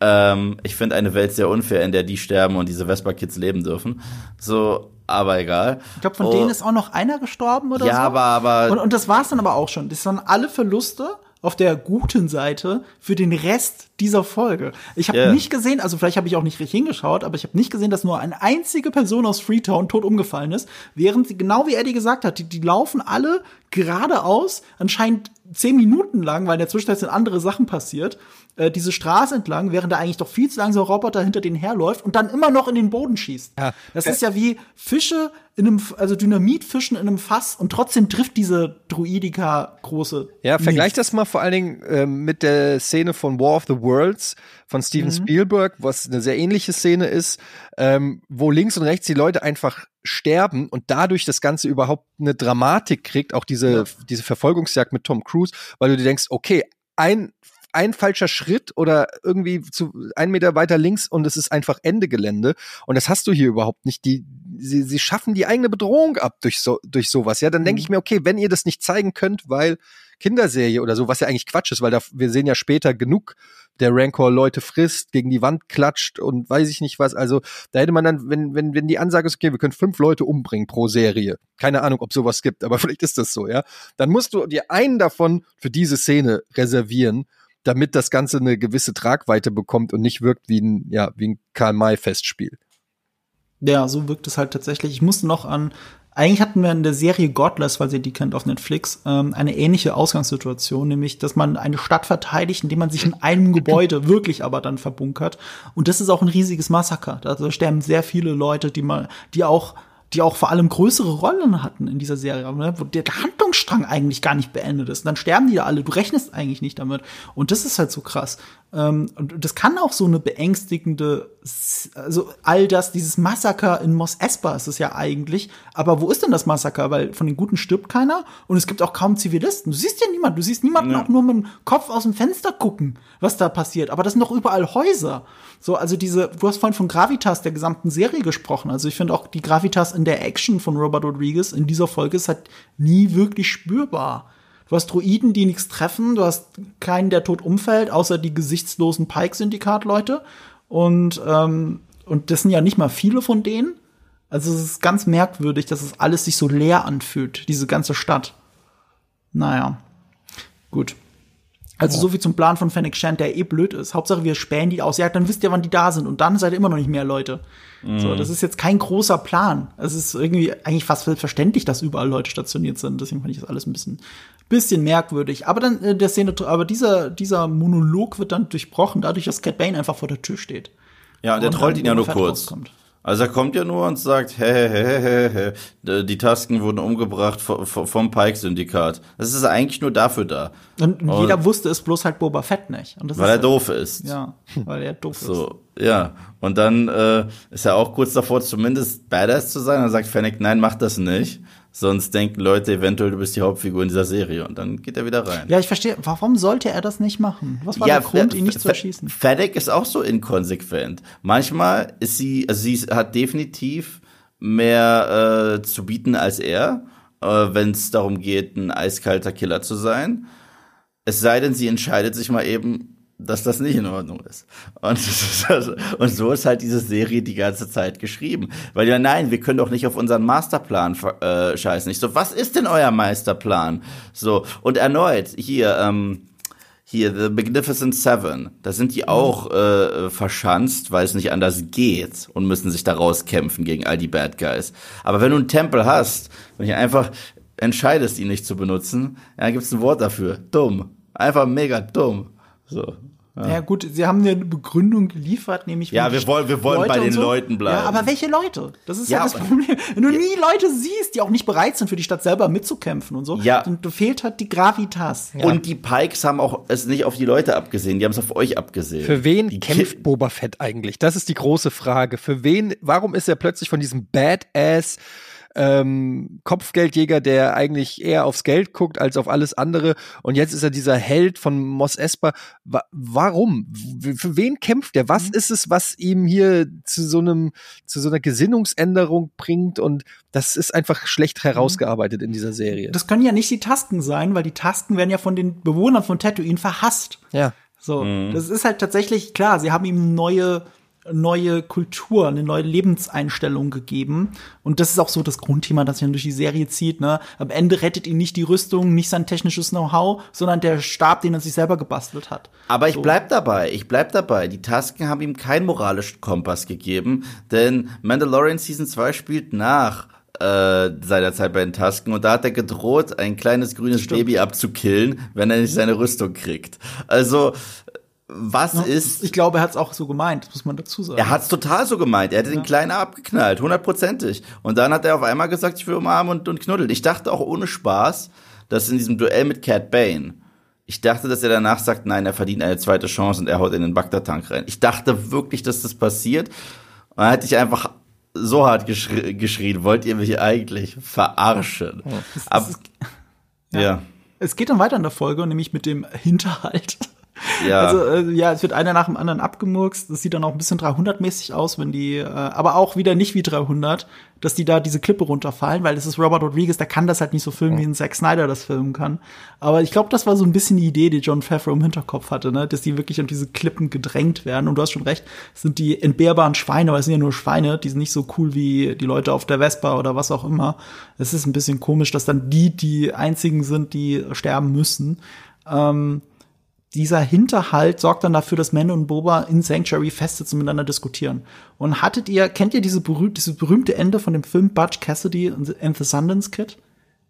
Ähm, ich finde eine Welt sehr unfair, in der die sterben und diese Vespa-Kids leben dürfen. So, aber egal. Ich glaube, von Oh, denen ist auch noch einer gestorben oder Ja, so. aber- aber- Und, und das war's dann aber auch schon. Das waren alle Verluste auf der guten Seite für den Rest dieser Folge. Ich habe Ja. nicht gesehen, also vielleicht habe ich auch nicht richtig hingeschaut, aber ich habe nicht gesehen, dass nur eine einzige Person aus Freetown tot umgefallen ist, während sie, genau wie Eddie gesagt hat, die, die laufen alle geradeaus, anscheinend zehn Minuten lang, weil in der Zwischenzeit sind andere Sachen passiert, äh, diese Straße entlang, während da eigentlich doch viel zu langsam Roboter hinter denen herläuft und dann immer noch in den Boden schießt. Ja. Das ist ja wie Fische in einem, also Dynamitfischen in einem Fass und trotzdem trifft diese Druidika große. Ja, vergleich nichts. das mal vor allen Dingen ähm, mit der Szene von War of the Worlds von Steven Spielberg, was eine sehr ähnliche Szene ist, ähm, wo links und rechts die Leute einfach sterben und dadurch das Ganze überhaupt eine Dramatik kriegt, auch diese, diese Verfolgungsjagd mit Tom Cruise, weil du dir denkst, okay, ein ein falscher Schritt oder irgendwie zu ein Meter weiter links und es ist einfach Ende Gelände. Und das hast du hier überhaupt nicht. Die, sie, sie schaffen die eigene Bedrohung ab durch so, durch sowas. Ja, dann denke ich mir, okay, wenn ihr das nicht zeigen könnt, weil Kinderserie oder so, was ja eigentlich Quatsch ist, weil da, wir sehen ja später genug, der Rancor Leute frisst, gegen die Wand klatscht und weiß ich nicht was. Also da hätte man dann, wenn, wenn, wenn die Ansage ist, okay, wir können fünf Leute umbringen pro Serie. Keine Ahnung, ob sowas gibt, aber (laughs) vielleicht ist das so, ja. Dann musst du dir einen davon für diese Szene reservieren, damit das Ganze eine gewisse Tragweite bekommt und nicht wirkt wie ein, ja, wie ein Karl-May-Festspiel. Ja, so wirkt es halt tatsächlich. Ich musste noch an, eigentlich hatten wir in der Serie Godless, weil ihr die kennt auf Netflix, ähm, eine ähnliche Ausgangssituation, nämlich, dass man eine Stadt verteidigt, indem man sich in einem (laughs) Gebäude wirklich aber dann verbunkert. Und das ist auch ein riesiges Massaker. Da sterben sehr viele Leute, die mal, die auch die auch vor allem größere Rollen hatten in dieser Serie, ne, wo der Handlungsstrang eigentlich gar nicht beendet ist. Und dann sterben die da alle. Du rechnest eigentlich nicht damit. Und das ist halt so krass. Ähm, und das kann auch so eine beängstigende, also all das, dieses Massaker in Mos Espa ist es ja eigentlich. Aber wo ist denn das Massaker? Weil von den Guten stirbt keiner und es gibt auch kaum Zivilisten. Du siehst ja niemanden. Du siehst niemanden Ja. auch nur mit dem Kopf aus dem Fenster gucken, was da passiert. Aber das sind doch überall Häuser. So, also diese, du hast vorhin von Gravitas der gesamten Serie gesprochen. Also ich finde auch die Gravitas in der Action von Robert Rodriguez in dieser Folge ist halt nie wirklich spürbar. Du hast Droiden, die nichts treffen, du hast keinen, der tot umfällt, außer die gesichtslosen Pike-Syndikat-Leute. Und, ähm, und das sind ja nicht mal viele von denen. Also es ist ganz merkwürdig, dass es alles sich so leer anfühlt, diese ganze Stadt. Naja, gut. Also so viel zum Plan von Fennec Shand, der eh blöd ist. Hauptsache wir spähen die aus. Ja, dann wisst ihr, wann die da sind. Und dann seid ihr immer noch nicht mehr Leute. So, das ist jetzt kein großer Plan. Es ist irgendwie eigentlich fast verständlich, dass überall Leute stationiert sind. Deswegen fand ich das alles ein bisschen, bisschen merkwürdig. Aber dann äh, der Szene, aber dieser, dieser Monolog wird dann durchbrochen, dadurch, dass Cat Bane einfach vor der Tür steht. Ja, und der trollt ihn ja nur kurz. rauskommt. Also er kommt ja nur und sagt, hä, hä, hä, hä, hä, die Tasken wurden umgebracht vo- vo- vom Pike-Syndikat. Das ist eigentlich nur dafür da, Und Und- jeder wusste es bloß halt Boba Fett nicht. Und das weil ist er doof ist. Ja, weil er doof ist. So, ja. Und dann äh, ist er auch kurz davor, zumindest Badass zu sein. Dann sagt Fennec, nein, mach das nicht. Sonst denken Leute eventuell, du bist die Hauptfigur in dieser Serie. Und dann geht er wieder rein. Ja, ich verstehe. Warum sollte er das nicht machen? Was war der Grund, ihn nicht zu erschießen? Fennec ist auch so inkonsequent. Manchmal ist sie, also sie hat definitiv mehr äh, zu bieten als er. äh, wenn es darum geht, ein eiskalter Killer zu sein. Es sei denn, sie entscheidet sich mal eben, dass das nicht in Ordnung ist. Und, und so ist halt diese Serie die ganze Zeit geschrieben. Weil ja, nein, wir können doch nicht auf unseren Masterplan äh, scheißen. Ich so, was ist denn euer Meisterplan? So, und erneut, hier, ähm, hier, The Magnificent Seven, da sind die auch äh, verschanzt, weil es nicht anders geht und müssen sich da rauskämpfen gegen all die Bad Guys. Aber wenn du einen Tempel hast, wenn du einfach entscheidest, ihn nicht zu benutzen, ja, gibt's ein Wort dafür. Dumm. Einfach mega dumm. So. Ja. ja. gut, sie haben eine Begründung geliefert, nämlich Ja, wir wollen, wir wollen Leute bei den so. Leuten bleiben. Ja, aber welche Leute? Das ist ja, ja das Problem. Wenn du ja. nie Leute siehst, die auch nicht bereit sind, für die Stadt selber mitzukämpfen und so, ja. dann du fehlt halt die Gravitas. Ja. Und die Pikes haben auch es nicht auf die Leute abgesehen, die haben es auf euch abgesehen. Für wen die kämpft Ki Boba Fett eigentlich? Das ist die große Frage. Für wen, warum ist er plötzlich von diesem Badass ähm, Kopfgeldjäger, der eigentlich eher aufs Geld guckt als auf alles andere. Und jetzt ist er dieser Held von Mos Espa. Wa warum? W für wen kämpft er? Was mhm. ist es, was ihm hier zu so einem, zu so einer Gesinnungsänderung bringt? Und das ist einfach schlecht mhm. herausgearbeitet in dieser Serie. Das können ja nicht die Tasken sein, weil die Tasken werden ja von den Bewohnern von Tatooine verhasst. Ja. So, mhm. das ist halt tatsächlich klar. Sie haben ihm neue neue Kultur, eine neue Lebenseinstellung gegeben. Und das ist auch so das Grundthema, das dann durch die Serie zieht. Ne? Am Ende rettet ihn nicht die Rüstung, nicht sein technisches Know-how, sondern der Stab, den er sich selber gebastelt hat. Aber ich so. bleib dabei, ich bleib dabei. Die Tasken haben ihm keinen moralischen Kompass gegeben, denn Mandalorian Season 2 spielt nach äh, seiner Zeit bei den Tasken und da hat er gedroht, ein kleines grünes Stimmt. Baby abzukillen, wenn er nicht seine Rüstung kriegt. Also was ja, ist. Ich glaube, er hat es auch so gemeint, muss man dazu sagen. Er hat es total so gemeint. Er hätte ja. den Kleinen abgeknallt, hundertprozentig. Und dann hat er auf einmal gesagt, ich will umarmen und, und knuddeln. Ich dachte auch ohne Spaß, dass in diesem Duell mit Cat Bane, ich dachte, dass er danach sagt, nein, er verdient eine zweite Chance und er haut in den Bagdad-Tank rein. Ich dachte wirklich, dass das passiert. Und dann hätte ich einfach so hart geschri geschrien, wollt ihr mich eigentlich verarschen? Ja, Ab, ja. ja. Es geht dann weiter in der Folge, nämlich mit dem Hinterhalt. Ja. Also äh, ja, es wird einer nach dem anderen abgemurkst. Das sieht dann auch ein bisschen 300-mäßig aus, wenn die, äh, aber auch wieder nicht wie 300, dass die da diese Klippe runterfallen, weil es ist Robert Rodriguez, der kann das halt nicht so filmen, wie ein Zack Snyder das filmen kann. Aber ich glaube, das war so ein bisschen die Idee, die John Favreau im Hinterkopf hatte, ne? dass die wirklich an diese Klippen gedrängt werden. Und du hast schon recht, es sind die entbehrbaren Schweine, aber es sind ja nur Schweine, die sind nicht so cool wie die Leute auf der Vespa oder was auch immer. Es ist ein bisschen komisch, dass dann die die einzigen sind, die sterben müssen. Ähm, dieser Hinterhalt sorgt dann dafür, dass Mando und Boba in Sanctuary festsitzen und miteinander diskutieren. Und hattet ihr, kennt ihr diese berühmte, dieses berühmte Ende von dem Film Butch Cassidy and the Sundance Kid?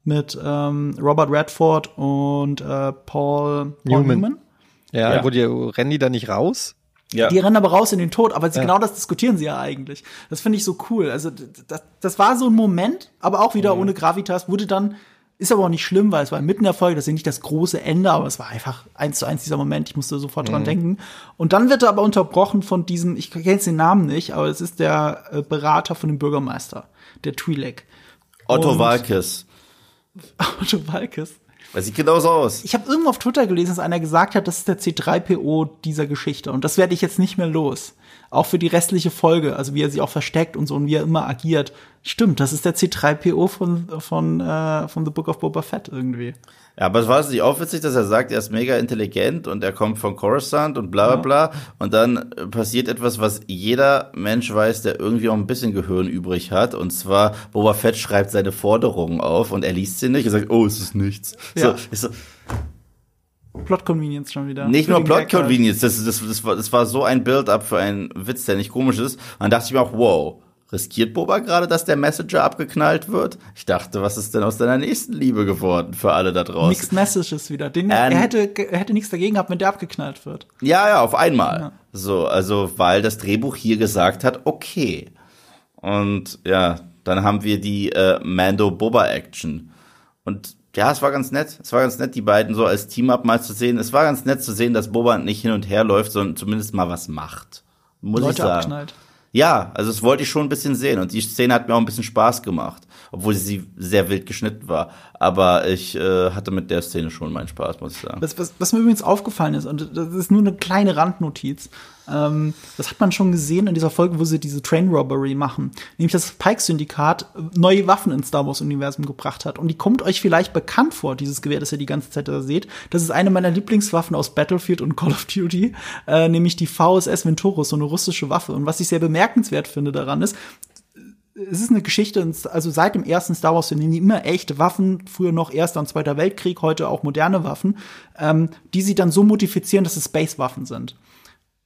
Mit ähm, Robert Redford und äh, Paul, Paul Newman. Newman? Ja, ja, wo die rennen die da nicht raus? Ja. Die rennen aber raus in den Tod, aber ja. genau das diskutieren sie ja eigentlich. Das finde ich so cool. Also das, das war so ein Moment, aber auch wieder mhm. ohne Gravitas, wurde dann ist aber auch nicht schlimm, weil es war mitten der Folge, das ist nicht das große Ende, aber es war einfach eins zu eins dieser Moment. Ich musste sofort mhm. dran denken. Und dann wird er aber unterbrochen von diesem, ich kenne jetzt den Namen nicht, aber es ist der äh, Berater von dem Bürgermeister, der Twi'lek. Otto Walkes. (laughs) Otto Walkes. Das sieht genauso aus. Ich habe irgendwo auf Twitter gelesen, dass einer gesagt hat, das ist der C3PO dieser Geschichte. Und das werde ich jetzt nicht mehr los. Auch für die restliche Folge, also wie er sich auch versteckt und so und wie er immer agiert. Stimmt, das ist der C3PO von, von, äh, von The Book of Boba Fett irgendwie. Ja, aber es war nicht auch witzig, dass er sagt, er ist mega intelligent und er kommt von Coruscant und bla bla bla. Und dann passiert etwas, was jeder Mensch weiß, der irgendwie auch ein bisschen Gehirn übrig hat. Und zwar, Boba Fett schreibt seine Forderungen auf und er liest sie nicht. Er sagt, oh, es ist nichts. Ja. So, Plot Convenience schon wieder. Nicht nur Plot Convenience, das, das, das, war, das war so ein Build-up für einen Witz, der nicht komisch ist. Und dann dachte ich mir auch, wow, riskiert Boba gerade, dass der Messenger abgeknallt wird? Ich dachte, was ist denn aus deiner nächsten Liebe geworden für alle da draußen? Mixed Messages wieder. Den, er hätte, er hätte nichts dagegen gehabt, wenn der abgeknallt wird. Ja, ja, auf einmal. Ja. So, also, weil das Drehbuch hier gesagt hat, okay. Und ja, dann haben wir die äh, Mando-Boba-Action. Und ja, es war ganz nett. Es war ganz nett, die beiden so als Team-Up mal zu sehen. Es war ganz nett zu sehen, dass Boba nicht hin und her läuft, sondern zumindest mal was macht. Muss Leute ich sagen. Abknallt. Ja, also das wollte ich schon ein bisschen sehen und die Szene hat mir auch ein bisschen Spaß gemacht. obwohl sie sehr wild geschnitten war. Aber ich äh, hatte mit der Szene schon meinen Spaß, muss ich sagen. Was, was, was mir übrigens aufgefallen ist, und das ist nur eine kleine Randnotiz, ähm, das hat man schon gesehen in dieser Folge, wo sie diese Train Robbery machen. Nämlich, dass das Pike-Syndikat neue Waffen ins Star Wars-Universum gebracht hat. Und die kommt euch vielleicht bekannt vor, dieses Gewehr, das ihr die ganze Zeit da seht. Das ist eine meiner Lieblingswaffen aus Battlefield und Call of Duty, äh, nämlich die VSS Venturus, so eine russische Waffe. Und was ich sehr bemerkenswert finde daran ist, es ist eine Geschichte, also seit dem ersten Star Wars sind immer echte Waffen, früher noch Erster und Zweiter Weltkrieg, heute auch moderne Waffen, ähm, die sie dann so modifizieren, dass es Space-Waffen sind.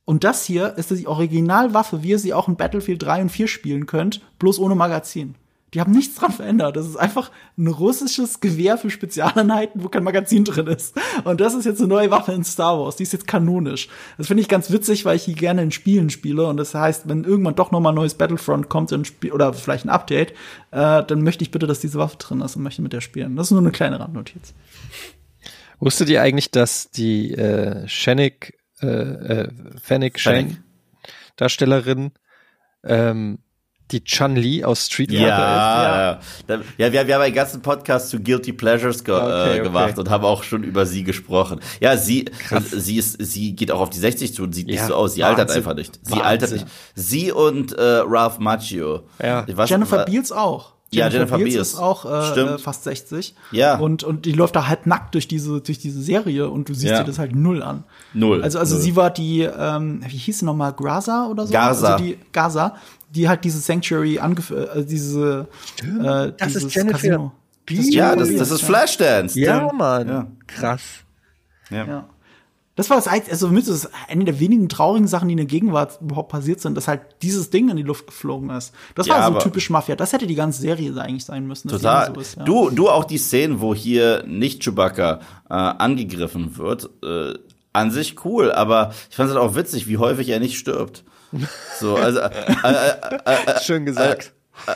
Und das hier ist die Originalwaffe, wie ihr sie auch in Battlefield 3 und 4 spielen könnt, bloß ohne Magazin. Die haben nichts dran verändert. Das ist einfach ein russisches Gewehr für Spezialeinheiten, wo kein Magazin drin ist. Und das ist jetzt eine neue Waffe in Star Wars. Die ist jetzt kanonisch. Das finde ich ganz witzig, weil ich die gerne in Spielen spiele. Und das heißt, wenn irgendwann doch noch mal ein neues Battlefront kommt oder vielleicht ein Update, äh, dann möchte ich bitte, dass diese Waffe drin ist und möchte mit der spielen. Das ist nur eine kleine Randnotiz. Wusstet ihr eigentlich, dass die äh, Shannick, äh, äh, Fennec Shang Darstellerin ähm, die Chun Li aus Street Fighter ja, ist. Ja, ja, wir, wir haben einen ganzen Podcast zu Guilty Pleasures ge okay, äh, gemacht okay. und haben auch schon über sie gesprochen. Ja, sie, sie ist, sie geht auch auf die 60 zu und sieht ja, nicht so aus. Sie Wahnsinn. altert einfach nicht. Sie Wahnsinn. altert nicht. Sie und äh, Ralph Macchio. Ja. Weiß, Jennifer Beals auch. Jennifer ja, Jennifer Beals, ist auch äh, fast 60. Ja. Und, und die läuft da halt nackt durch diese, durch diese Serie und du siehst ja. dir das halt null an. Null. Also, also null. sie war die, ähm, wie hieß sie nochmal, Graza oder so? Gaza. Also die Gaza, die halt diese Sanctuary angeführt, äh, diese, äh, das ist Jennifer Casino. Beals. Ja, das, das ist Flashdance. Ja, Mann. Ja. Krass. Ja. ja. Das war das also für mich ist das eine der wenigen traurigen Sachen, die in der Gegenwart überhaupt passiert sind, dass halt dieses Ding in die Luft geflogen ist. Das ja, war so typisch Mafia. Das hätte die ganze Serie eigentlich sein müssen. Total. So ist, ja. Du, du auch die Szenen, wo hier nicht Chewbacca äh, angegriffen wird, äh, an sich cool, aber ich fand es halt auch witzig, wie häufig er nicht stirbt. So, also äh, äh, äh, (laughs) schön gesagt.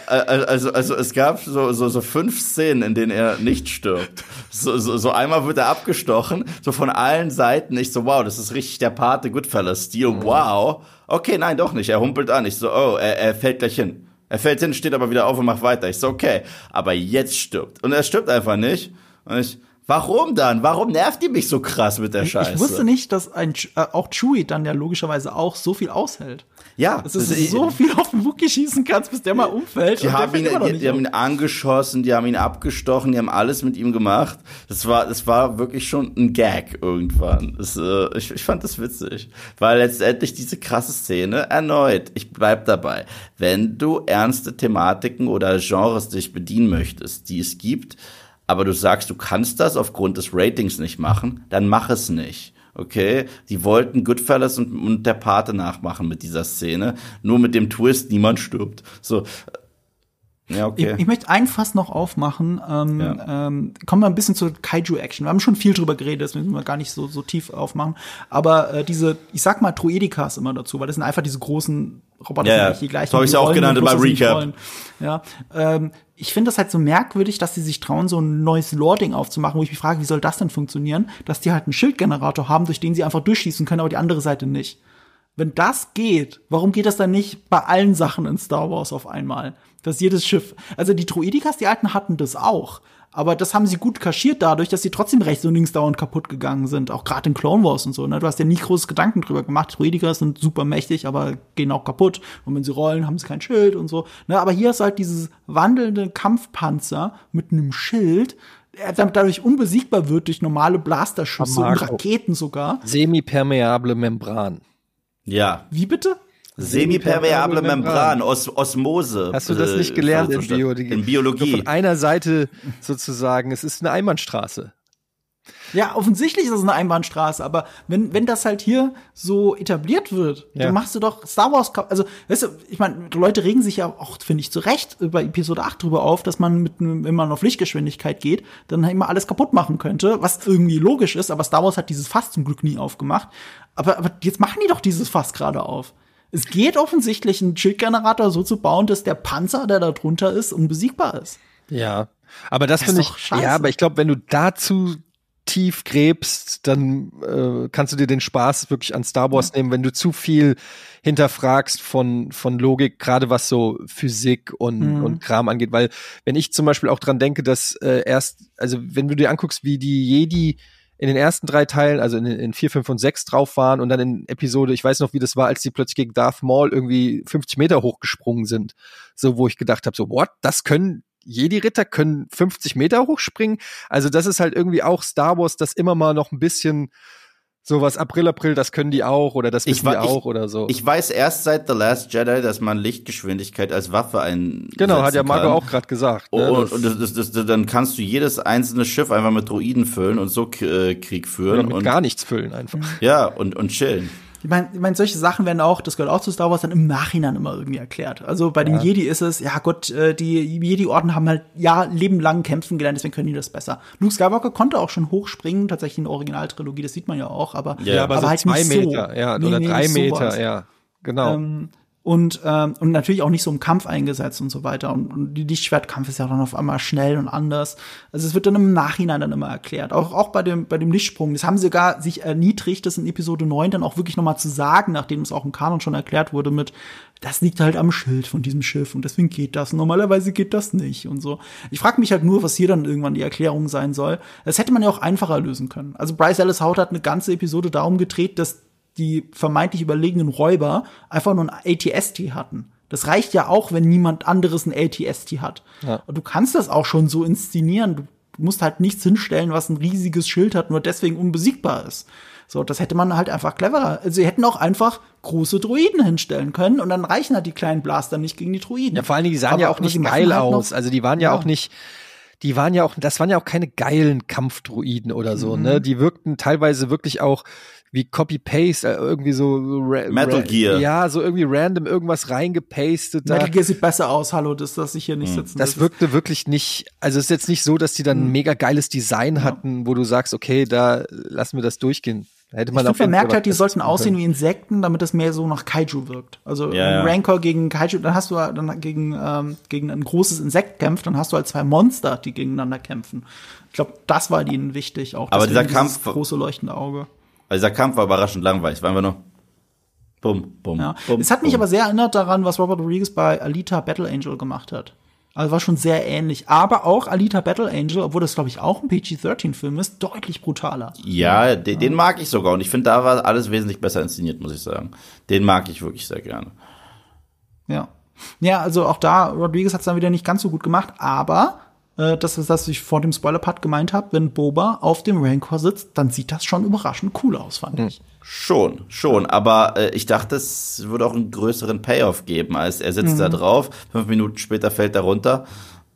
Also, also es gab so, so, so fünf Szenen, in denen er nicht stirbt. So, so, so einmal wird er abgestochen, so von allen Seiten. Ich so, wow, das ist richtig der Pate Goodfellas-Stil. Mhm. Wow. Okay, nein, doch nicht. Er humpelt an. Ich so, oh, er, er fällt gleich hin. Er fällt hin, steht aber wieder auf und macht weiter. Ich so, okay. Aber jetzt stirbt. Und er stirbt einfach nicht. Und ich, Warum dann? Warum nervt die mich so krass mit der Scheiße? Ich wusste nicht, dass ein, äh, auch Chewie dann ja logischerweise auch so viel aushält. Ja. Dass du so viel auf den Wookie schießen kannst, bis der mal umfällt. Die, haben ihn, die, die haben ihn angeschossen, die haben ihn abgestochen, die haben alles mit ihm gemacht. Das war, das war wirklich schon ein Gag irgendwann. Das, äh, ich, ich fand das witzig. Weil letztendlich diese krasse Szene erneut, ich bleib dabei, wenn du ernste Thematiken oder Genres dich bedienen möchtest, die es gibt, aber du sagst, du kannst das aufgrund des Ratings nicht machen, dann mach es nicht. Okay, die wollten Goodfellas und, und der Pate nachmachen mit dieser Szene, nur mit dem Twist, niemand stirbt. So, ja, okay. Ich, ich möchte ein Fass noch aufmachen. Ähm, ja. ähm, kommen wir ein bisschen zur Kaiju-Action. Wir haben schon viel drüber geredet, das müssen wir gar nicht so, so tief aufmachen. Aber äh, diese, ich sag mal, Troedikas immer dazu, weil das sind einfach diese großen Roboter, ja, die gleich. So habe ich auch genannt meinem Recap. Ja, ähm, ich finde das halt so merkwürdig, dass sie sich trauen, so ein neues Lording aufzumachen, wo ich mich frage, wie soll das denn funktionieren? Dass die halt einen Schildgenerator haben, durch den sie einfach durchschießen können, aber die andere Seite nicht. Wenn das geht, warum geht das dann nicht bei allen Sachen in Star Wars auf einmal? Dass jedes Schiff, also die Droidikas, die alten hatten das auch. Aber das haben sie gut kaschiert dadurch, dass sie trotzdem rechts und links dauernd kaputt gegangen sind. Auch gerade in Clone Wars und so. Ne? Du hast ja nie großes Gedanken drüber gemacht. Droidikas sind super mächtig, aber gehen auch kaputt. Und wenn sie rollen, haben sie kein Schild und so. Ne? Aber hier ist halt dieses wandelnde Kampfpanzer mit einem Schild, er dadurch unbesiegbar wird durch normale Blasterschüsse und Raketen sogar. Semipermeable Membran. Ja. Wie bitte? Semipermeable Membran, Os Osmose. Hast du das nicht gelernt in, Biologie? in Biologie? Nur von einer Seite sozusagen, es ist eine Einbahnstraße. Ja, offensichtlich ist es eine Einbahnstraße, aber wenn, wenn das halt hier so etabliert wird, ja. dann machst du doch Star Wars, also, weißt du, ich meine, Leute regen sich ja auch, finde ich, zu Recht über Episode 8 drüber auf, dass man mit, wenn man auf Lichtgeschwindigkeit geht, dann immer alles kaputt machen könnte, was irgendwie logisch ist, aber Star Wars hat dieses Fass zum Glück nie aufgemacht. Aber, aber jetzt machen die doch dieses Fass gerade auf. Es geht offensichtlich, einen Schildgenerator so zu bauen, dass der Panzer, der da drunter ist, unbesiegbar ist. Ja, aber das, das finde ich, scheiße. ja, aber ich glaube, wenn du dazu tief gräbst, dann äh, kannst du dir den Spaß wirklich an Star Wars nehmen. Wenn du zu viel hinterfragst von, von Logik, gerade was so Physik und, mhm. und Kram angeht. Weil wenn ich zum Beispiel auch dran denke, dass äh, erst, also wenn du dir anguckst, wie die Jedi in den ersten drei Teilen, also in, in vier, fünf und sechs drauf waren und dann in Episode, ich weiß noch, wie das war, als die plötzlich gegen Darth Maul irgendwie 50 Meter hochgesprungen sind. So, wo ich gedacht habe, so, what? Das können Jedi-Ritter können 50 Meter hochspringen. Also das ist halt irgendwie auch Star Wars, das immer mal noch ein bisschen sowas April, April, das können die auch oder das wissen die auch ich, oder so. Ich weiß erst seit The Last Jedi, dass man Lichtgeschwindigkeit als Waffe ein. Genau, hat ja Marco auch gerade gesagt. Ne? Und, und das, das, das, dann kannst du jedes einzelne Schiff einfach mit Droiden füllen und so äh, Krieg führen. Oder mit und gar nichts füllen einfach. Ja, und, und chillen. Ich meine, ich mein, solche Sachen werden auch, das gehört auch zu Star Wars, dann im Nachhinein immer irgendwie erklärt. Also bei den Jedi ist es, ja Gott, äh, die Jedi-Orden haben halt ja lebenlang kämpfen gelernt, deswegen können die das besser. Luke Skywalker konnte auch schon hochspringen, tatsächlich in der Originaltrilogie, das sieht man ja auch, aber, ja, aber, aber so halt zwei nicht Meter, so. ja, nee, oder nee, drei Meter, sowas. ja, genau. Ähm, und, ähm, und natürlich auch nicht so im Kampf eingesetzt und so weiter. Und, und die Lichtschwertkampf ist ja dann auf einmal schnell und anders. Also es wird dann im Nachhinein dann immer erklärt. Auch, auch bei dem, bei dem Lichtsprung. Das haben sie sogar sich erniedrigt, das in Episode 9 dann auch wirklich nochmal zu sagen, nachdem es auch im Kanon schon erklärt wurde mit, das liegt halt am Schild von diesem Schiff und deswegen geht das. Normalerweise geht das nicht und so. Ich frage mich halt nur, was hier dann irgendwann die Erklärung sein soll. Das hätte man ja auch einfacher lösen können. Also Bryce Ellis Howard hat eine ganze Episode darum gedreht, dass die vermeintlich überlegenen Räuber einfach nur ein ATST hatten. Das reicht ja auch, wenn niemand anderes ein ATST hat. Ja. Und du kannst das auch schon so inszenieren. Du, musst halt nichts hinstellen, was ein riesiges Schild hat, nur deswegen unbesiegbar ist. So, das hätte man halt einfach cleverer. Also, sie hätten auch einfach große Druiden hinstellen können und dann reichen halt die kleinen Blaster nicht gegen die Druiden. Ja, vor allen Dingen, die sahen Aber ja auch nicht geil halt aus. Also, die waren ja, ja, auch nicht, die waren ja auch, das waren ja auch keine geilen Kampfdruiden oder so, mhm. ne? Die wirkten teilweise wirklich auch wie Copy-Paste, äh, irgendwie so Metal Gear. Ja, so irgendwie random irgendwas reingepastet. Metal Gear sieht besser aus, hallo, das dass ich hier nicht hm. sitzen. Das, das wirkte wirklich nicht, also es ist jetzt nicht so, dass die dann ein hm. mega geiles Design hatten, wo du sagst, okay, da lassen wir das durchgehen. hätte man ich vermerkt halt, die sollten aussehen wie Insekten, damit das mehr so nach Kaiju wirkt. Also ja, ein Rancor gegen Kaiju, dann hast du dann gegen, ähm, gegen ein großes Insekt kämpft, dann hast du halt zwei Monster, die gegeneinander kämpfen. Ich glaube, das war ihnen wichtig auch. Aber dieser Kampf, große leuchtende Auge. Also dieser Kampf war überraschend langweilig. Es war einfach nur Bumm, bumm. Ja. Bum, es hat mich aber sehr erinnert daran, was Robert Rodriguez bei Alita Battle Angel gemacht hat. Also war schon sehr ähnlich. Aber auch Alita Battle Angel, obwohl das, glaube ich, auch ein PG-13-Film ist, deutlich brutaler. Ja, den, ja. den mag ich sogar. Und ich finde, da war alles wesentlich besser inszeniert, muss ich sagen. Den mag ich wirklich sehr gerne. Ja. Ja, also auch da, Rodriguez hat es dann wieder nicht ganz so gut gemacht, aber äh, das ist, was ich vor dem Spoiler-Part gemeint habe, wenn Boba auf dem Rancor sitzt, dann sieht das schon überraschend cool aus, fand ich. Schon, schon. Aber äh, ich dachte, es würde auch einen größeren Payoff geben, als er sitzt mhm. da drauf, fünf Minuten später fällt er runter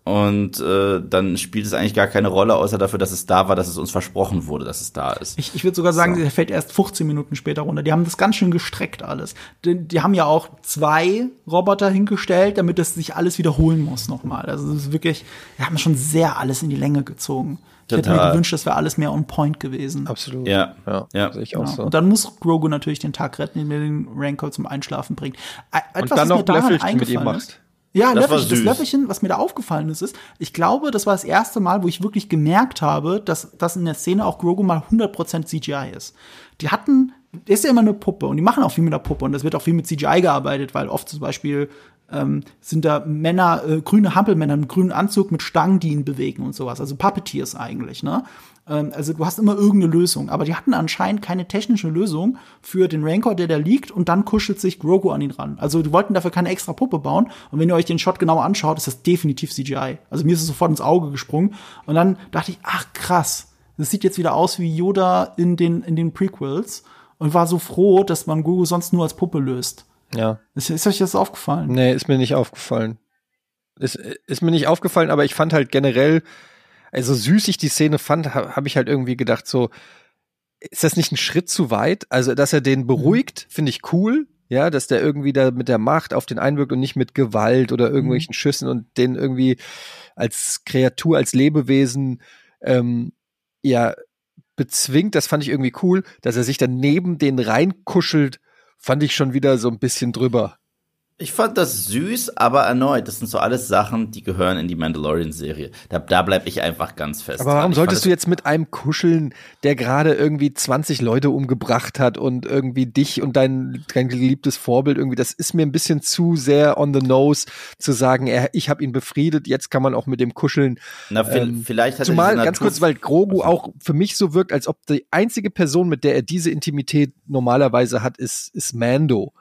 und äh, dann spielt es eigentlich gar keine Rolle, außer dafür, dass es da war, dass es uns versprochen wurde, dass es da ist. Ich, ich würde sogar sagen, so. der fällt erst 15 Minuten später runter. Die haben das ganz schön gestreckt alles. Die, die haben ja auch zwei Roboter hingestellt, damit das sich alles wiederholen muss nochmal. Also das ist wirklich, wir haben schon sehr alles in die Länge gezogen. Ich hätte mir gewünscht, das wäre alles mehr on point gewesen. Absolut. Ja, ja, ja. Sehe ich auch genau. so. Und dann muss Grogu natürlich den Tag retten, indem er den Rancor zum Einschlafen bringt. Etwas, Und dann noch Löffelchen mit ihm macht. Ja, das, Löffelchen, das Löffelchen, was mir da aufgefallen ist, ist, ich glaube, das war das erste Mal, wo ich wirklich gemerkt habe, dass, dass in der Szene auch Grogu mal 100% CGI ist. Die hatten, ist ja immer eine Puppe und die machen auch viel mit der Puppe und es wird auch viel mit CGI gearbeitet, weil oft zum Beispiel ähm, sind da Männer, äh, grüne Hampelmänner im grünen Anzug mit Stangen, die ihn bewegen und sowas. Also Puppeteers eigentlich, ne? Ähm, also du hast immer irgendeine Lösung. Aber die hatten anscheinend keine technische Lösung für den Rancor, der da liegt und dann kuschelt sich Grogu an ihn ran. Also die wollten dafür keine extra Puppe bauen. Und wenn ihr euch den Shot genau anschaut, ist das definitiv CGI. Also mir ist es sofort ins Auge gesprungen. Und dann dachte ich, ach krass, das sieht jetzt wieder aus wie Yoda in den, in den Prequels. Und war so froh, dass man Grogu sonst nur als Puppe löst. Ja. Ist, ist euch das aufgefallen? Nee, ist mir nicht aufgefallen. Ist, ist mir nicht aufgefallen, aber ich fand halt generell, also süß ich die Szene fand, habe hab ich halt irgendwie gedacht, so, ist das nicht ein Schritt zu weit? Also, dass er den beruhigt, mhm. finde ich cool. Ja, dass der irgendwie da mit der Macht auf den einwirkt und nicht mit Gewalt oder irgendwelchen mhm. Schüssen und den irgendwie als Kreatur, als Lebewesen ähm, ja bezwingt. Das fand ich irgendwie cool, dass er sich dann neben den reinkuschelt, fand ich schon wieder so ein bisschen drüber. Ich fand das süß, aber erneut, das sind so alles Sachen, die gehören in die Mandalorian-Serie. Da, da bleib ich einfach ganz fest. Aber warum solltest du jetzt mit einem kuscheln, der gerade irgendwie 20 Leute umgebracht hat und irgendwie dich und dein, dein geliebtes Vorbild irgendwie, das ist mir ein bisschen zu sehr on the nose zu sagen, er, ich habe ihn befriedet, jetzt kann man auch mit dem kuscheln. Na, ähm, vielleicht hat zumal ganz kurz, weil Grogu auch für mich so wirkt, als ob die einzige Person, mit der er diese Intimität normalerweise hat, ist, ist Mando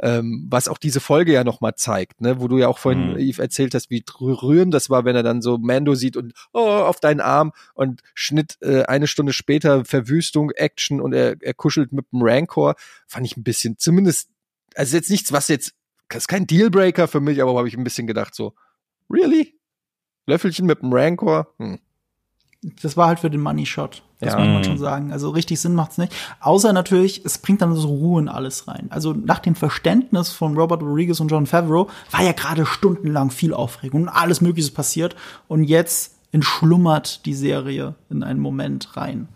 ähm, was auch diese Folge ja nochmal zeigt, ne, wo du ja auch vorhin, mhm. Eve, erzählt hast, wie rührend das war, wenn er dann so Mando sieht und oh, auf deinen Arm und Schnitt äh, eine Stunde später Verwüstung, Action und er, er kuschelt mit dem Rancor, fand ich ein bisschen, zumindest, also jetzt nichts, was jetzt, das ist kein Dealbreaker für mich, aber habe ich ein bisschen gedacht so, really? Löffelchen mit dem Rancor? Hm das war halt für den Money Shot. Das ja. muss man schon sagen. Also richtig Sinn macht's nicht. Außer natürlich, es bringt dann so Ruhe in alles rein. Also nach dem Verständnis von Robert Rodriguez und John Favreau war ja gerade stundenlang viel Aufregung und alles Mögliche passiert. Und jetzt entschlummert die Serie in einen Moment rein.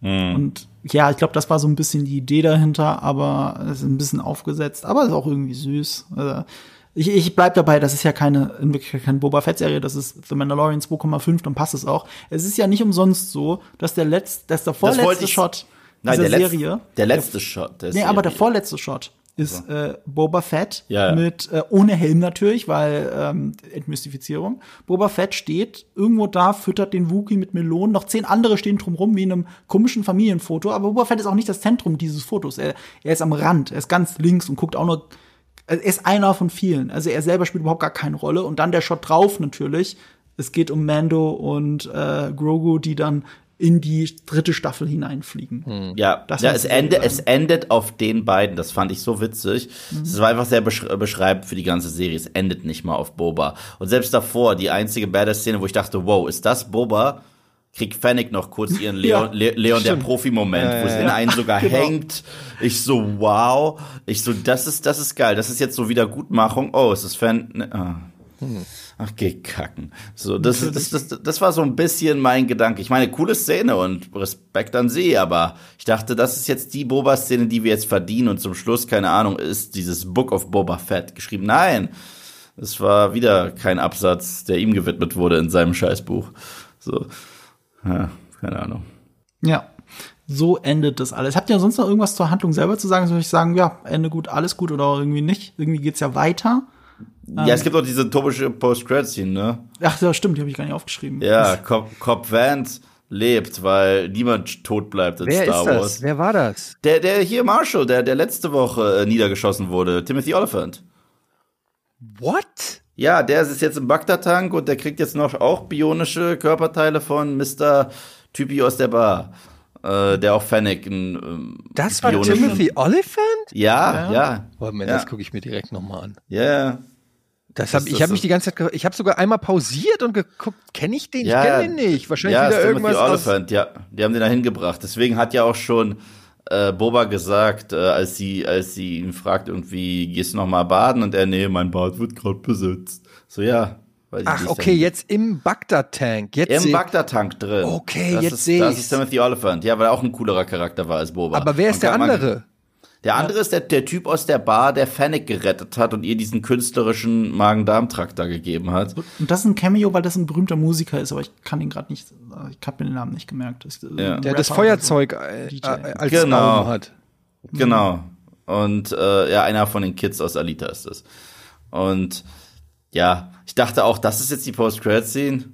Mhm. Und ja, ich glaube, das war so ein bisschen die Idee dahinter, aber es ist ein bisschen aufgesetzt, aber ist auch irgendwie süß. Also, ich, ich bleib dabei, das ist ja keine, in Wirklichkeit keine Boba Fett-Serie, das ist The Mandalorian 2,5, dann passt es auch. Es ist ja nicht umsonst so, dass der letzte, dass der vorletzte Shot Nein, dieser der Serie. Letz, der letzte der, Shot. Der nee, Serie. aber der vorletzte Shot ist äh, Boba Fett ja, ja. mit äh, ohne Helm natürlich, weil ähm, Entmystifizierung. Boba Fett steht irgendwo da, füttert den Wookie mit Melonen. Noch zehn andere stehen drumrum wie in einem komischen Familienfoto. Aber Boba Fett ist auch nicht das Zentrum dieses Fotos. Er, er ist am Rand, er ist ganz links und guckt auch nur er ist einer von vielen. Also er selber spielt überhaupt gar keine Rolle. Und dann der Shot drauf natürlich. Es geht um Mando und äh, Grogu, die dann in die dritte Staffel hineinfliegen. Hm. Ja, das ja es, endet, es endet auf den beiden. Das fand ich so witzig. Es mhm. war einfach sehr besch beschreibend für die ganze Serie. Es endet nicht mal auf Boba. Und selbst davor, die einzige Badass-Szene, wo ich dachte, wow, ist das Boba? Kriegt Fennec noch kurz ihren (laughs) Leon, ja, Le Leon der Profi-Moment, ja, wo sie in einen sogar (laughs) genau. hängt. Ich so, wow. Ich so, das ist, das ist geil. Das ist jetzt so Wiedergutmachung. Oh, es ist Fan. Ne, ah. Hm. Ach, geh kacken. So, das, das, das, das, das war so ein bisschen mein Gedanke. Ich meine, coole Szene und Respekt an sie, aber ich dachte, das ist jetzt die Boba-Szene, die wir jetzt verdienen und zum Schluss, keine Ahnung, ist dieses Book of Boba Fett geschrieben. Nein, es war wieder kein Absatz, der ihm gewidmet wurde in seinem Scheißbuch. So. Ja, keine Ahnung. Ja, so endet das alles. Habt ihr sonst noch irgendwas zur Handlung selber zu sagen? Soll ich sagen, ja, Ende gut, alles gut oder irgendwie nicht? Irgendwie geht's ja weiter. Ja, ähm, es gibt auch diese topische Post-Credit-Scene, ne? Ach, ja, stimmt, die habe ich gar nicht aufgeschrieben. Ja, Cop, Cop Vance lebt, weil niemand tot bleibt in Wer Star ist das? Wars. Wer war das? Der, der hier Marshall, der, der letzte Woche äh, niedergeschossen wurde, Timothy Oliphant. What? Ja, der ist jetzt im Bagdad-Tank und der kriegt jetzt noch auch bionische Körperteile von Mr. Typi aus der Bar. Äh, der auch Fennec ähm, Das war Timothy Oliphant? Ja, ja. ja. Oh, man, ja. das gucke ich mir direkt nochmal an. Ja, yeah. Das hab, das, ich habe mich die ganze Zeit, ich habe sogar einmal pausiert und geguckt, kenne ich den? Ja, ich kenne den nicht. Wahrscheinlich ja, wieder irgendwas. Oliphant, ja, die haben den da hingebracht. Deswegen hat ja auch schon äh, Boba gesagt, äh, als sie, als sie ihn fragt, irgendwie, gehst du noch mal baden? Und er, nee, mein Bad wird gerade besetzt. So, ja. Ach, okay, jetzt im Bagdad-Tank. Im Bagdad-Tank drin. Okay, das jetzt sehe ich. Das ist Timothy Oliphant. Ja, weil er auch ein coolerer Charakter war als Boba. Aber wer ist der andere? Der andere ja. ist der, der Typ aus der Bar, der Fennec gerettet hat und ihr diesen künstlerischen Magen-Darm-Trakt da gegeben hat. Und das ist ein Cameo, weil das ein berühmer Musiker ist, aber ich kann ihn gerade nicht, ich habe mir den Namen nicht gemerkt. Das, äh, ja. Der das Feuerzeug so. äh, als genau. Hat. Genau. Und äh, ja, einer von den Kids aus Alita ist das. Und ja, ich dachte auch, das ist jetzt die Post-Credit-Scene.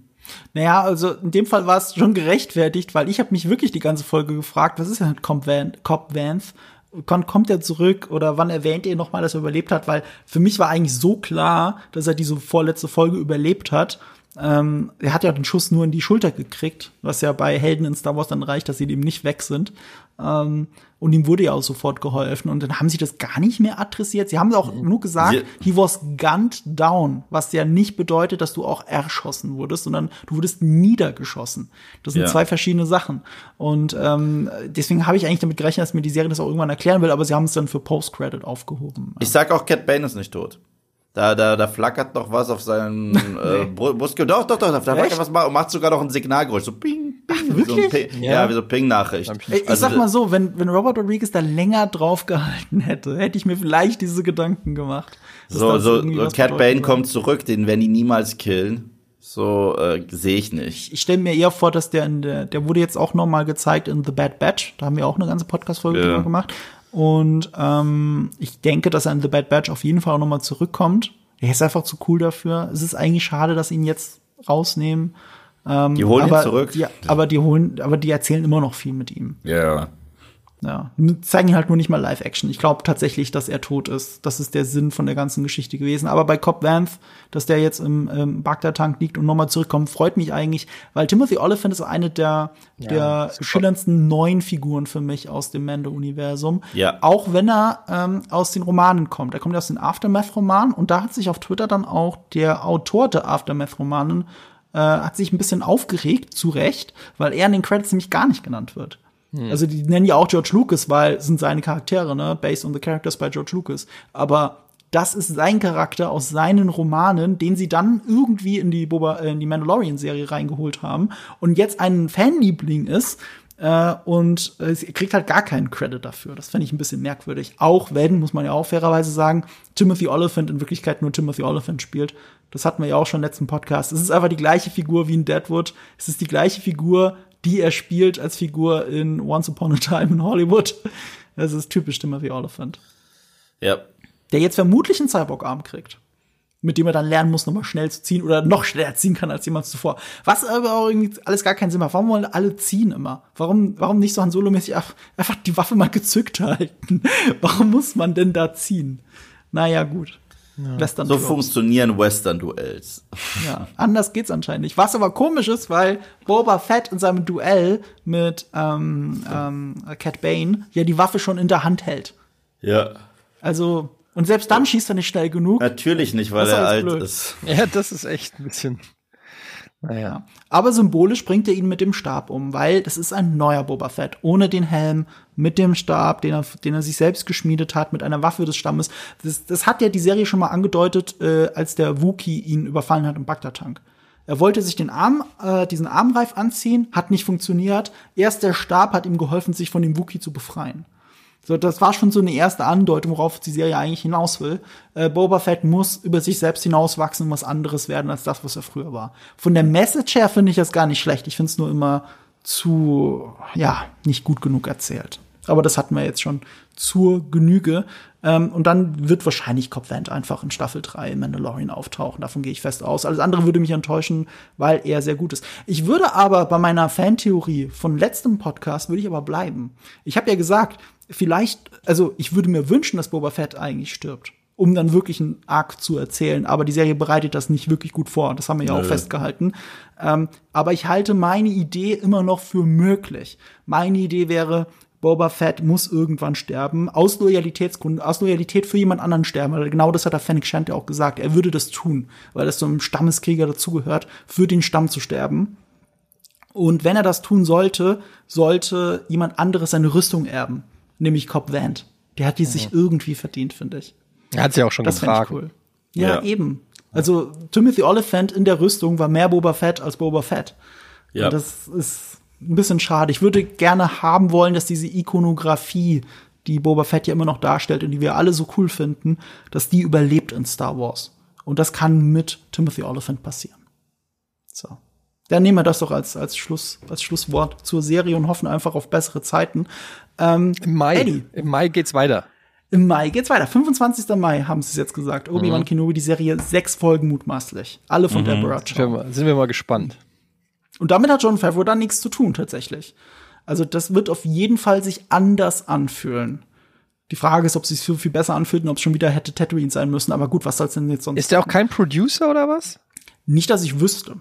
Naja, also in dem Fall war es schon gerechtfertigt, weil ich habe mich wirklich die ganze Folge gefragt, was ist denn mit Cobb Vance? Wann kommt er zurück oder wann erwähnt ihr nochmal, dass er überlebt hat? Weil für mich war eigentlich so klar, dass er diese vorletzte Folge überlebt hat. Ähm, er hat ja den Schuss nur in die Schulter gekriegt, was ja bei Helden in Star Wars dann reicht, dass sie dem nicht weg sind. Ähm, und ihm wurde ja auch sofort geholfen. Und dann haben sie das gar nicht mehr adressiert. Sie haben auch mhm. nur gesagt, he was gunned down, was ja nicht bedeutet, dass du auch erschossen wurdest, sondern du wurdest niedergeschossen. Das sind ja. zwei verschiedene Sachen. Und ähm, deswegen habe ich eigentlich damit gerechnet, dass mir die Serie das auch irgendwann erklären will, aber sie haben es dann für Post-Credit aufgehoben. Ich sag auch, Cat Bane ist nicht tot. Da, da, da flackert noch was auf seinem (laughs) äh, Brustgürtel. Doch, doch, doch, da flackert was, macht sogar noch ein Signalgeräusch. So ping. Ach, wirklich? So Ping, ja. ja, wie so Ping-Nachricht. Ich, ich also, sag mal so, wenn, wenn Robert Rodriguez da länger drauf gehalten hätte, hätte ich mir vielleicht diese Gedanken gemacht. So, so, so Cat Bane kommt zurück, den werden die niemals killen. So äh, sehe ich nicht. Ich stelle mir eher vor, dass der in der, der wurde jetzt auch noch mal gezeigt in The Bad Batch. Da haben wir auch eine ganze Podcast-Folge ja. drüber gemacht. Und ähm, ich denke, dass er in The Bad Batch auf jeden Fall auch noch mal zurückkommt. Er ist einfach zu cool dafür. Es ist eigentlich schade, dass ihn jetzt rausnehmen. Ähm, die holen aber, ihn zurück. Die, aber die holen, aber die erzählen immer noch viel mit ihm. Ja. Ja, zeigen halt nur nicht mal Live-Action. Ich glaube tatsächlich, dass er tot ist. Das ist der Sinn von der ganzen Geschichte gewesen. Aber bei Cobb Vanth, dass der jetzt im, im Bagdad-Tank liegt und nochmal zurückkommt, freut mich eigentlich, weil Timothy Oliphant ist eine der, ja, der schillerndsten neuen Figuren für mich aus dem Mando-Universum. Ja. Auch wenn er ähm, aus den Romanen kommt. Er kommt aus den Aftermath-Romanen und da hat sich auf Twitter dann auch der Autor der Aftermath-Romanen äh, hat sich ein bisschen aufgeregt, zu Recht, weil er in den Credits nämlich gar nicht genannt wird. Hm. Also die nennen ja auch George Lucas, weil sind seine Charaktere, ne? Based on the characters by George Lucas. Aber das ist sein Charakter aus seinen Romanen, den sie dann irgendwie in die Boba, äh, in die Mandalorian-Serie reingeholt haben und jetzt ein Fanliebling ist. Äh, und äh, sie kriegt halt gar keinen Credit dafür. Das fände ich ein bisschen merkwürdig. Auch wenn, muss man ja auch fairerweise sagen, Timothy Oliphant in Wirklichkeit nur Timothy Oliphant spielt. Das hatten wir ja auch schon im letzten Podcast. Es ist einfach die gleiche Figur wie in Deadwood. Es ist die gleiche Figur, die er spielt als Figur in Once Upon a Time in Hollywood. Das ist typisch Timothy Oliphant. Ja. Der jetzt vermutlich einen Cyborg-Arm kriegt. Mit dem er dann lernen muss, nochmal schnell zu ziehen oder noch schneller ziehen kann als jemals zuvor. Was aber auch irgendwie alles gar keinen Sinn macht. Warum wollen alle ziehen immer? Warum, warum nicht so Han Solo-mäßig einfach die Waffe mal gezückt (laughs) halten? Warum muss man denn da ziehen? Naja, gut. Ja. Western so funktionieren Western-Duells. Ja, anders geht's anscheinend nicht. Was aber komisch ist, weil Boba Fett in seinem Duell mit ähm, ähm, Cat Bane ja die Waffe schon in der Hand hält. Ja. Also, und selbst dann schießt er nicht schnell genug. Natürlich nicht, weil er alt blöd. ist. Ja, das ist echt ein bisschen. Naja. Aber symbolisch bringt er ihn mit dem Stab um, weil das ist ein neuer Boba Fett. Ohne den Helm, mit dem Stab, den er, den er sich selbst geschmiedet hat, mit einer Waffe des Stammes. Das, das hat ja die Serie schon mal angedeutet, äh, als der Wookie ihn überfallen hat im Bagdad-Tank. Er wollte sich den Arm, äh, diesen Armreif anziehen, hat nicht funktioniert. Erst der Stab hat ihm geholfen, sich von dem Wookie zu befreien. So, das war schon so eine erste Andeutung, worauf die Serie eigentlich hinaus will. Äh, Boba Fett muss über sich selbst hinauswachsen und was anderes werden als das, was er früher war. Von der Message her finde ich das gar nicht schlecht. Ich finde es nur immer zu, ja, nicht gut genug erzählt. Aber das hatten wir jetzt schon zur Genüge. Ähm, und dann wird wahrscheinlich Cobb Vanth einfach in Staffel 3 Mandalorian auftauchen. Davon gehe ich fest aus. Alles andere würde mich enttäuschen, weil er sehr gut ist. Ich würde aber bei meiner Fantheorie von letztem Podcast würde ich aber bleiben. Ich habe ja gesagt, vielleicht, also ich würde mir wünschen, dass Boba Fett eigentlich stirbt um dann wirklich einen Arc zu erzählen. Aber die Serie bereitet das nicht wirklich gut vor. Das haben wir ja Nö. auch festgehalten. Ähm, aber ich halte meine Idee immer noch für möglich. Meine Idee wäre, Boba Fett muss irgendwann sterben, aus Loyalitätsgründen, aus Loyalität für jemand anderen sterben. Weil genau das hat der Fennec Shand ja auch gesagt. Er würde das tun, weil das so einem Stammeskrieger dazugehört, für den Stamm zu sterben. Und wenn er das tun sollte, sollte jemand anderes seine Rüstung erben, nämlich Cobb Vanth. Der hat die mhm. sich irgendwie verdient, finde ich. Er hat sie auch schon das gefragt. Cool. Ja, ja, eben. Also Timothy Oliphant in der Rüstung war mehr Boba Fett als Boba Fett. Ja. Und das ist ein bisschen schade. Ich würde gerne haben wollen, dass diese Ikonografie, die Boba Fett ja immer noch darstellt und die wir alle so cool finden, dass die überlebt in Star Wars. Und das kann mit Timothy Oliphant passieren. So. Dann nehmen wir das doch als, als, Schluss, als Schlusswort zur Serie und hoffen einfach auf bessere Zeiten. Ähm, Im Mai. Eddie. Im Mai geht's weiter. Im Mai geht's weiter. 25. Mai haben sie es jetzt gesagt. Obi-Wan mhm. Kenobi, die Serie, sechs Folgen mutmaßlich. Alle von mhm. Deborah Chow. Sind wir mal gespannt. Und damit hat John Favreau dann nichts zu tun, tatsächlich. Also, das wird auf jeden Fall sich anders anfühlen. Die Frage ist, ob es sich viel, viel besser anfühlt und ob es schon wieder hätte Tatooine sein müssen. Aber gut, was soll's denn jetzt sonst? Ist der auch kein Producer oder was? Nicht, dass ich wüsste.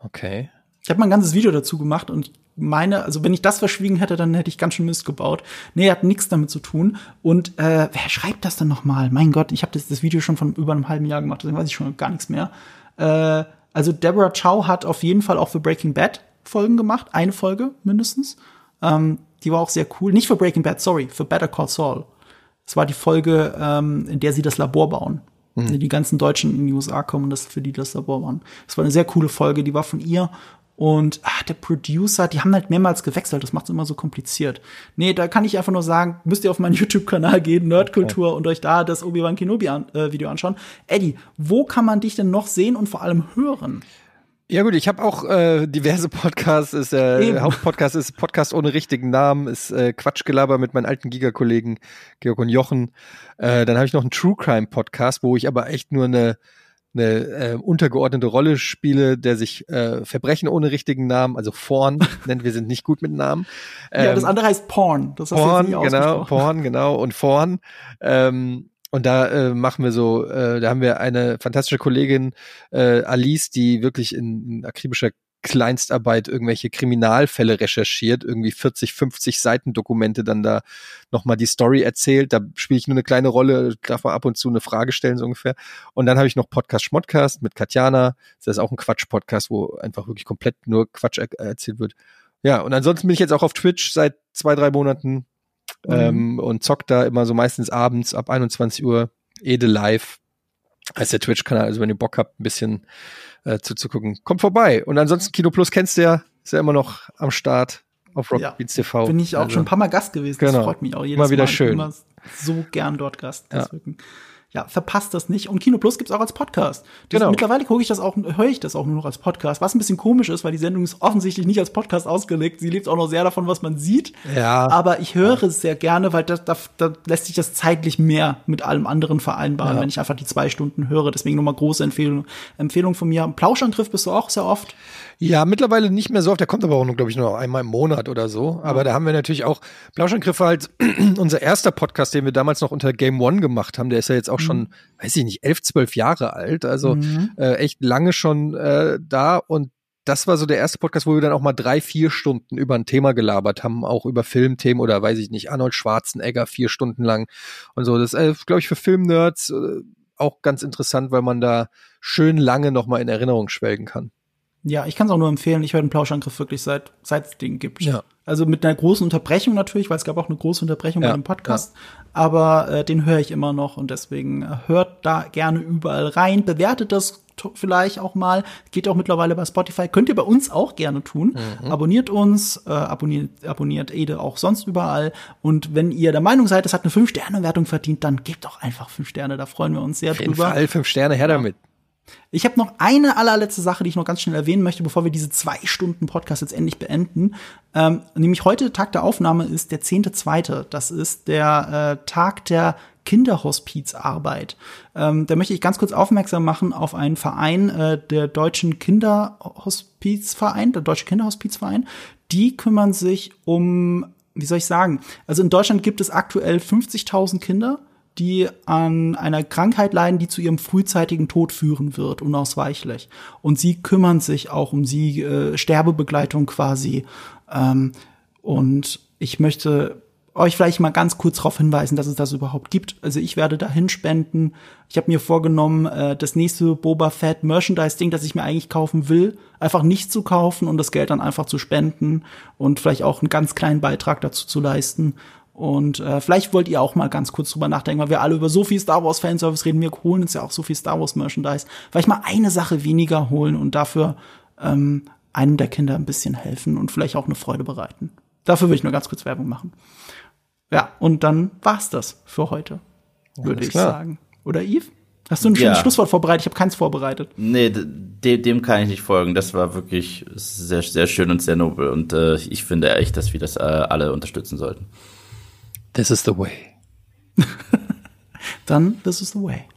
Okay. Ich habe mal ein ganzes Video dazu gemacht und meine, also wenn ich das verschwiegen hätte, dann hätte ich ganz schön Mist gebaut. Nee, hat nichts damit zu tun. Und äh, wer schreibt das denn noch mal? Mein Gott, ich habe das, das Video schon von über einem halben Jahr gemacht, deswegen weiß ich schon gar nichts mehr. Äh, also Deborah Chow hat auf jeden Fall auch für Breaking Bad Folgen gemacht, eine Folge mindestens. Ähm, die war auch sehr cool. Nicht für Breaking Bad, sorry, für Better Call Saul. Es war die Folge, ähm, in der sie das Labor bauen. Mhm. Die ganzen Deutschen in die USA kommen und das für die das Labor bauen. Das war eine sehr coole Folge, die war von ihr. Und ah, der Producer, die haben halt mehrmals gewechselt, das macht es immer so kompliziert. Nee, da kann ich einfach nur sagen, müsst ihr auf meinen (laughs) YouTube-Kanal gehen, Nerdkultur, okay. und euch da das Obi-Wan Kenobi-Video äh, anschauen. Eddie, wo kann man dich denn noch sehen und vor allem hören? Ja gut, ich habe auch äh, diverse Podcasts. Ist, äh, Hauptpodcast ist Podcast ohne richtigen Namen, ist äh, Quatschgelaber mit meinen alten Giga-Kollegen Georg und Jochen. Äh, dann habe ich noch einen True Crime Podcast, wo ich aber echt nur eine eine äh, untergeordnete Rolle spiele, der sich äh, Verbrechen ohne richtigen Namen, also Porn (laughs) nennt, wir sind nicht gut mit Namen. Ähm, ja, das ähm, andere heißt Porn. Das Porn, genau, Porn, genau und Porn. Ähm, und da äh, machen wir so, äh, da haben wir eine fantastische Kollegin, äh, Alice, die wirklich in, in akribischer Kleinstarbeit irgendwelche Kriminalfälle recherchiert, irgendwie 40, 50 Seiten Dokumente dann da nochmal die Story erzählt. Da spiele ich nur eine kleine Rolle, darf man ab und zu eine Frage stellen, so ungefähr. Und dann habe ich noch Podcast Schmodcast mit Katjana. Das ist auch ein Quatsch-Podcast, wo einfach wirklich komplett nur Quatsch er erzählt wird. Ja, und ansonsten bin ich jetzt auch auf Twitch seit zwei, drei Monaten mhm. ähm, und zock da immer so meistens abends ab 21 Uhr Ede live als der Twitch-Kanal. Also wenn ihr Bock habt, ein bisschen äh, zuzugucken, kommt vorbei. Und ansonsten Kino Plus kennst du ja, ist ja immer noch am Start auf Rockbeats ja, TV. Bin ich auch also. schon ein paar Mal Gast gewesen. Genau. Das freut mich auch jedes Mal. wieder Mal. schön. Immer so gern dort Gast. Ja ja, verpasst das nicht. Und Kino Plus gibt's auch als Podcast. Das, genau. Mittlerweile gucke ich das auch, höre ich das auch nur noch als Podcast, was ein bisschen komisch ist, weil die Sendung ist offensichtlich nicht als Podcast ausgelegt. Sie lebt auch noch sehr davon, was man sieht. Ja. Aber ich höre ja. es sehr gerne, weil da, da, da lässt sich das zeitlich mehr mit allem anderen vereinbaren, ja. wenn ich einfach die zwei Stunden höre. Deswegen nochmal große Empfehlung, Empfehlung von mir. Plauschangriff bist du auch sehr oft. Ja, mittlerweile nicht mehr so oft. Der kommt aber auch nur, glaube ich, nur einmal im Monat oder so. Aber da haben wir natürlich auch Plauschangriffe halt (clears throat) unser erster Podcast, den wir damals noch unter Game One gemacht haben. Der ist ja jetzt auch mhm. schon, weiß ich nicht, elf, zwölf Jahre alt. Also mhm. äh, echt lange schon äh, da. Und das war so der erste Podcast, wo wir dann auch mal drei, vier Stunden über ein Thema gelabert haben, auch über Filmthemen oder weiß ich nicht, Arnold Schwarzenegger vier Stunden lang und so. Das ist, äh, glaube ich, für Filmnerds äh, auch ganz interessant, weil man da schön lange noch mal in Erinnerung schwelgen kann. Ja, ich kann es auch nur empfehlen. Ich höre den Plauschangriff wirklich seit seit es den gibt. Ja. Also mit einer großen Unterbrechung natürlich, weil es gab auch eine große Unterbrechung ja, bei dem Podcast. Ja. Aber äh, den höre ich immer noch und deswegen äh, hört da gerne überall rein. Bewertet das vielleicht auch mal. Geht auch mittlerweile bei Spotify. Könnt ihr bei uns auch gerne tun. Mhm. Abonniert uns, äh, abonniert, abonniert Ede auch sonst überall. Und wenn ihr der Meinung seid, es hat eine 5-Sterne-Wertung verdient, dann gebt doch einfach 5 Sterne. Da freuen wir uns sehr Auf jeden drüber. Fall 5 Sterne, her damit. Ich habe noch eine allerletzte Sache, die ich noch ganz schnell erwähnen möchte, bevor wir diese zwei Stunden Podcast jetzt endlich beenden. Ähm, nämlich heute Tag der Aufnahme ist der zehnte zweite. Das ist der äh, Tag der Kinderhospizarbeit. Ähm, da möchte ich ganz kurz aufmerksam machen auf einen Verein, äh, der Deutschen Kinderhospizverein, der Deutsche Kinderhospizverein. Die kümmern sich um, wie soll ich sagen, also in Deutschland gibt es aktuell 50.000 Kinder die an einer Krankheit leiden, die zu ihrem frühzeitigen Tod führen wird, unausweichlich. Und sie kümmern sich auch um sie, äh, Sterbebegleitung quasi. Ähm, und ich möchte euch vielleicht mal ganz kurz darauf hinweisen, dass es das überhaupt gibt. Also ich werde dahin spenden. Ich habe mir vorgenommen, äh, das nächste Boba Fett Merchandise-Ding, das ich mir eigentlich kaufen will, einfach nicht zu kaufen und das Geld dann einfach zu spenden und vielleicht auch einen ganz kleinen Beitrag dazu zu leisten. Und äh, vielleicht wollt ihr auch mal ganz kurz drüber nachdenken, weil wir alle über so viel Star Wars Fanservice reden. Wir holen uns ja auch so viel Star Wars Merchandise. Vielleicht mal eine Sache weniger holen und dafür ähm, einem der Kinder ein bisschen helfen und vielleicht auch eine Freude bereiten. Dafür würde ich nur ganz kurz Werbung machen. Ja, und dann war's das für heute, würde ich klar. sagen. Oder Yves? Hast du ein schönes ja. Schlusswort vorbereitet? Ich habe keins vorbereitet. Nee, de dem kann ich nicht folgen. Das war wirklich sehr, sehr schön und sehr nobel. Und äh, ich finde echt, dass wir das äh, alle unterstützen sollten. This is the way. (laughs) Dann, this is the way.